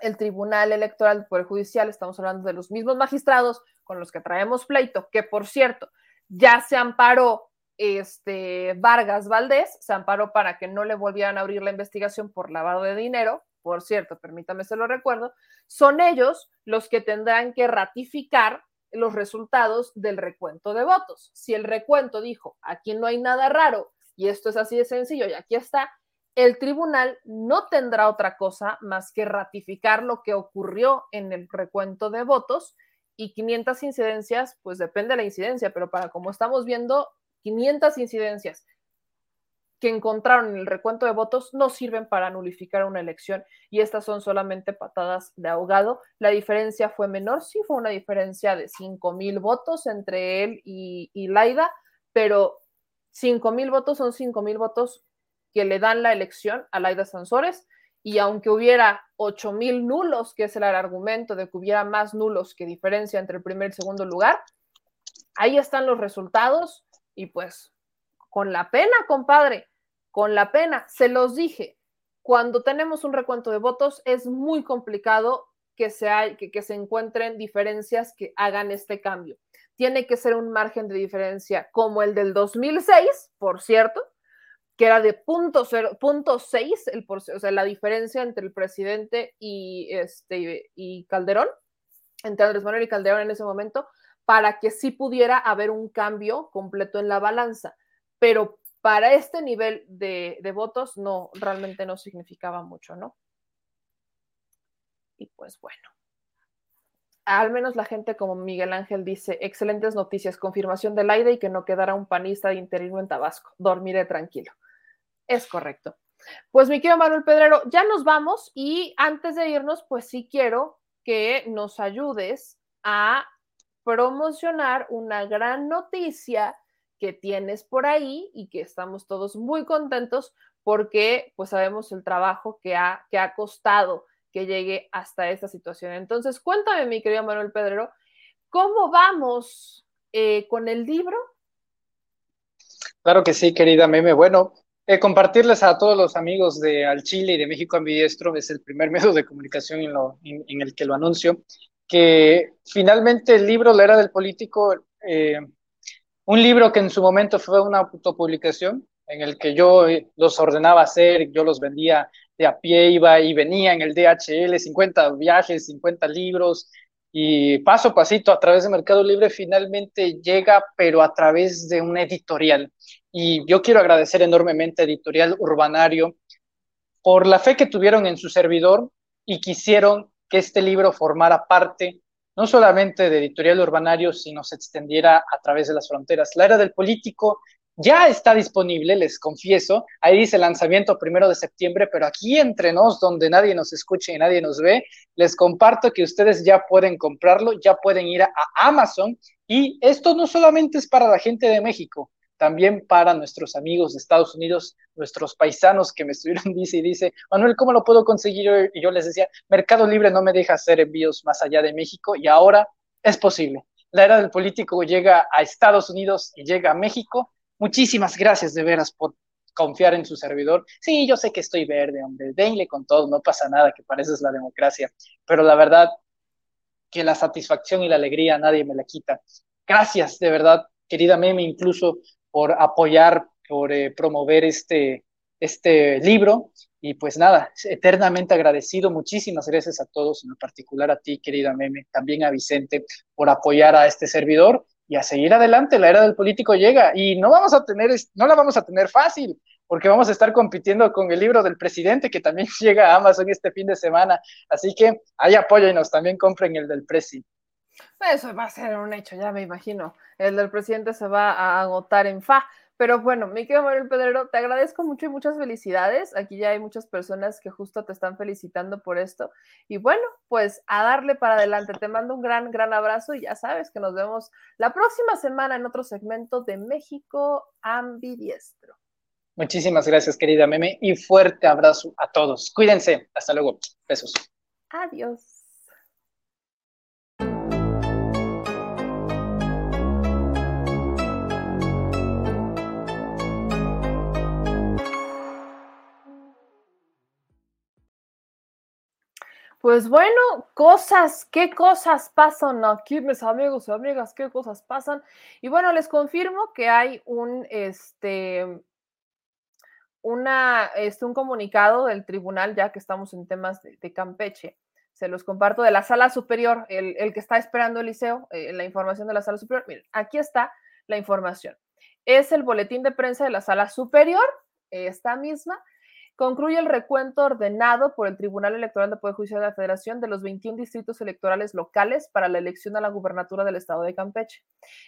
el Tribunal Electoral del Poder Judicial, estamos hablando de los mismos magistrados con los que traemos pleito, que por cierto, ya se amparó este, Vargas Valdés, se amparó para que no le volvieran a abrir la investigación por lavado de dinero, por cierto, permítame se lo recuerdo, son ellos los que tendrán que ratificar los resultados del recuento de votos. Si el recuento dijo, aquí no hay nada raro y esto es así de sencillo y aquí está, el tribunal no tendrá otra cosa más que ratificar lo que ocurrió en el recuento de votos y 500 incidencias, pues depende de la incidencia, pero para como estamos viendo, 500 incidencias que encontraron en el recuento de votos no sirven para nulificar una elección y estas son solamente patadas de ahogado. La diferencia fue menor, sí fue una diferencia de 5 mil votos entre él y, Laida, pero 5 mil votos son 5 mil votos que le dan la elección a Laida Sansores y aunque hubiera 8 mil nulos, que es el argumento de que hubiera más nulos que diferencia entre el primer y segundo lugar, ahí están los resultados y pues con la pena, compadre, con la pena. Se los dije, cuando tenemos un recuento de votos es muy complicado que se, que se encuentren diferencias que hagan este cambio. Tiene que ser un margen de diferencia como el del 2006, por cierto, que era de punto, cero, punto seis, el, o sea, la diferencia entre el presidente y, este, y Calderón, entre Andrés Manuel y Calderón en ese momento, para que sí pudiera haber un cambio completo en la balanza. Pero para este nivel de, de, votos no, realmente no significaba mucho, ¿no? Y pues bueno, al menos la gente como Miguel Ángel dice, excelentes noticias, confirmación del aire y que no quedara un panista de interino en Tabasco, dormiré tranquilo. Es correcto. Pues mi querido Manuel Pedrero, ya nos vamos y antes de irnos, pues sí quiero que nos ayudes a promocionar una gran noticia que tienes por ahí y que estamos todos muy contentos porque pues sabemos el trabajo que ha, que ha costado que llegue hasta esta situación. Entonces, cuéntame, mi querido Manuel Pedrero, ¿cómo vamos eh, con el libro? Claro que sí, querida Meme. Bueno, eh, compartirles a todos los amigos de Al Chile y de México Ambidiestro, es el primer medio de comunicación en, lo, en, en, el que lo anuncio, que finalmente el libro La Era del Político eh, un libro que en su momento fue una autopublicación, en el que yo eh, los ordenaba hacer, yo los vendía de a pie, iba y venía en el DHL, 50 viajes, 50 libros, y paso a pasito a través de Mercado Libre finalmente llega, pero a través de un editorial. Y yo quiero agradecer enormemente a Editorial Urbanario por la fe que tuvieron en su servidor y quisieron que este libro formara parte no solamente de Editorial Urbanario, sino se extendiera a través de las fronteras. La era del político ya está disponible, les confieso. Ahí dice lanzamiento primero de septiembre, pero aquí entre nos, donde nadie nos escuche y nadie nos ve, les comparto que ustedes ya pueden comprarlo, ya pueden ir a Amazon. Y esto no solamente es para la gente de México, también para nuestros amigos de Estados Unidos, nuestros paisanos que me estuvieron dice y dice, Manuel, ¿cómo lo puedo conseguir? Y yo les decía, Mercado Libre no me deja hacer envíos más allá de México y ahora es posible. La era del político llega a Estados Unidos y llega a México. Muchísimas gracias de veras por confiar en su servidor. Sí, yo sé que estoy verde, hombre, denle con todo, no pasa nada, que para eso es la democracia. Pero la verdad que la satisfacción y la alegría nadie me la quita. Gracias, de verdad, querida Meme, incluso por apoyar, por eh, promover este, este libro. Y pues nada, eternamente agradecido. Muchísimas gracias a todos, en particular a ti, querida Meme, también a Vicente, por apoyar a este servidor y a seguir adelante. La era del político llega y no vamos a tener, no la vamos a tener fácil, porque vamos a estar compitiendo con el libro del presidente que también llega a Amazon este fin de semana. Así que ahí apóyennos, también compren el del presi. Eso va a ser un hecho, ya me imagino. El del presidente se va a agotar en fa. Pero bueno, mi querido Manuel Pedrero, te agradezco mucho y muchas felicidades. Aquí ya hay muchas personas que justo te están felicitando por esto. Y bueno, pues a darle para adelante. Te mando un gran, gran abrazo y ya sabes que nos vemos la próxima semana en otro segmento de México Ambidiestro. Muchísimas gracias, querida Meme, y fuerte abrazo a todos. Cuídense. Hasta luego. Besos. Adiós. Pues bueno, cosas, qué cosas pasan aquí, mis amigos y amigas, qué cosas pasan. Y bueno, les confirmo que hay un, este, una, este, un comunicado del tribunal, ya que estamos en temas de, Campeche. Se los comparto de la sala superior, el, el que está esperando Eliseo, eh, la información de la sala superior. Miren, aquí está la información. Es el boletín de prensa de la sala superior, esta misma, concluye el recuento ordenado por el Tribunal Electoral de Poder Judicial de la Federación de los 21 distritos electorales locales para la elección a la gubernatura del estado de Campeche.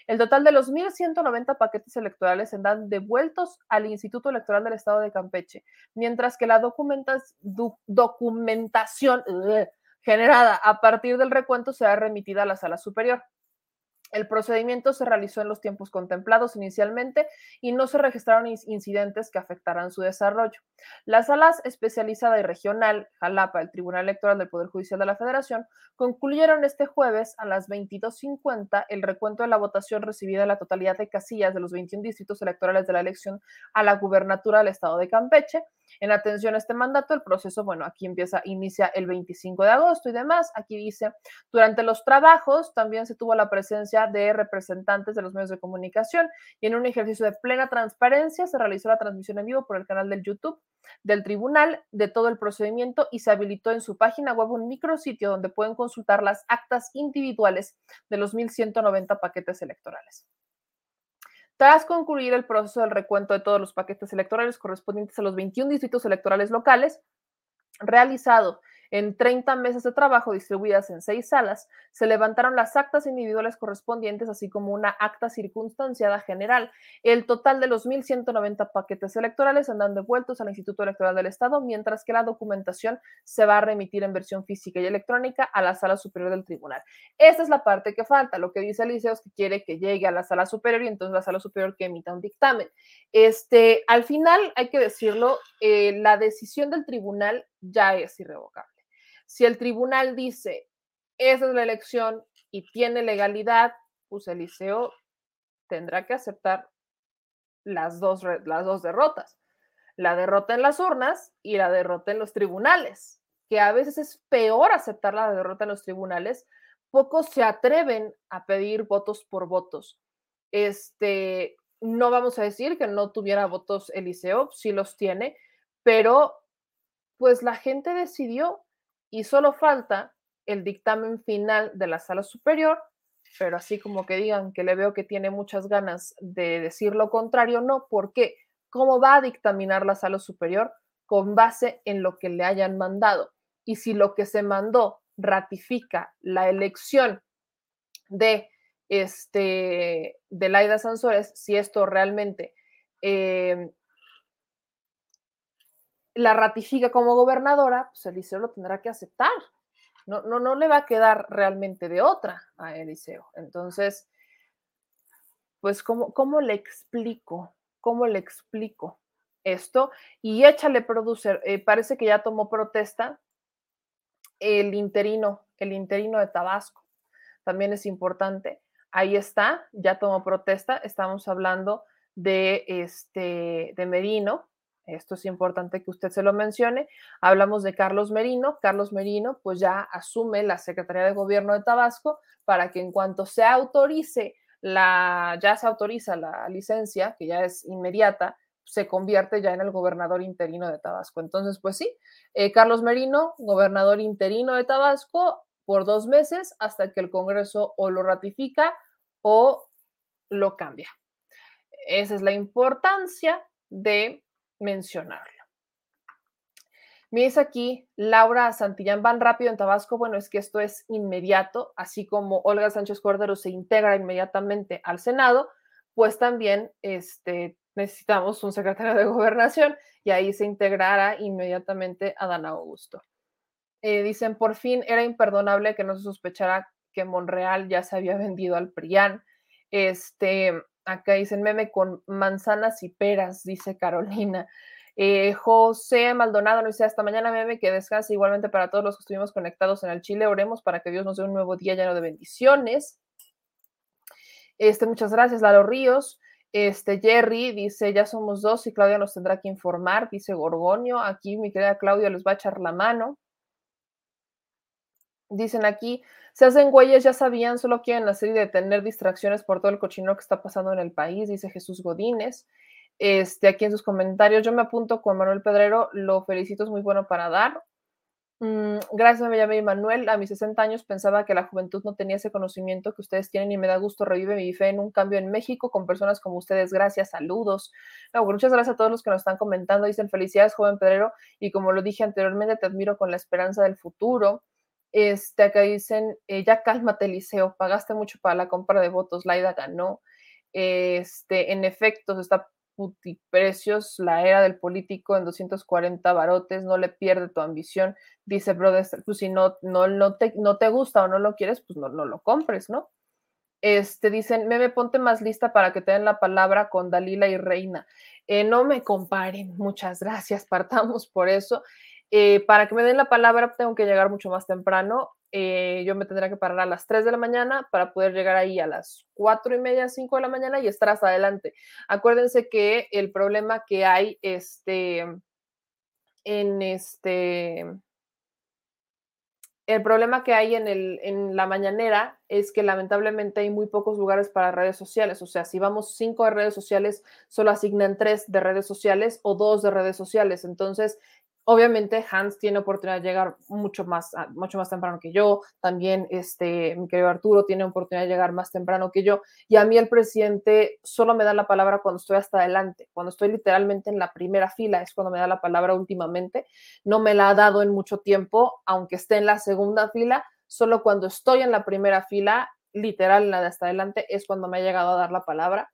El total de los 1.190 paquetes electorales serán devueltos al Instituto Electoral del estado de Campeche, mientras que la documentación generada a partir del recuento será remitida a la sala superior. El procedimiento se realizó en los tiempos contemplados inicialmente y no se registraron incidentes que afectaran su desarrollo. La sala especializada y regional, Jalapa, el Tribunal Electoral del Poder Judicial de la Federación, concluyeron este jueves a las 22.50 el recuento de la votación recibida en la totalidad de casillas de los 21 distritos electorales de la elección a la gubernatura del estado de Campeche. En atención a este mandato, el proceso, bueno, aquí empieza, inicia el 25 de agosto y demás. Aquí dice, durante los trabajos también se tuvo la presencia de representantes de los medios de comunicación y en un ejercicio de plena transparencia se realizó la transmisión en vivo por el canal del YouTube del tribunal de todo el procedimiento y se habilitó en su página web un micrositio donde pueden consultar las actas individuales de los 1.190 paquetes electorales. Tras concluir el proceso del recuento de todos los paquetes electorales correspondientes a los 21 distritos electorales locales, realizado en 30 mesas de trabajo distribuidas en seis salas, se levantaron las actas individuales correspondientes, así como una acta circunstanciada general. El total de los 1.190 paquetes electorales andan devueltos al Instituto Electoral del Estado, mientras que la documentación se va a remitir en versión física y electrónica a la sala superior del tribunal. Esta es la parte que falta. Lo que dice Eliseo es que quiere que llegue a la sala superior y entonces la sala superior que emita un dictamen. Este, al final, hay que decirlo, eh, la decisión del tribunal ya es irrevocable. Si el tribunal dice, esa es la elección y tiene legalidad, pues Eliseo tendrá que aceptar las dos, las dos derrotas. La derrota en las urnas y la derrota en los tribunales, que a veces es peor aceptar la derrota en los tribunales. Pocos se atreven a pedir votos por votos. Este, no vamos a decir que no tuviera votos Eliseo, sí los tiene, pero pues la gente decidió y solo falta el dictamen final de la sala superior, pero así como que digan que le veo que tiene muchas ganas de decir lo contrario, no, ¿por qué? ¿Cómo va a dictaminar la sala superior? Con base en lo que le hayan mandado. Y si lo que se mandó ratifica la elección de este de Laida Sansores, si esto realmente eh, la ratifica como gobernadora, pues Eliseo lo tendrá que aceptar. No, no, no le va a quedar realmente de otra a Eliseo. Entonces, pues, ¿cómo, cómo le explico? ¿Cómo le explico esto? Y échale producer, eh, parece que ya tomó protesta el interino, el interino de Tabasco. También es importante. Ahí está, ya tomó protesta. Estamos hablando de este de Merino, esto es importante que usted se lo mencione. Hablamos de Carlos Merino. Carlos Merino pues ya asume la Secretaría de Gobierno de Tabasco para que en cuanto se autorice la, ya se autoriza la licencia, que ya es inmediata, se convierte ya en el gobernador interino de Tabasco. Entonces, pues sí, eh, Carlos Merino, gobernador interino de Tabasco, por dos meses hasta que el Congreso o lo ratifica o lo cambia. Esa es la importancia de mencionarlo. Me aquí Laura Santillán, van rápido en Tabasco. Bueno, es que esto es inmediato, así como Olga Sánchez Cordero se integra inmediatamente al Senado, pues también este, necesitamos un secretario de gobernación y ahí se integrará inmediatamente a Dan Augusto. Eh, dicen, por fin era imperdonable que no se sospechara que Monreal ya se había vendido al PRIAN. Este, Acá dicen meme con manzanas y peras, dice Carolina. Eh, José Maldonado nos dice hasta mañana, meme, que descanse igualmente para todos los que estuvimos conectados en el Chile. Oremos para que Dios nos dé un nuevo día lleno de bendiciones. Este, muchas gracias, Lalo Ríos. Este, Jerry dice, ya somos dos y Claudia nos tendrá que informar, dice Gorgonio. Aquí mi querida Claudia les va a echar la mano. Dicen aquí, se hacen güeyes, ya sabían, solo quieren hacer y detener distracciones por todo el cochino que está pasando en el país, dice Jesús Godínez. Este, aquí en sus comentarios, yo me apunto con Manuel Pedrero, lo felicito, es muy bueno para dar. Mm, gracias, me llamé Manuel. A mis 60 años pensaba que la juventud no tenía ese conocimiento que ustedes tienen y me da gusto, revive mi fe en un cambio en México con personas como ustedes. Gracias, saludos. muchas gracias a todos los que nos están comentando. Dicen felicidades, joven Pedrero. Y como lo dije anteriormente, te admiro con la esperanza del futuro. Este, acá dicen, eh, ya cálmate, Liceo, pagaste mucho para la compra de votos, Laida ganó. Este, en efecto, está putiprecios, la era del político en 240 barotes, no le pierde tu ambición. Dice, brother, pues si no, no, no, te, no te gusta o no lo quieres, pues no, no lo compres, ¿no? Este, dicen, meme, ponte más lista para que te den la palabra con Dalila y Reina. Eh, no me comparen, muchas gracias, partamos por eso. Eh, para que me den la palabra tengo que llegar mucho más temprano. Eh, yo me tendría que parar a las 3 de la mañana para poder llegar ahí a las 4 y media, 5 de la mañana y estar hasta adelante. Acuérdense que el problema que hay este, en este... El problema que hay en, el, en la mañanera es que lamentablemente hay muy pocos lugares para redes sociales. O sea, si vamos cinco de redes sociales, solo asignan tres de redes sociales o dos de redes sociales. Entonces, Obviamente Hans tiene oportunidad de llegar mucho más, mucho más temprano que yo, también este, mi querido Arturo tiene oportunidad de llegar más temprano que yo, y a mí el presidente solo me da la palabra cuando estoy hasta adelante, cuando estoy literalmente en la primera fila, es cuando me da la palabra últimamente, no me la ha dado en mucho tiempo, aunque esté en la segunda fila, solo cuando estoy en la primera fila, literal en la de hasta adelante, es cuando me ha llegado a dar la palabra.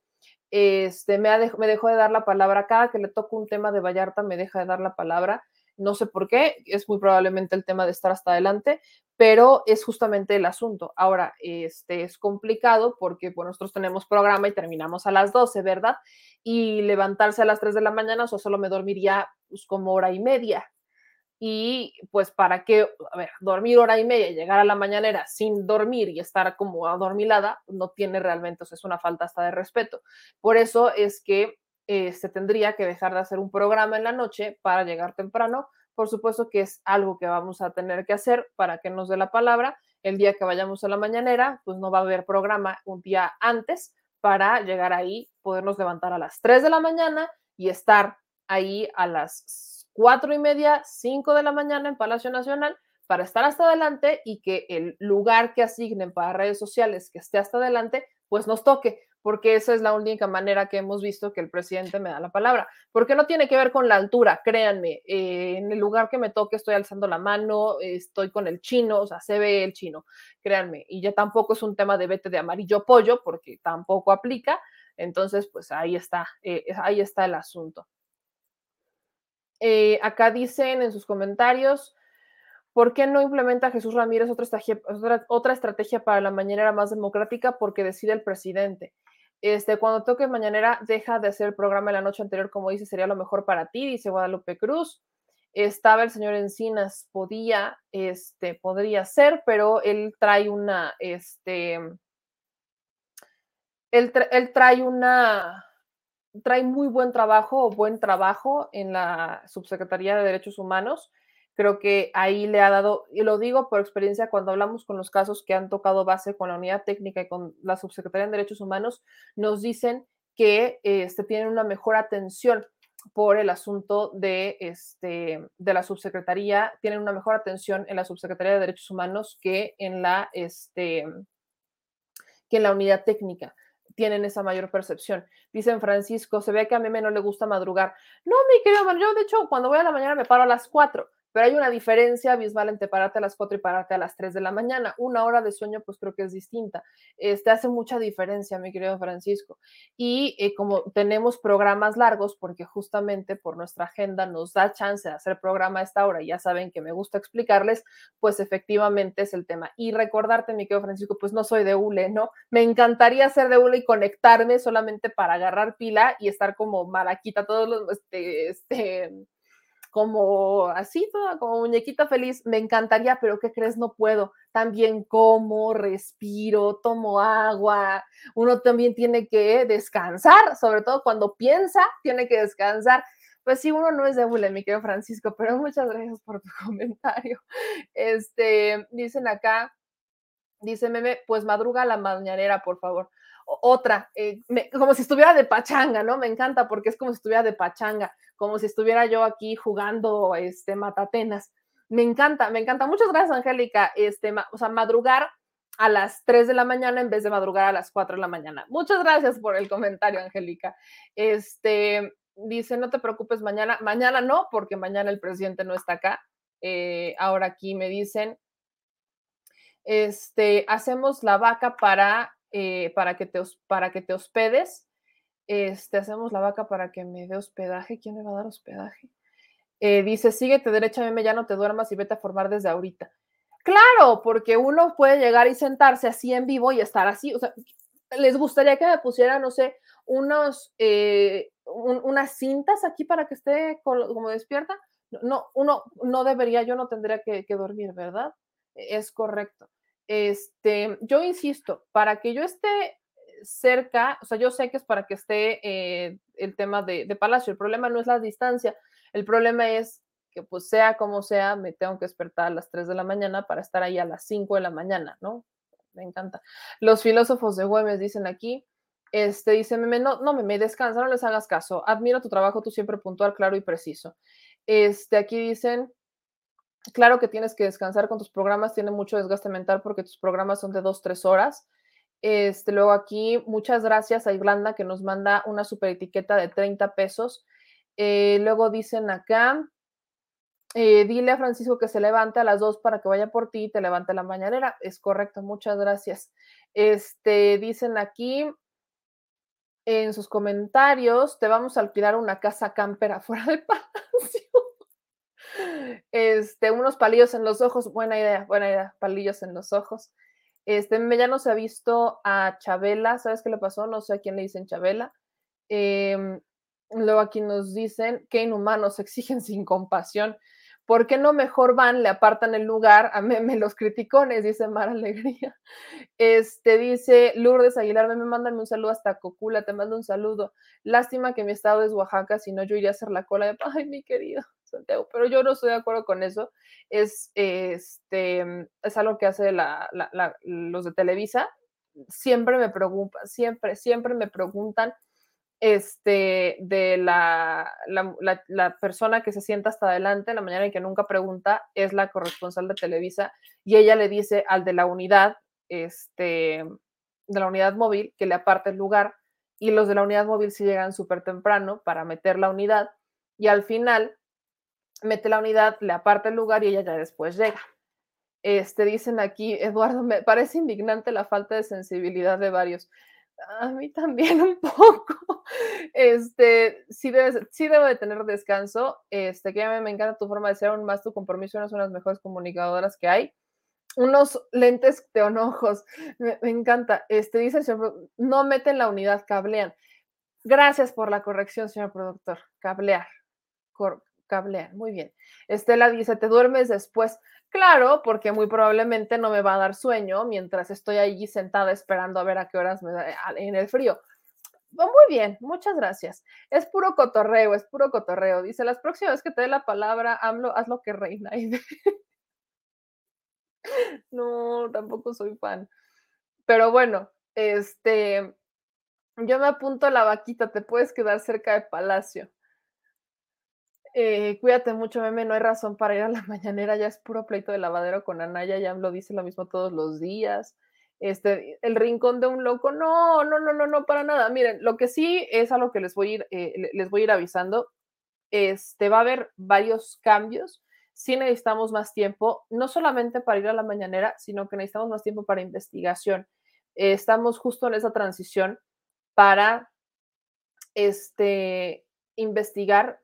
Este, me, ha me dejó de dar la palabra, cada que le toco un tema de Vallarta me deja de dar la palabra no sé por qué, es muy probablemente el tema de estar hasta adelante, pero es justamente el asunto. Ahora, este es complicado porque pues, nosotros tenemos programa y terminamos a las 12, ¿verdad? Y levantarse a las 3 de la mañana, o solo me dormiría pues, como hora y media. Y pues para qué, a ver, dormir hora y media y llegar a la mañanera sin dormir y estar como adormilada, no tiene realmente, o es una falta hasta de respeto. Por eso es que eh, se tendría que dejar de hacer un programa en la noche para llegar temprano. Por supuesto que es algo que vamos a tener que hacer para que nos dé la palabra. El día que vayamos a la mañanera, pues no va a haber programa un día antes para llegar ahí, podernos levantar a las 3 de la mañana y estar ahí a las 4 y media, 5 de la mañana en Palacio Nacional para estar hasta adelante y que el lugar que asignen para redes sociales que esté hasta adelante, pues nos toque porque esa es la única manera que hemos visto que el presidente me da la palabra, porque no tiene que ver con la altura, créanme, eh, en el lugar que me toque estoy alzando la mano, estoy con el chino, o sea, se ve el chino, créanme, y ya tampoco es un tema de vete de amarillo pollo, porque tampoco aplica, entonces, pues ahí está, eh, ahí está el asunto. Eh, acá dicen en sus comentarios, ¿Por qué no implementa Jesús Ramírez otra estrategia, otra estrategia para la mañanera más democrática? Porque decide el presidente este, cuando toques mañanera, deja de hacer el programa de la noche anterior, como dice, sería lo mejor para ti, dice Guadalupe Cruz. Estaba el señor Encinas, podía, este, podría ser, pero él trae una, este, él, él trae una, trae muy buen trabajo buen trabajo en la Subsecretaría de Derechos Humanos creo que ahí le ha dado, y lo digo por experiencia cuando hablamos con los casos que han tocado base con la unidad técnica y con la subsecretaría de Derechos Humanos, nos dicen que este, tienen una mejor atención por el asunto de, este, de la subsecretaría, tienen una mejor atención en la subsecretaría de Derechos Humanos que en la, este, que en la unidad técnica tienen esa mayor percepción. Dicen Francisco, se ve que a mí no le gusta madrugar. No, mi querido, yo de hecho cuando voy a la mañana me paro a las 4 pero hay una diferencia abismal entre pararte a las 4 y pararte a las 3 de la mañana. Una hora de sueño, pues creo que es distinta. Este hace mucha diferencia, mi querido Francisco. Y eh, como tenemos programas largos, porque justamente por nuestra agenda nos da chance de hacer programa a esta hora, ya saben que me gusta explicarles, pues efectivamente es el tema. Y recordarte, mi querido Francisco, pues no soy de ULE, ¿no? Me encantaría ser de ULE y conectarme solamente para agarrar pila y estar como maraquita todos los, este, este como así, toda como muñequita feliz, me encantaría, pero ¿qué crees? No puedo. También como, respiro, tomo agua. Uno también tiene que descansar, sobre todo cuando piensa, tiene que descansar. Pues sí, uno no es débil, mi querido Francisco, pero muchas gracias por tu comentario. Este, dicen acá, dice Meme, pues madruga la mañanera, por favor. Otra, eh, como si estuviera de pachanga, ¿no? Me encanta porque es como si estuviera de pachanga, como si estuviera yo aquí jugando este matatenas. Me encanta, me encanta. Muchas gracias, Angélica. Este, o sea, madrugar a las 3 de la mañana en vez de madrugar a las 4 de la mañana. Muchas gracias por el comentario, Angélica. Este, dice, no te preocupes mañana. Mañana no, porque mañana el presidente no está acá. Eh, ahora aquí me dicen, este, hacemos la vaca para, eh, para, que te, para que te hospedes. Este, hacemos la vaca para que me dé hospedaje. ¿Quién me va a dar hospedaje? Eh, dice, síguete derecha, meme, ya no te duermas y vete a formar desde ahorita. Claro, porque uno puede llegar y sentarse así en vivo y estar así. O sea, les gustaría que me pusieran, no sé, unos, eh, unas cintas aquí para que esté como despierta. No, uno no debería, yo no tendría que, dormir, ¿verdad? Es correcto. Este, yo insisto, para que yo esté cerca, o sea, yo sé que es para que esté eh, el tema de, Palacio, el problema no es la distancia, el problema es que pues sea como sea, me tengo que despertar a las 3 de la mañana para estar ahí a las 5 de la mañana, ¿no? Me encanta. Los filósofos de Güemes dicen aquí, este, dice, meme, no, no, me descansa, no les hagas caso, admiro tu trabajo, tú siempre puntual, claro y preciso. Este, aquí dicen, claro que tienes que descansar con tus programas, tiene mucho desgaste mental porque tus programas son de 2, 3 horas. Este, luego aquí, muchas gracias a Irlanda que nos manda una super etiqueta de 30 pesos. Eh, luego dicen acá, eh, dile a Francisco que se levante a las dos para que vaya por ti y te levante la mañanera. Es correcto, muchas gracias. Este, dicen aquí en sus comentarios, te vamos a alquilar una casa camper afuera del palacio. Este, unos palillos en los ojos, buena idea, buena idea, palillos en los ojos. Este, ya no se ha visto a Chabela, ¿sabes qué le pasó? No sé a quién le dicen Chabela. Eh, Luego aquí nos dicen que inhumanos exigen sin compasión. ¿Por qué no mejor van, le apartan el lugar a meme los criticones? Dice Mar Alegría. Este dice Lourdes Aguilar, me mándame un saludo hasta Cocula, te mando un saludo. Lástima que mi estado es Oaxaca, si no yo iría a hacer la cola de, ay, mi querido Santiago, pero yo no estoy de acuerdo con eso. Es, este, es algo que hace los de Televisa. Siempre me preocupa, siempre, siempre me preguntan este, de la, la, persona que se sienta hasta adelante, la mañana y que nunca pregunta, es la corresponsal de Televisa, y ella le dice al de la unidad, este, de la unidad móvil, que le aparte el lugar, y los de la unidad móvil sí llegan súper temprano para meter la unidad, y al final mete la unidad, le aparte el lugar y ella ya después llega. Este, dicen aquí, Eduardo, me parece indignante la falta de sensibilidad de varios. A mí también un poco. Este, sí, debes, sí debo de tener descanso. Este, que me, me encanta tu forma de ser, aún más tu compromiso, eres una de las mejores comunicadoras que hay. Unos lentes de ojos, me, encanta. Este, dice el señor, no meten la unidad, cablean. Gracias por la corrección, señor productor. Cablear. Cablear, muy bien. Estela dice, te duermes después. Claro, porque muy probablemente no me va a dar sueño mientras estoy allí sentada esperando a ver a qué horas me da en el frío. Muy bien, muchas gracias. Es puro cotorreo, es puro cotorreo. Dice, las próximas que te dé la palabra, AMLO, haz lo que reina. no, tampoco soy fan. Pero bueno, este, yo me apunto a la vaquita, te puedes quedar cerca de Palacio. Eh, cuídate mucho, meme, no hay razón para ir a la mañanera, ya es puro pleito de lavadero con Anaya, ya lo dice lo mismo todos los días. Este, el rincón de un loco, no, no, no, no, no, para nada. Miren, lo que sí es a lo que les voy a ir, eh, les voy a avisando, este, va a haber varios cambios. Sí necesitamos más tiempo, no solamente para ir a la mañanera, sino que necesitamos más tiempo para investigación. estamos justo en esa transición para este, investigar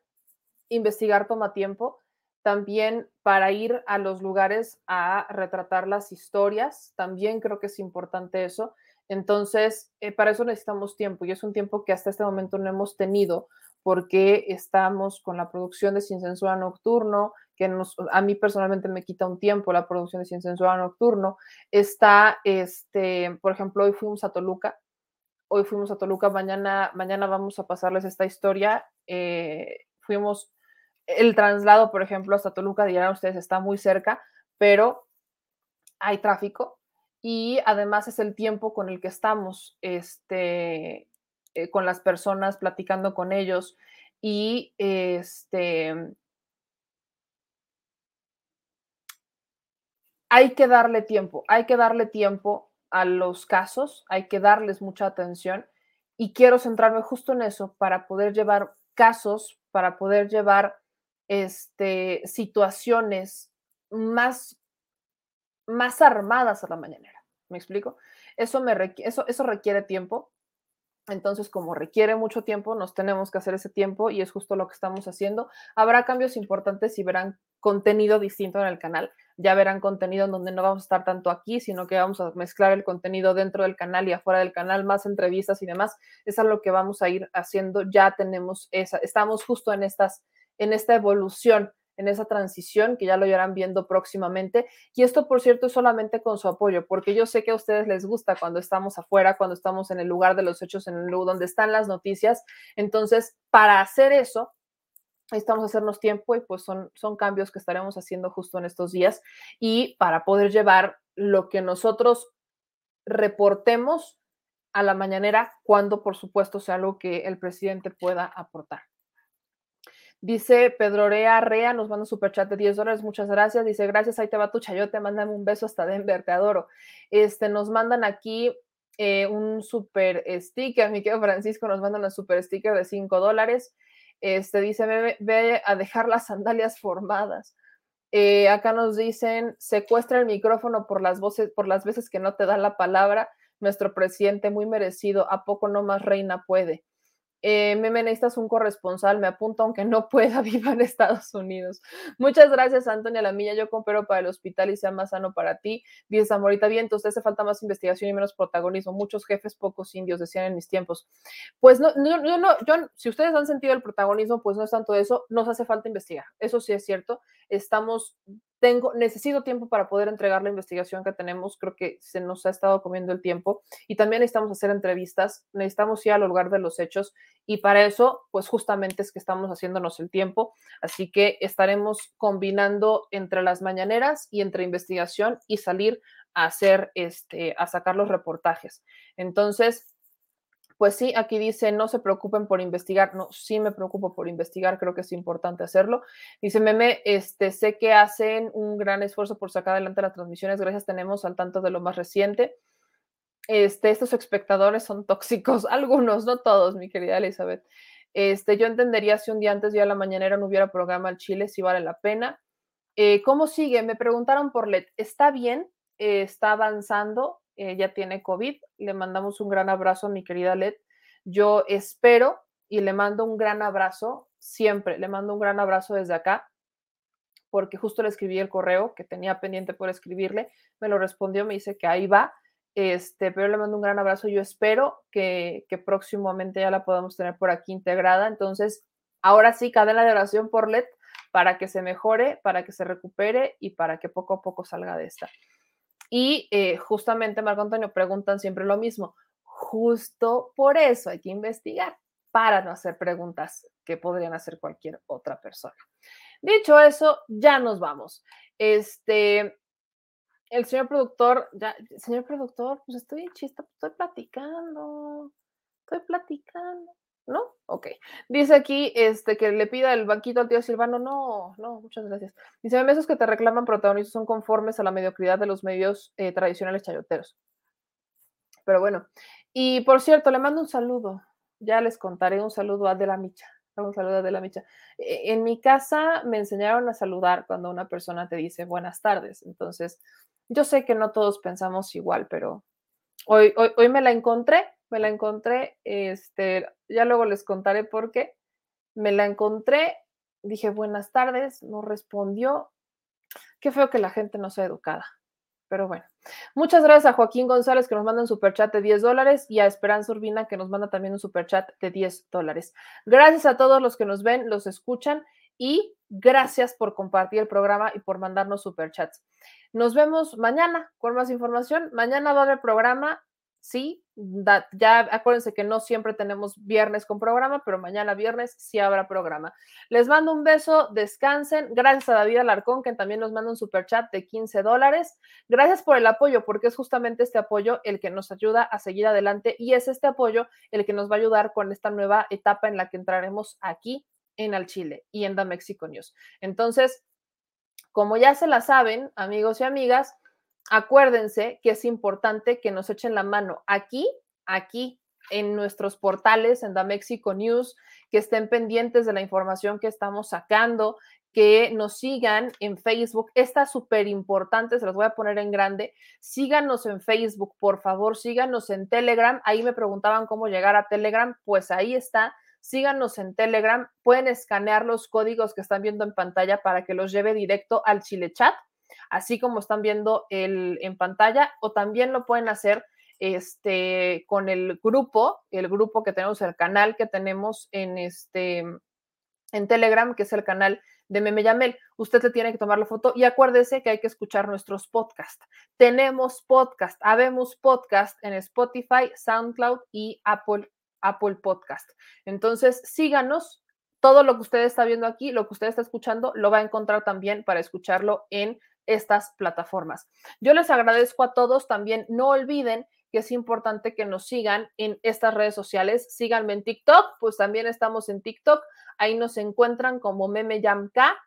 investigar toma tiempo, también para ir a los lugares a retratar las historias, también creo que es importante eso. Entonces, eh, para eso necesitamos tiempo y es un tiempo que hasta este momento no hemos tenido porque estamos con la producción de Sin Censura Nocturno, que a mí personalmente me quita un tiempo la producción de Sin Censura Nocturno. Está, este, por ejemplo, hoy fuimos a Toluca, hoy fuimos a Toluca, mañana, mañana vamos a pasarles esta historia. Eh, fuimos, el traslado, por ejemplo, hasta Toluca, dirán ustedes, está muy cerca, pero hay tráfico y además es el tiempo con el que estamos este, eh, con las personas, platicando con ellos y este, hay que darle tiempo, hay que darle tiempo a los casos, hay que darles mucha atención y quiero centrarme justo en eso para poder llevar casos, para poder llevar este, situaciones más, más armadas a la mañanera. ¿Me explico? Eso, me eso, eso requiere tiempo. Entonces, como requiere mucho tiempo, nos tenemos que hacer ese tiempo y es justo lo que estamos haciendo. Habrá cambios importantes y verán contenido distinto en el canal. Ya verán contenido en donde no vamos a estar tanto aquí, sino que vamos a mezclar el contenido dentro del canal y afuera del canal, más entrevistas y demás. Eso es lo que vamos a ir haciendo. Ya tenemos esa, estamos justo en estas, en esta evolución en esa transición, que ya lo irán viendo próximamente. Y esto, por cierto, es solamente con su apoyo, porque yo sé que a ustedes les gusta cuando estamos afuera, cuando estamos en el lugar de los hechos, en el lugar donde están las noticias. Entonces, para hacer eso, necesitamos hacernos tiempo y pues son, son cambios que estaremos haciendo justo en estos días y para poder llevar lo que nosotros reportemos a la mañanera cuando, por supuesto, sea algo que el presidente pueda aportar. Dice Pedro Rea nos manda un superchat de 10 dólares, muchas gracias. Dice, gracias, ahí te va tu chayote, mándame un beso hasta Denver, te adoro. Este, nos mandan aquí eh, un super sticker, mi querido Francisco, nos mandan un super sticker de 5 dólares. Este, dice, ve, ve, a dejar las sandalias formadas. Eh, acá nos dicen, secuestra el micrófono por las voces, por las veces que no te da la palabra. Nuestro presidente, muy merecido, ¿a poco no más reina puede? Eh, Meme, necesitas un corresponsal, me apunto aunque no pueda, viva en Estados Unidos. Muchas gracias, Antonia Lamilla. Yo compro para el hospital y sea más sano para ti. Dice Amorita, bien, entonces hace falta más investigación y menos protagonismo. Muchos jefes, pocos indios, decían en mis tiempos. Pues no, no, no, yo, si ustedes han sentido el protagonismo, pues no es tanto eso, nos hace falta investigar. Eso sí es cierto. Estamos necesito tiempo para poder entregar la investigación que tenemos, creo que se nos ha estado comiendo el tiempo y también necesitamos hacer entrevistas, necesitamos ir al lugar de los hechos y para eso, pues justamente es que estamos haciéndonos el tiempo, así que estaremos combinando entre las mañaneras y entre investigación y salir a hacer, este, a sacar los reportajes. Entonces, pues sí, aquí dice, no se preocupen por investigar. No, sí me preocupo por investigar, creo que es importante hacerlo. Dice Meme, este, sé que hacen un gran esfuerzo por sacar adelante las transmisiones, gracias, tenemos al tanto de lo más reciente. Este, estos espectadores son tóxicos, algunos, no todos, mi querida Elizabeth. Este, yo entendería si un día antes, ya a la mañanera, no hubiera programa al Chile, si vale la pena. Eh, ¿Cómo sigue? Me preguntaron por LED. ¿Está bien? ¿Está avanzando? Ella tiene COVID. Le mandamos un gran abrazo a mi querida Led. Yo espero y le mando un gran abrazo siempre. Le mando un gran abrazo desde acá porque justo le escribí el correo que tenía pendiente por escribirle. Me lo respondió, me dice que ahí va. Este, pero le mando un gran abrazo. Yo espero que, que próximamente ya la podamos tener por aquí integrada. Entonces, ahora sí, cadena de oración por LED para que se mejore, para que se recupere y para que poco a poco salga de esta. Y eh, justamente, Marco Antonio, preguntan siempre lo mismo. Justo por eso hay que investigar, para no hacer preguntas que podrían hacer cualquier otra persona. Dicho eso, ya nos vamos. Este, el señor productor, ya, señor productor, pues estoy chista, estoy platicando, estoy platicando. ¿No? Ok. Dice aquí este, que le pida el banquito al tío Silvano. No, no, muchas gracias. Dice, esos que te reclaman protagonistas son conformes a la mediocridad de los medios eh, tradicionales chayoteros. Pero bueno. Y por cierto, le mando un saludo. Ya les contaré un saludo a De la Micha. Un saludo a De la Micha. E, en mi casa me enseñaron a saludar cuando una persona te dice buenas tardes. Entonces, yo sé que no todos pensamos igual, pero hoy, hoy, hoy me la encontré me la encontré, este, ya luego les contaré por qué. Me la encontré, dije buenas tardes, no respondió. Qué feo que la gente no sea educada. Pero bueno, muchas gracias a Joaquín González que nos manda un superchat de 10 dólares y a Esperanza Urbina que nos manda también un superchat de 10 dólares. Gracias a todos los que nos ven, los escuchan y gracias por compartir el programa y por mandarnos superchats. Nos vemos mañana con más información. Mañana va a haber programa sí, ya acuérdense que no siempre tenemos viernes con programa, pero mañana viernes sí habrá programa. Les mando un beso, descansen. Gracias a David Alarcón, que también nos manda un super chat de 15 dólares. Gracias por el apoyo, porque es justamente este apoyo el que nos ayuda a seguir adelante y es este apoyo el que nos va a ayudar con esta nueva etapa en la que entraremos aquí en Al Chile y en The Mexico News. Entonces, como ya se la saben, amigos y amigas, acuérdense que es importante que nos echen la mano aquí, aquí en nuestros portales, en The Mexico News, que estén pendientes de la información que estamos sacando, que nos sigan en Facebook. Esta es súper importante, se los voy a poner en grande. Síganos en Facebook, por favor, síganos en Telegram. Ahí me preguntaban cómo llegar a Telegram, pues ahí está. Síganos en Telegram, pueden escanear los códigos que están viendo en pantalla para que los lleve directo al Chile Chat así como están viendo el, en pantalla, o también lo pueden hacer este, con el grupo, el grupo que tenemos, el canal que tenemos en, este, en Telegram, que es el canal de Meme Yamel. Usted le tiene que tomar la foto y acuérdese que hay que escuchar nuestros podcasts. Tenemos podcast, habemos podcast en Spotify, SoundCloud y Apple, Apple Podcast. Entonces, síganos. Todo lo que usted está viendo aquí, lo que usted está escuchando, lo va a encontrar también para escucharlo en estas plataformas. Yo les agradezco a todos. También no olviden que es importante que nos sigan en estas redes sociales. Síganme en TikTok, pues también estamos en TikTok. Ahí nos encuentran como Meme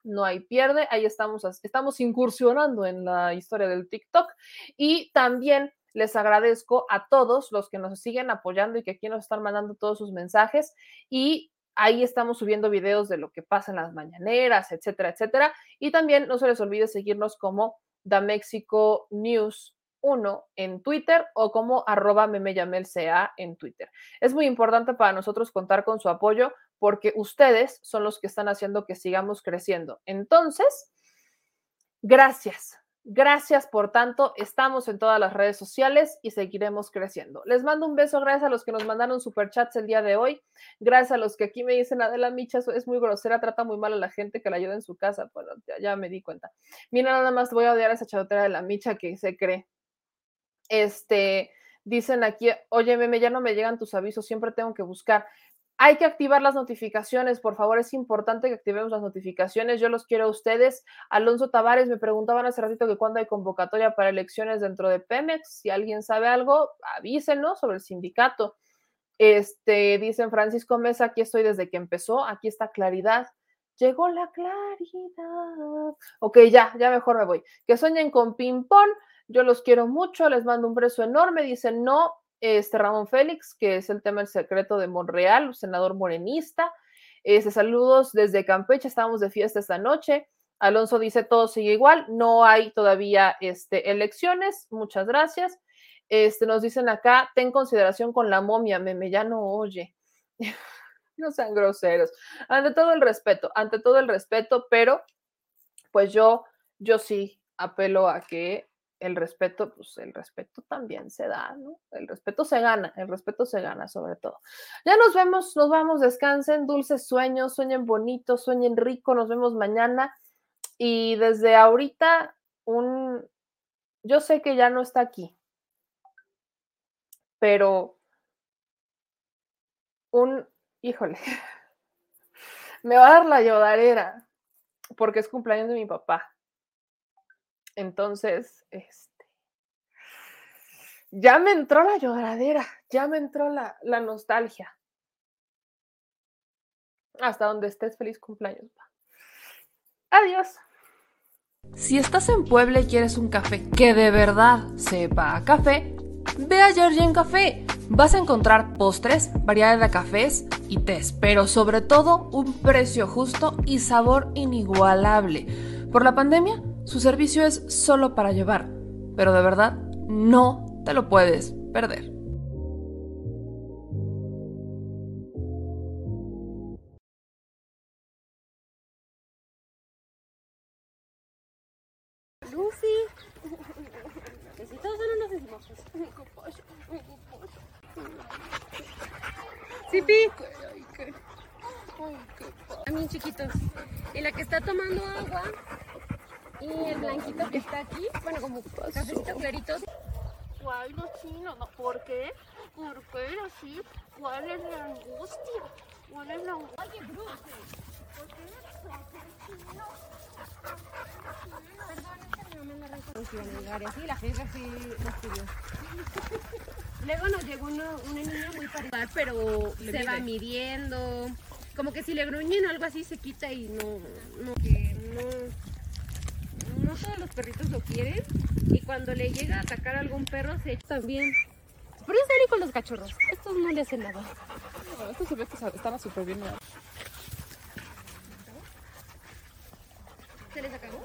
no hay pierde. Ahí estamos, estamos incursionando en la historia del TikTok. Y también les agradezco a todos los que nos siguen apoyando y que aquí nos están mandando todos sus mensajes. Y Ahí estamos subiendo videos de lo que pasa en las mañaneras, etcétera, etcétera. Y también no se les olvide seguirnos como The Mexico News 1 en Twitter o como arroba memeyamelca en Twitter. Es muy importante para nosotros contar con su apoyo porque ustedes son los que están haciendo que sigamos creciendo. Entonces, gracias. Gracias por tanto. Estamos en todas las redes sociales y seguiremos creciendo. Les mando un beso. Gracias a los que nos mandaron superchats el día de hoy. Gracias a los que aquí me dicen Adela Micha es muy grosera, trata muy mal a la gente que la ayuda en su casa. Ya, me di cuenta. Mira, nada más voy a odiar a esa chatotera de la Micha que se cree. Este, dicen aquí, oye, meme, ya no me llegan tus avisos, siempre tengo que buscar. Hay que activar las notificaciones, por favor, es importante que activemos las notificaciones. Yo los quiero a ustedes. Alonso Tavares me preguntaban hace ratito que cuándo hay convocatoria para elecciones dentro de Pemex. Si alguien sabe algo, avísenos sobre el sindicato. Este, dicen Francisco Mesa, aquí estoy desde que empezó, aquí está claridad. Llegó la claridad. Ok, ya, ya mejor me voy. Que sueñen con ping-pong. Yo los quiero mucho, les mando un beso enorme. Dicen, no, este Ramón Félix, que es el tema del secreto de Monreal, senador morenista. Este, saludos desde Campeche, estamos de fiesta esta noche. Alonso dice todo sigue igual, no hay todavía este, elecciones, muchas gracias. Este, nos dicen acá, ten consideración con la momia, meme, ya no oye. no sean groseros. Ante todo el respeto, ante todo el respeto, pero pues yo, yo sí apelo a que el respeto, pues el respeto también se da, ¿no? El respeto se gana, el respeto se gana sobre todo. Ya nos vemos, nos vamos, descansen, dulces sueños, sueñen bonito, sueñen rico, nos vemos mañana. Y desde ahorita, un, yo sé que ya no está aquí, pero un, híjole, me va a dar la llodarera porque es cumpleaños de mi papá. Entonces, este, ya me entró la lloradera, ya me entró la, la nostalgia. Hasta donde estés, feliz cumpleaños. Adiós. Si estás en Puebla y quieres un café que de verdad sepa a café, ve a Georgian Café. Vas a encontrar postres, variedad de cafés y tés, pero sobre todo un precio justo y sabor inigualable. Por la pandemia, su servicio es solo para llevar, pero de verdad no te lo puedes perder. Oye, Bruce, ¿por qué chino? Así la jefa sí nos pidió. Luego nos llegó una, una niña muy parecida, pero Le se va midiendo. Como que si le gruñen o algo así se quita y no, no, que no, no todos los perritos lo quieren. Y cuando le llega a atacar a algún perro se echa también. Pero ya salen con los cachorros. Estos no le hacen nada. Esto se ve que estaba súper bien. ¿Se les acabó?